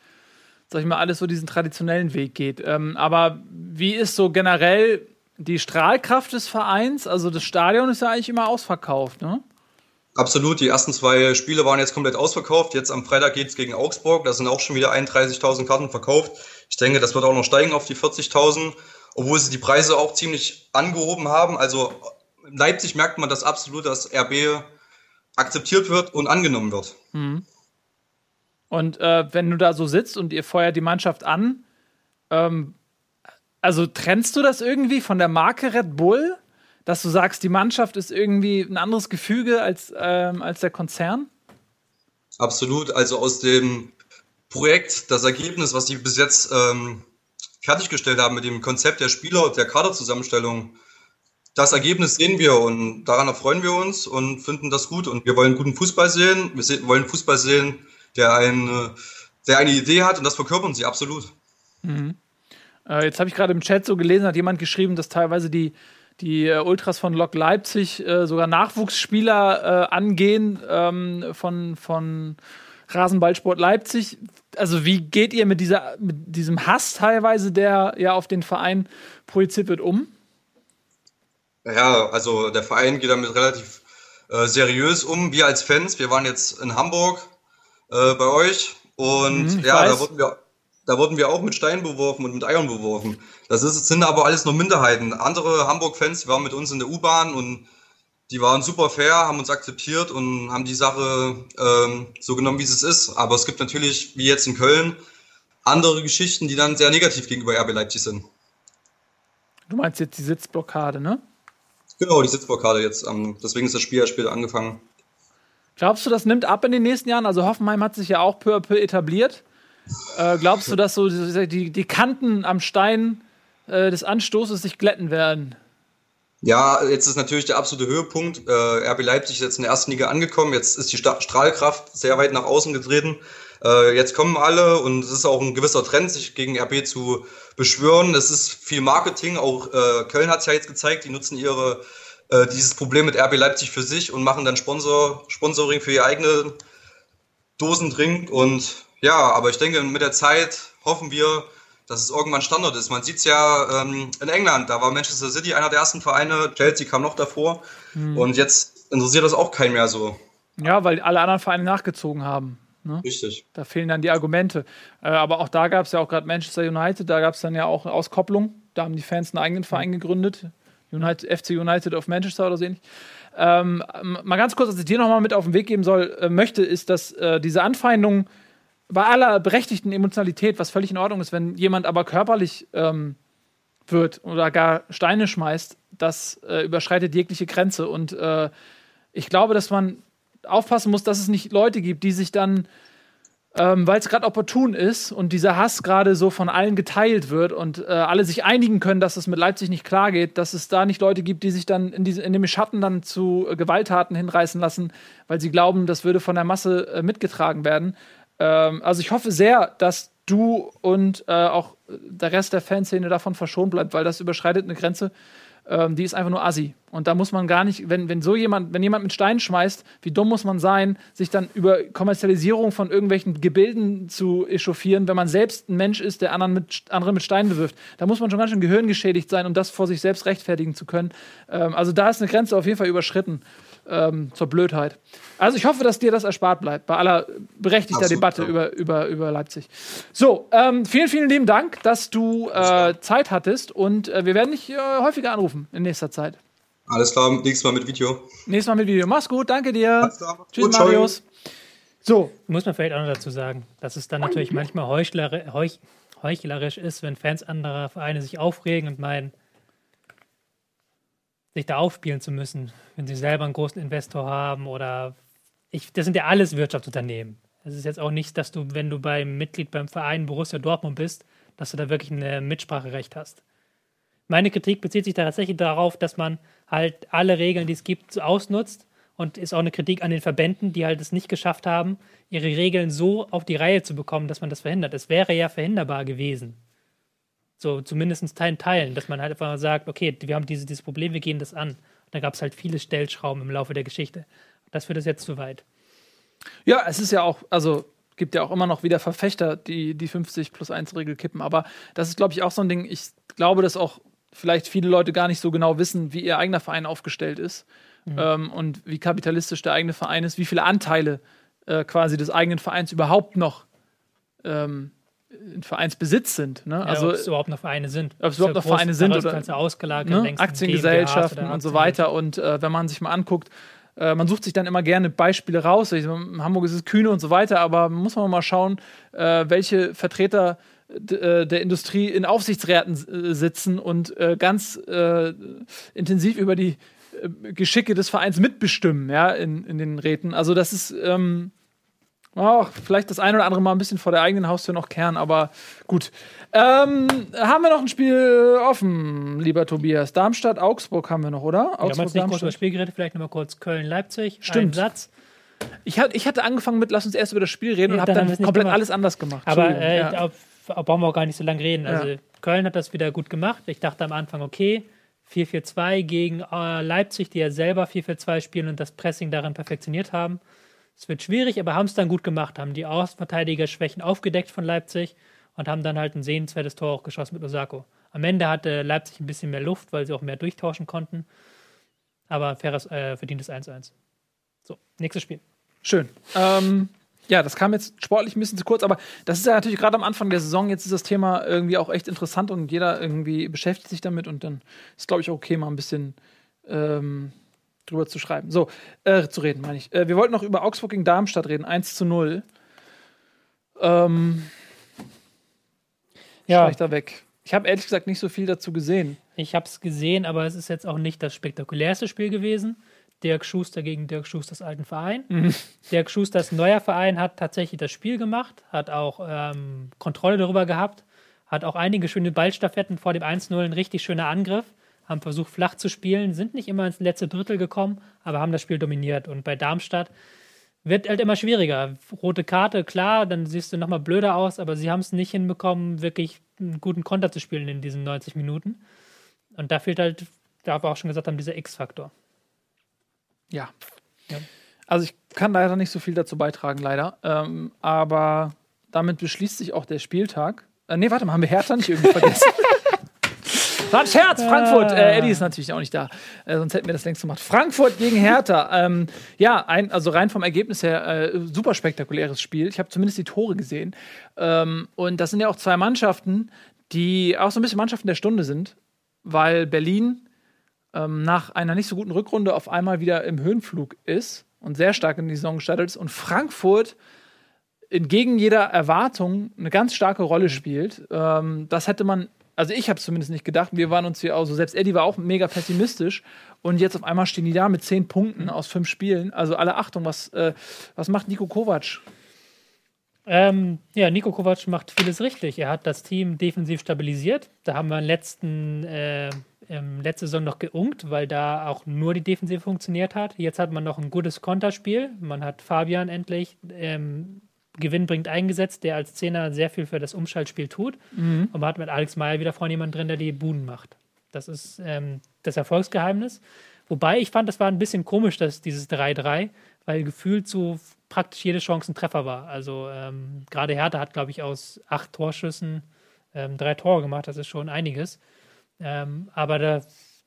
sag ich mal, alles so diesen traditionellen Weg geht. Ähm, aber wie ist so generell die Strahlkraft des Vereins? Also das Stadion ist ja eigentlich immer ausverkauft, ne? Absolut, die ersten zwei Spiele waren jetzt komplett ausverkauft. Jetzt am Freitag geht es gegen Augsburg. Da sind auch schon wieder 31.000 Karten verkauft. Ich denke, das wird auch noch steigen auf die 40.000, obwohl sie die Preise auch ziemlich angehoben haben. Also in Leipzig merkt man das absolut, dass RB akzeptiert wird und angenommen wird. Mhm. Und äh, wenn du da so sitzt und ihr feuert die Mannschaft an, ähm, also trennst du das irgendwie von der Marke Red Bull? dass du sagst, die Mannschaft ist irgendwie ein anderes Gefüge als, ähm, als der Konzern? Absolut. Also aus dem Projekt, das Ergebnis, was die bis jetzt ähm, fertiggestellt haben mit dem Konzept der Spieler und der Kaderzusammenstellung, das Ergebnis sehen wir und daran erfreuen wir uns und finden das gut. Und wir wollen guten Fußball sehen. Wir wollen Fußball sehen, der eine, der eine Idee hat und das verkörpern sie absolut. Mhm. Äh, jetzt habe ich gerade im Chat so gelesen, hat jemand geschrieben, dass teilweise die die äh, Ultras von Lok Leipzig äh, sogar Nachwuchsspieler äh, angehen ähm, von, von Rasenballsport Leipzig. Also wie geht ihr mit, dieser, mit diesem Hass teilweise, der ja auf den Verein projiziert wird, um? Ja, also der Verein geht damit relativ äh, seriös um. Wir als Fans, wir waren jetzt in Hamburg äh, bei euch und mhm, ja, weiß. da wurden wir da wurden wir auch mit Steinen beworfen und mit Eiern beworfen. Das ist, sind aber alles nur Minderheiten. Andere Hamburg-Fans waren mit uns in der U-Bahn und die waren super fair, haben uns akzeptiert und haben die Sache ähm, so genommen, wie es ist. Aber es gibt natürlich, wie jetzt in Köln, andere Geschichten, die dann sehr negativ gegenüber RB Leipzig sind. Du meinst jetzt die Sitzblockade, ne? Genau, die Sitzblockade jetzt. Ähm, deswegen ist das Spiel ja später angefangen. Glaubst du, das nimmt ab in den nächsten Jahren? Also Hoffenheim hat sich ja auch peu à peu etabliert. Äh, glaubst du, dass so die, die Kanten am Stein äh, des Anstoßes sich glätten werden? Ja, jetzt ist natürlich der absolute Höhepunkt. Äh, RB Leipzig ist jetzt in der ersten Liga angekommen. Jetzt ist die Sta Strahlkraft sehr weit nach außen getreten. Äh, jetzt kommen alle und es ist auch ein gewisser Trend, sich gegen RB zu beschwören. Es ist viel Marketing. Auch äh, Köln hat es ja jetzt gezeigt. Die nutzen ihre äh, dieses Problem mit RB Leipzig für sich und machen dann Sponsor, Sponsoring für ihr eigene Dosendrink und ja, aber ich denke, mit der Zeit hoffen wir, dass es irgendwann Standard ist. Man sieht es ja ähm, in England, da war Manchester City einer der ersten Vereine, Chelsea kam noch davor mhm. und jetzt interessiert das auch keinen mehr so. Ja, weil alle anderen Vereine nachgezogen haben. Ne? Richtig. Da fehlen dann die Argumente. Äh, aber auch da gab es ja auch gerade Manchester United, da gab es dann ja auch Auskopplung. Da haben die Fans einen eigenen Verein gegründet. United, FC United of Manchester oder so ähnlich. Ähm, mal ganz kurz, was ich dir nochmal mit auf den Weg geben soll, äh, möchte, ist, dass äh, diese Anfeindungen bei aller berechtigten Emotionalität, was völlig in Ordnung ist, wenn jemand aber körperlich ähm, wird oder gar Steine schmeißt, das äh, überschreitet jegliche Grenze. Und äh, ich glaube, dass man aufpassen muss, dass es nicht Leute gibt, die sich dann ähm, weil es gerade opportun ist und dieser Hass gerade so von allen geteilt wird und äh, alle sich einigen können, dass es mit Leipzig nicht klar geht, dass es da nicht Leute gibt, die sich dann in, diese, in dem Schatten dann zu äh, Gewalttaten hinreißen lassen, weil sie glauben, das würde von der Masse äh, mitgetragen werden. Ähm, also ich hoffe sehr, dass du und äh, auch der Rest der Fanszene davon verschont bleibt, weil das überschreitet eine Grenze, ähm, die ist einfach nur assi. Und da muss man gar nicht, wenn, wenn so jemand, wenn jemand mit Steinen schmeißt, wie dumm muss man sein, sich dann über Kommerzialisierung von irgendwelchen Gebilden zu echauffieren, wenn man selbst ein Mensch ist, der anderen mit, andere mit Steinen bewirft. Da muss man schon ganz schön gehirngeschädigt sein, um das vor sich selbst rechtfertigen zu können. Ähm, also da ist eine Grenze auf jeden Fall überschritten ähm, zur Blödheit. Also ich hoffe, dass dir das erspart bleibt, bei aller berechtigter Absolut, Debatte ja. über, über, über Leipzig. So, ähm, vielen, vielen lieben Dank, dass du äh, Zeit hattest und äh, wir werden dich äh, häufiger anrufen in nächster Zeit. Alles klar, nächstes Mal mit Video. Nächstes Mal mit Video. Mach's gut, danke dir. Alles klar. Tschüss, Gut. Marius. So, Muss man vielleicht auch noch dazu sagen, dass es dann natürlich manchmal heuchler, heuch, heuchlerisch ist, wenn Fans anderer Vereine sich aufregen und meinen, sich da aufspielen zu müssen, wenn sie selber einen großen Investor haben oder ich, das sind ja alles Wirtschaftsunternehmen. Es ist jetzt auch nicht, dass du, wenn du beim Mitglied beim Verein Borussia Dortmund bist, dass du da wirklich ein Mitspracherecht hast. Meine Kritik bezieht sich da tatsächlich darauf, dass man halt alle Regeln, die es gibt, ausnutzt und ist auch eine Kritik an den Verbänden, die halt es nicht geschafft haben, ihre Regeln so auf die Reihe zu bekommen, dass man das verhindert. Es wäre ja verhinderbar gewesen. So zumindest Teilen teilen, dass man halt einfach sagt, okay, wir haben diese, dieses Problem, wir gehen das an. Und da gab es halt viele Stellschrauben im Laufe der Geschichte. Das führt es jetzt zu weit. ja, es ist ja auch, also gibt ja auch immer noch wieder Verfechter, die die 50 plus 1 Regel kippen. Aber das ist, glaube ich, auch so ein Ding. Ich glaube, dass auch vielleicht viele Leute gar nicht so genau wissen, wie ihr eigener Verein aufgestellt ist ähm, und wie kapitalistisch der eigene Verein ist, wie viele Anteile äh, quasi des eigenen Vereins überhaupt noch ähm, in Vereinsbesitz sind. Ne? Ja, also ob es überhaupt noch Vereine sind. ob es überhaupt noch Vereine sind oder Kannst du ausgelagert, ne? Aktiengesellschaften oder und so weiter. Und äh, wenn man sich mal anguckt, äh, man sucht sich dann immer gerne Beispiele raus. Ich, in Hamburg ist es Kühne und so weiter, aber muss man mal schauen, äh, welche Vertreter äh, der Industrie in Aufsichtsräten äh, sitzen und äh, ganz intensiv über die Geschicke des Vereins mitbestimmen, ja, in, in den Räten. Also das ist ähm, auch vielleicht das eine oder andere Mal ein bisschen vor der eigenen Haustür noch kehren, aber gut. Ähm, haben wir noch ein Spiel offen, lieber Tobias? Darmstadt, Augsburg haben wir noch, oder? Wir haben Augsburg, jetzt nicht groß über Spiel geredet, vielleicht nochmal kurz Köln-Leipzig. Stimmt. Ein Satz. Ich, hat, ich hatte angefangen mit, lass uns erst über das Spiel reden Ja, und habe dann dann komplett gemacht. alles anders gemacht. Aber äh, ja. auf, auf brauchen wir auch gar nicht so lange reden. Also Ja. Köln hat das wieder gut gemacht. Ich dachte am Anfang, okay, 4-4-2 gegen äh, Leipzig, die ja selber 4-4-2 spielen und das Pressing darin perfektioniert haben. Es wird schwierig, aber haben es dann gut gemacht, haben die Außenverteidiger-Schwächen aufgedeckt von Leipzig und haben dann halt ein sehenswertes Tor auch geschossen mit Osako. Am Ende hatte Leipzig ein bisschen mehr Luft, weil sie auch mehr durchtauschen konnten. Aber faires, äh, verdientes 1-1. So, nächstes Spiel. Schön. Ähm, ja, das kam jetzt sportlich ein bisschen zu kurz, aber das ist ja natürlich gerade am Anfang der Saison. Jetzt ist das Thema irgendwie auch echt interessant und jeder irgendwie beschäftigt sich damit und dann ist, glaube ich, auch okay, mal ein bisschen ähm, drüber zu schreiben. So, äh, zu reden, meine ich. Äh, wir wollten noch über Augsburg gegen Darmstadt reden, 1 zu 0. Ähm, Ja. da weg. Ich habe ehrlich gesagt nicht so viel dazu gesehen. Ich habe es gesehen, aber es ist jetzt auch nicht das spektakulärste Spiel gewesen. Dirk Schuster gegen Dirk Schusters alten Verein. Dirk Schusters neuer Verein hat tatsächlich das Spiel gemacht, hat auch ähm, Kontrolle darüber gehabt, hat auch einige schöne Ballstaffetten vor dem 1-0, ein richtig schöner Angriff, haben versucht flach zu spielen, sind nicht immer ins letzte Drittel gekommen, aber haben das Spiel dominiert. Und bei Darmstadt wird halt immer schwieriger. Rote Karte, klar, dann siehst du nochmal blöder aus, aber sie haben es nicht hinbekommen, wirklich einen guten Konter zu spielen in diesen 90 Minuten. Und da fehlt halt, da wir auch schon gesagt haben, dieser X-Faktor. Ja. Ja. Also ich kann leider nicht so viel dazu beitragen, leider. Ähm, aber damit beschließt sich auch der Spieltag. Äh, nee, warte mal, haben wir Hertha nicht irgendwie vergessen? War ein Scherz, Frankfurt. Äh, Eddie ist natürlich auch nicht da, äh, sonst hätten wir das längst gemacht. Frankfurt gegen Hertha. Ähm, ja, ein, also rein vom Ergebnis her, äh, super spektakuläres Spiel. Ich habe zumindest die Tore gesehen. Ähm, und das sind ja auch zwei Mannschaften, die auch so ein bisschen Mannschaften der Stunde sind, weil Berlin ähm, nach einer nicht so guten Rückrunde auf einmal wieder im Höhenflug ist und sehr stark in die Saison gestartet ist und Frankfurt entgegen jeder Erwartung eine ganz starke Rolle spielt. Ähm, das hätte man, also ich habe es zumindest nicht gedacht. Wir waren uns hier auch so, selbst Eddie war auch mega pessimistisch und jetzt auf einmal stehen die da mit zehn Punkten aus fünf Spielen. Also alle Achtung, was, äh, was macht Nico Kovac? Ähm, ja, Nico Kovac macht vieles richtig. Er hat das Team defensiv stabilisiert. Da haben wir in letzten, äh, ähm, letzte Saison noch geunkt, weil da auch nur die Defensive funktioniert hat. Jetzt hat man noch ein gutes Konterspiel. Man hat Fabian endlich ähm, gewinnbringend eingesetzt, der als Zehner sehr viel für das Umschaltspiel tut. Mhm. Und man hat mit Alex Meyer wieder vorne jemanden drin, der die Buden macht. Das ist ähm, das Erfolgsgeheimnis. Wobei ich fand, das war ein bisschen komisch, dass dieses 3-3, weil gefühlt so praktisch jede Chance ein Treffer war. Also ähm, gerade Hertha hat, glaube ich, aus acht Torschüssen ähm, drei Tore gemacht. Das ist schon einiges. Ähm, aber da,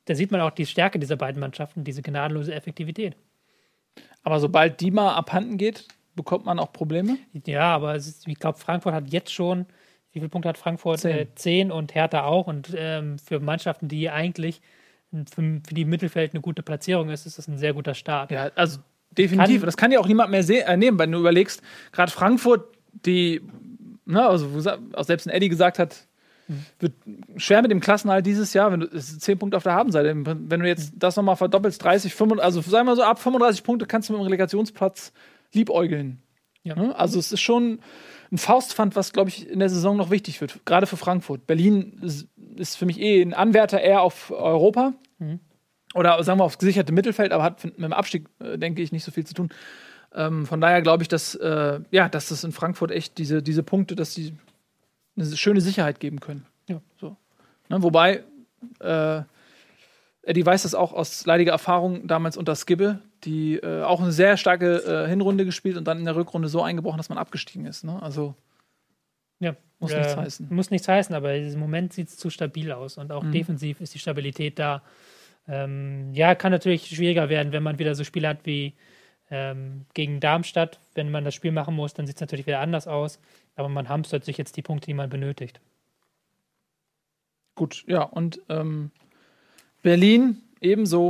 da sieht man auch die Stärke dieser beiden Mannschaften, diese gnadenlose Effektivität. Aber sobald die mal abhanden geht, bekommt man auch Probleme. Ja, aber ist, ich glaube, Frankfurt hat jetzt schon, wie viele Punkte hat Frankfurt? Zehn. Äh, zehn und Hertha auch. Und ähm, für Mannschaften, die eigentlich für, für die Mittelfeld eine gute Platzierung ist, ist das ein sehr guter Start. Ja, also definitiv. Kann- das kann ja auch niemand mehr äh, nehmen, wenn du überlegst, gerade Frankfurt, die, ne, also auch selbst ein Eddie gesagt hat, wird schwer mit dem Klassenhalt dieses Jahr, wenn du 10 Punkte auf der Habenseite. Wenn du jetzt das nochmal verdoppelst, 30, 35, also sagen wir so, ab 35 Punkte kannst du mit dem Relegationsplatz liebäugeln. Ja. Ne? Also es ist schon ein Faustpfand, was, glaube ich, in der Saison noch wichtig wird, gerade für Frankfurt. Berlin ist, für mich eh ein Anwärter eher auf Europa. Oder sagen wir aufs gesicherte Mittelfeld, aber hat mit dem Abstieg, äh, denke ich, nicht so viel zu tun. Ähm, von daher glaube ich, dass, äh, ja, dass das in Frankfurt echt diese, diese Punkte, dass die eine schöne Sicherheit geben können. Ja. So. Ne, wobei, äh, Eddie weiß das auch aus leidiger Erfahrung damals unter Skibbe, die äh, auch eine sehr starke äh, Hinrunde gespielt und dann in der Rückrunde so eingebrochen, dass man abgestiegen ist. Ne? Also Ja. Muss äh, nichts heißen. Muss nichts heißen, aber im Moment sieht es zu stabil aus und auch Mhm. defensiv ist die Stabilität da. Ähm, ja, kann natürlich schwieriger werden, wenn man wieder so Spiele hat wie ähm, gegen Darmstadt. Wenn man das Spiel machen muss, dann sieht es natürlich wieder anders aus. Aber man hamstert sich jetzt die Punkte, die man benötigt. gut, ja. Und ähm, Berlin ebenso.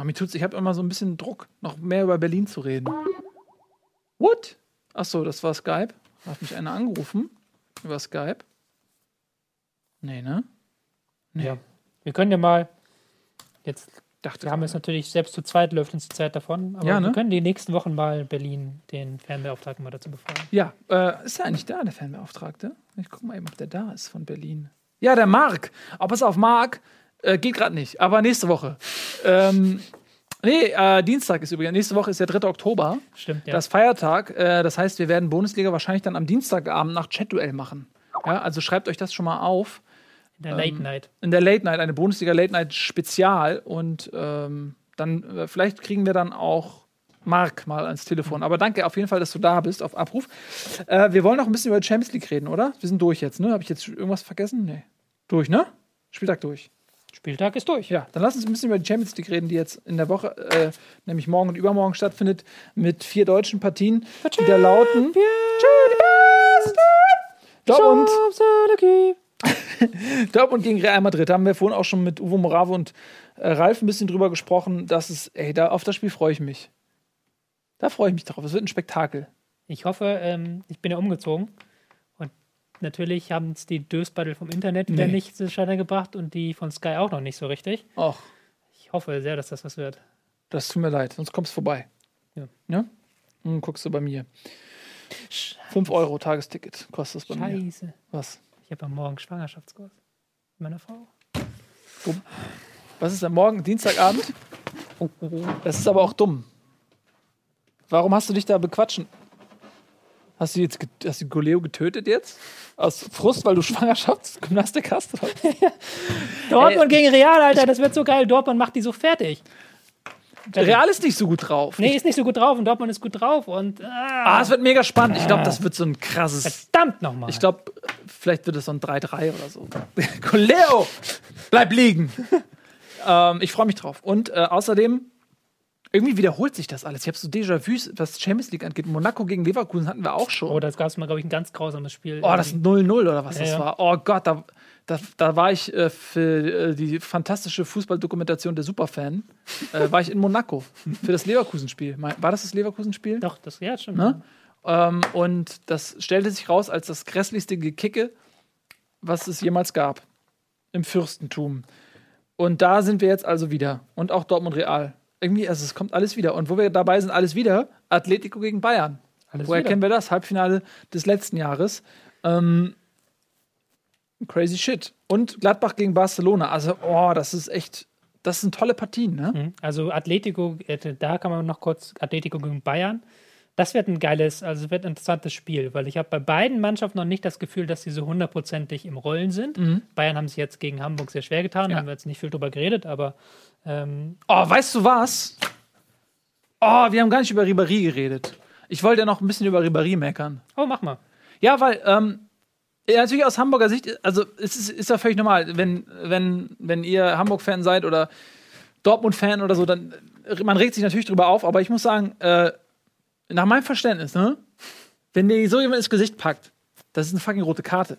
Aber mir tut's, ich habe immer so ein bisschen Druck, noch mehr über Berlin zu reden. What? Achso, das war Skype. Hat mich einer angerufen über Skype. Nee, ne? Nee. Ja. Wir können ja mal, jetzt, Dachte wir haben jetzt natürlich selbst zu zweit läuft uns die Zeit davon, aber Ja, ne? wir können die nächsten Wochen mal Berlin den Fernbeauftragten mal dazu befragen. Ja, äh, ist er eigentlich da, der Fanbeauftragte? Ich guck mal eben, ob der da ist von Berlin. Ja, der Marc. Aber pass auf, Marc äh, geht gerade nicht, aber nächste Woche. ähm, nee, äh, Dienstag ist übrigens, nächste Woche ist der 3. Oktober. Stimmt, ja. Das Feiertag. Äh, das heißt, wir werden Bundesliga wahrscheinlich dann am Dienstagabend nach Chat-Duell machen. Ja, also schreibt euch das schon mal auf. In der Late ähm, Night. In der Late Night, eine Bundesliga Late Night Spezial. Und ähm, dann, äh, vielleicht kriegen wir dann auch Marc mal ans Telefon. Aber danke auf jeden Fall, dass du da bist, auf Abruf. Äh, wir wollen noch ein bisschen über die Champions League reden, oder? Wir sind durch jetzt, ne? Habe ich jetzt irgendwas vergessen? Nee. Durch, ne? Spieltag durch. Spieltag ist durch. Ja, dann lass uns ein bisschen über die Champions League reden, die jetzt in der Woche, äh, nämlich morgen und übermorgen stattfindet, mit vier deutschen Partien, die da lauten. Dortmund, Dortmund gegen Real Madrid. Da haben wir vorhin auch schon mit Uwe Morave und äh, Ralf ein bisschen drüber gesprochen. Das ist, ey, da, auf das Spiel freue ich mich. Da freue ich mich drauf. Es wird ein Spektakel. Ich hoffe, ähm, ich bin ja umgezogen. Und natürlich haben es die Dösbattle vom Internet wieder Nee. nicht zustande gebracht und die von Sky auch noch nicht so richtig. Och, Ich hoffe sehr, dass das was wird. das tut mir leid, sonst kommst du vorbei. Ja. Ja? Und dann guckst du bei mir. 5 Euro Tagesticket kostet es bei mir. Scheiße. Was? Ich habe am Morgen Schwangerschaftskurs. Mit meiner Frau. Was ist denn morgen? Dienstagabend? Das ist aber auch dumm. Warum hast du dich da bequatschen? Hast du jetzt hast du Goleo getötet jetzt? Aus Frust, weil du Schwangerschaftsgymnastik hast? Dortmund gegen Real, Alter, das wird so geil. Dortmund macht die so fertig. Real ist nicht so gut drauf. Nee, ist nicht so gut drauf und Dortmund ist gut drauf und ah, Ah, es wird mega spannend. Ich glaube, das wird so ein krasses. verdammt nochmal. Ich glaube, vielleicht wird es so ein 3-3 oder so. Goleo! Bleib liegen! ähm, ich freue mich drauf. Und äh, außerdem, irgendwie wiederholt sich das alles. Ich habe so Déjà-vus, was Champions League angeht. Monaco gegen Leverkusen hatten wir auch schon. Oh, das gab es mal, glaube ich, ein ganz grausames Spiel. Oh, das 0-0 oder was Ja, das ja. war. Oh Gott, da, da, da war ich äh, für äh, die fantastische Fußballdokumentation der Superfan, äh, war ich in Monaco für das Leverkusen-Spiel. War das das Leverkusen-Spiel? Doch, das ja, stimmt. Ne? Ähm, und das stellte sich raus als das grässlichste Gekicke, was es jemals gab im Fürstentum. Und da sind wir jetzt also wieder. Und auch Dortmund Real. Irgendwie, also es kommt alles wieder. Und wo wir dabei sind, alles wieder, Atletico gegen Bayern. Alles Woher wieder. kennen wir das? Halbfinale des letzten Jahres. Ähm, crazy shit. Und Gladbach gegen Barcelona. Also, oh, das ist echt, das sind tolle Partien, ne? Mhm. Also Atletico, äh, da kann man noch kurz Atletico gegen Bayern. Das wird ein geiles, also wird ein interessantes Spiel, weil ich habe bei beiden Mannschaften noch nicht das Gefühl, dass sie so hundertprozentig im Rollen sind. Bayern haben sich jetzt gegen Hamburg sehr schwer getan, Ja. haben wir jetzt nicht viel drüber geredet, aber ähm, Oh, weißt du was? Oh, wir haben gar nicht über Ribéry geredet. Ich wollte ja noch ein bisschen über Ribéry meckern. oh, mach mal. Ja, weil, ähm, ja, natürlich aus Hamburger Sicht, also es ist, ist ja völlig normal, wenn, wenn, wenn ihr Hamburg-Fan seid oder Dortmund-Fan oder so, dann man regt sich natürlich drüber auf, aber ich muss sagen, äh, nach meinem Verständnis, ne, wenn dir so jemand ins Gesicht packt, das ist eine fucking rote Karte.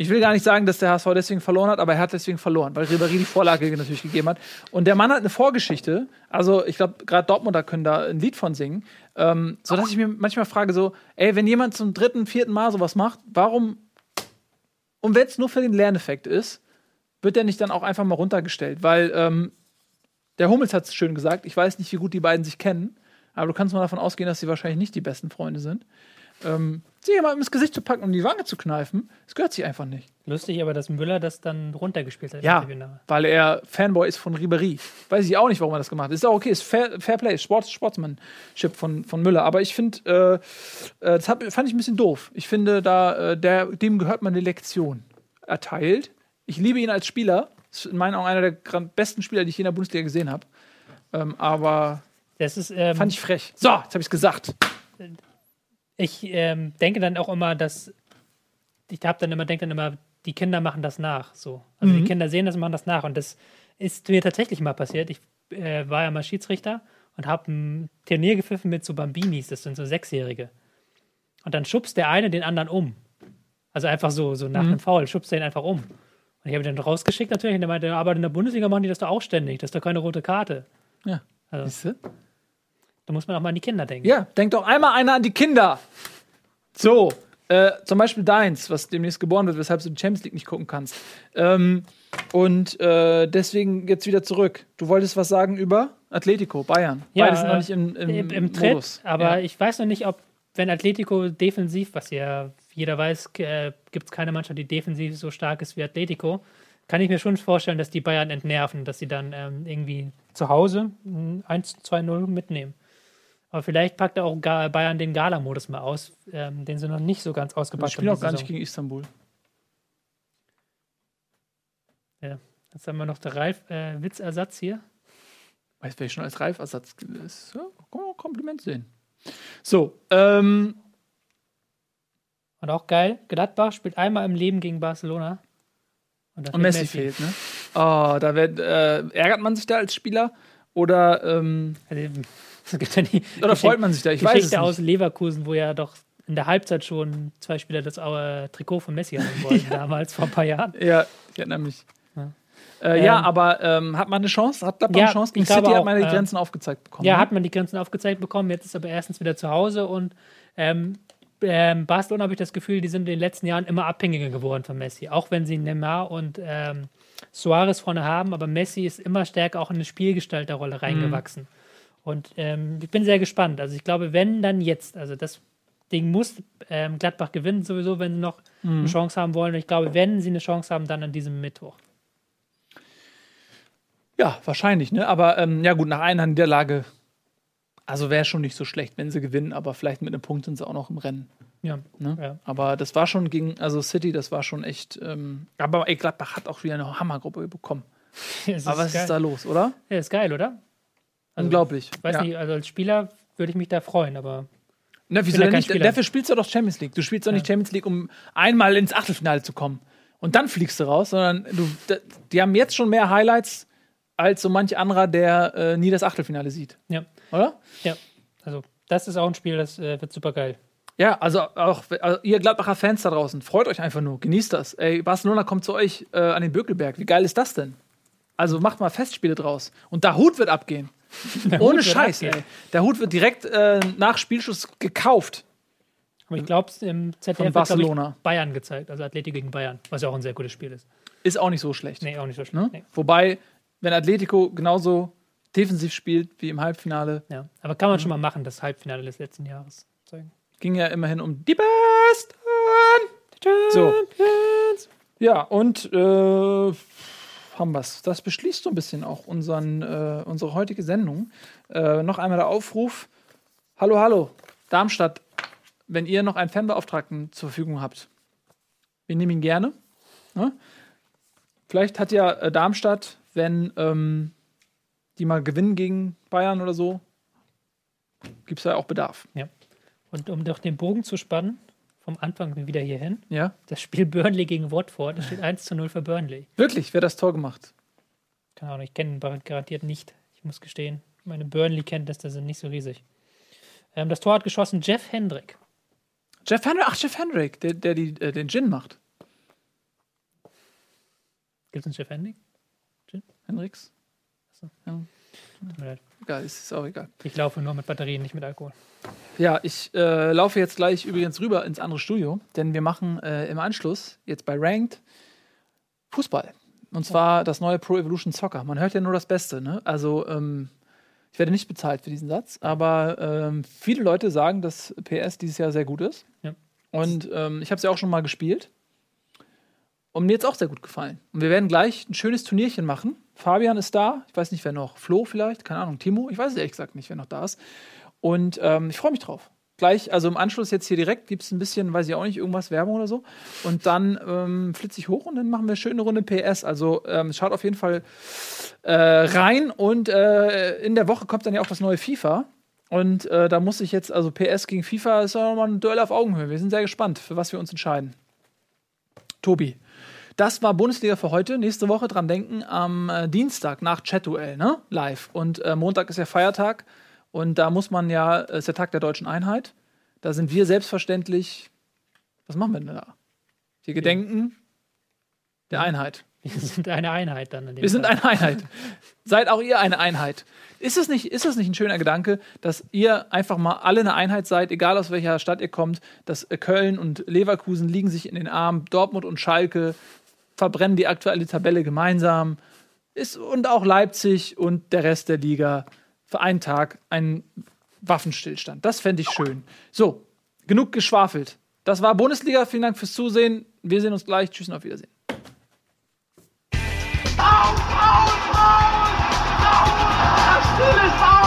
Ich will gar nicht sagen, dass der HSV deswegen verloren hat, aber er hat deswegen verloren, weil Ribéry die Vorlage natürlich gegeben hat. Und der Mann hat eine Vorgeschichte. Also ich glaube, gerade Dortmunder können da ein Lied von singen. Ähm, so dass ich mir manchmal frage so, ey, wenn jemand zum dritten, vierten Mal sowas macht, warum und wenn es nur für den Lerneffekt ist, wird der nicht dann auch einfach mal runtergestellt? Weil ähm, der Hummels hat es schön gesagt, ich weiß nicht, wie gut die beiden sich kennen, aber du kannst mal davon ausgehen, dass sie wahrscheinlich nicht die besten Freunde sind. Ähm, sich jemand ins Gesicht zu packen und die Wange zu kneifen, das gehört sich einfach nicht. Lustig, aber dass Müller das dann runtergespielt hat. Ja, weil er Fanboy ist von Ribéry. Weiß ich auch nicht, warum er das gemacht hat. Ist auch okay, ist Fair, Fair Play, Sport, Sportsmanship von, von Müller. Aber ich finde, äh, äh, das hab, fand ich ein bisschen doof. Ich finde, da, äh, der, dem gehört man eine Lektion erteilt. Ich liebe ihn als Spieler. Ist in meinen Augen einer der besten Spieler, die ich je in der Bundesliga gesehen habe. Ähm, aber Das ist, ähm, fand ich frech. So, jetzt habe ich es gesagt. ich ähm, denke dann auch immer, dass ich habe dann immer denke dann immer, die Kinder machen das nach. So, also Mhm. die Kinder sehen das und machen das nach. Und das ist mir tatsächlich mal passiert. Ich äh, war ja mal Schiedsrichter und habe ein Turnier gepfiffen mit so Bambinis. Das sind so Sechsjährige. Und dann schubst der eine den anderen um. Also einfach so, so nach Mhm. einem Foul schubst der ihn einfach um. Und ich habe ihn dann rausgeschickt natürlich. Und der meinte, aber in der Bundesliga machen die das doch auch ständig. Das ist doch keine rote Karte. Ja. Also, Siehste? Da muss man auch mal an die Kinder denken. Ja, denk doch einmal einer an die Kinder. So, äh, zum Beispiel deins, was demnächst geboren wird, weshalb du die Champions League nicht gucken kannst. Ähm, und äh, deswegen jetzt wieder zurück. Du wolltest was sagen über Atletico, Bayern. Ja, Beide sind noch äh, nicht im, im, im, im Tritt, Modus. aber ja. ich weiß noch nicht, ob, wenn Atletico defensiv, was ja jeder weiß, äh, gibt es keine Mannschaft, die defensiv so stark ist wie Atletico, kann ich mir schon vorstellen, dass die Bayern entnerven, dass sie dann ähm, irgendwie zu Hause ein 1-2-0 mitnehmen. Aber vielleicht packt auch Ga- Bayern den Gala-Modus mal aus, ähm, den sie noch nicht so ganz Wir ausgepackt spielen auch die gar nicht gegen Istanbul. Jetzt haben wir noch den Ralf-Witzersatz hier. Weißt du, wer ich schon als Reifersatz ist? Ja, Kompliment sehen. So, ähm, Und auch geil, Gladbach spielt einmal im Leben gegen Barcelona. da und Messi, fehlt, ne? Oh, da wird, äh, ärgert man sich da als Spieler? Oder, ähm, Also, es gibt ja die oder freut man sich da? Ich weiß es Geschichte nicht. aus Leverkusen, wo ja doch in der Halbzeit schon zwei Spieler das äh, Trikot von Messi haben wollten, damals vor ein paar Jahren. Ja, ich erinnere mich. Ja. Äh, ja, Ähm, aber ähm, hat man eine Chance? Hat Gladbach Ja, eine Chance? Gegen City hat man die äh, Grenzen aufgezeigt bekommen. Ja, ne? hat man die Grenzen aufgezeigt bekommen, jetzt ist aber erstens wieder zu Hause und ähm, ähm, Barcelona habe ich das Gefühl, die sind in den letzten Jahren immer abhängiger geworden von Messi. Auch wenn sie Neymar und ähm, Suarez vorne haben, aber Messi ist immer stärker auch in eine Spielgestalterrolle reingewachsen. Und ähm, ich bin sehr gespannt. Also ich glaube, wenn dann jetzt, also das Ding muss ähm, Gladbach gewinnen sowieso, wenn sie noch eine Chance haben wollen. Und ich glaube, wenn sie eine Chance haben, dann an diesem Mittwoch. Ja, wahrscheinlich, ne? Aber ähm, ja, gut, nach einer Niederlage, also wäre schon nicht so schlecht, wenn sie gewinnen, aber vielleicht mit einem Punkt sind sie auch noch im Rennen. Ja, Ne? ja. Aber das war schon gegen, also City, das war schon echt. Ähm, aber ey, Gladbach hat auch wieder eine Hammergruppe bekommen. Aber was geil. ist da los, oder? Ja, ist geil, oder? Also, Unglaublich. Ich weiß ja. nicht, also als Spieler würde ich mich da freuen, aber Na, wieso ja denn nicht? Spieler. Dafür spielst du doch Champions League. Du spielst doch nicht Champions League, um einmal ins Achtelfinale zu kommen. Und dann fliegst du raus, sondern du, die haben jetzt schon mehr Highlights als so manch anderer, der äh, nie das Achtelfinale sieht. ja, Oder? ja. Also das ist auch ein Spiel, das äh, wird super geil. Ja, also auch also ihr Gladbacher Fans da draußen, freut euch einfach nur, genießt das. Ey, Barcelona kommt zu euch äh, an den Bökelberg. Wie geil ist das denn? Also macht mal Festspiele draus. Und der Hut wird abgehen. Ohne wird Scheiß, ey. Der Hut wird direkt äh, nach Spielschluss gekauft. Aber ich glaube, im ZDF Von wird, Barcelona. ich, Bayern gezeigt, also Athletik gegen Bayern, was ja auch ein sehr gutes Spiel ist. Ist auch nicht so schlecht. Nee, auch nicht so schlecht. Ne? Nee. Wobei, wenn Atletico genauso defensiv spielt wie im Halbfinale, Ja. Aber kann man schon mal machen, das Halbfinale des letzten Jahres zeigen. Ging ja immerhin um die Besten. So. Ja, und äh, haben wir's. Das beschließt so ein bisschen auch unseren, äh, unsere heutige Sendung. Äh, noch einmal der Aufruf. Hallo, hallo, Darmstadt, wenn ihr noch einen Fanbeauftragten zur Verfügung habt, wir nehmen ihn gerne. Ne? Vielleicht hat ja äh, Darmstadt, wenn ähm, die mal gewinnen gegen Bayern oder so, gibt es da auch Bedarf. Ja. Und um doch den Bogen zu spannen, vom Anfang wieder hierhin, Ja? das Spiel Burnley gegen Watford, es steht 1 zu 0 für Burnley. Wirklich, wer hat das Tor gemacht? Keine Ahnung, ich kenne ihn garantiert nicht. Ich muss gestehen, meine Burnley-Kenntnisse sind nicht so riesig. Ähm, das Tor hat geschossen Jeff Hendrick. Jeff Hendrick, ach, Jeff Hendrick, der, der die, äh, den Gin macht. Gibt es einen Jeff Hendrick? Hendricks? So. Ja. Egal, ist, ist auch egal. Ich laufe nur mit Batterien, nicht mit Alkohol. Ja, ich äh, laufe jetzt gleich übrigens rüber ins andere Studio, denn wir machen äh, im Anschluss jetzt bei Ranked Fußball. Und zwar das neue Pro Evolution Soccer. Man hört ja nur das Beste, ne? Also, ähm, ich werde nicht bezahlt für diesen Satz, aber ähm, viele Leute sagen, dass PS dieses Jahr sehr gut ist. Ja. Und ähm, ich habe es ja auch schon mal gespielt. Und mir jetzt auch sehr gut gefallen. Und wir werden gleich ein schönes Turnierchen machen. Fabian ist da. Ich weiß nicht, wer noch. Flo vielleicht. Keine Ahnung. Timo. Ich weiß es ehrlich gesagt nicht, wer noch da ist. Und ähm, ich freue mich drauf. Gleich, also im Anschluss jetzt hier direkt gibt es ein bisschen, weiß ich auch nicht, irgendwas Werbung oder so. Und dann ähm, flitze ich hoch und dann machen wir eine Runde PS. Also ähm, schaut auf jeden Fall äh, rein. Und äh, in der Woche kommt dann ja auch das neue FIFA. Und äh, da muss ich jetzt, also PS gegen FIFA ist ja nochmal ein Duell auf Augenhöhe. Wir sind sehr gespannt, für was wir uns entscheiden. Tobi. Das war Bundesliga für heute. Nächste Woche dran denken am äh, Dienstag nach Chat-Duell, ne? Live. Und äh, Montag ist ja Feiertag. Und da muss man ja, äh, ist der Tag der deutschen Einheit. Da sind wir selbstverständlich. Was machen wir denn da? Wir gedenken der Einheit. Wir sind eine Einheit dann. Wir sind Fall. eine Einheit. Seid auch ihr eine Einheit. Ist es, nicht, ist es nicht ein schöner Gedanke, dass ihr einfach mal alle eine Einheit seid, egal aus welcher Stadt ihr kommt, dass äh, Köln und Leverkusen liegen sich in den Armen, Dortmund und Schalke verbrennen die aktuelle Tabelle gemeinsam. Ist, und auch Leipzig und der Rest der Liga für einen Tag einen Waffenstillstand. Das fände ich schön. So, genug geschwafelt. Das war Bundesliga. Vielen Dank fürs Zusehen. Wir sehen uns gleich. Tschüss und auf Wiedersehen. Auf, auf, auf! auf.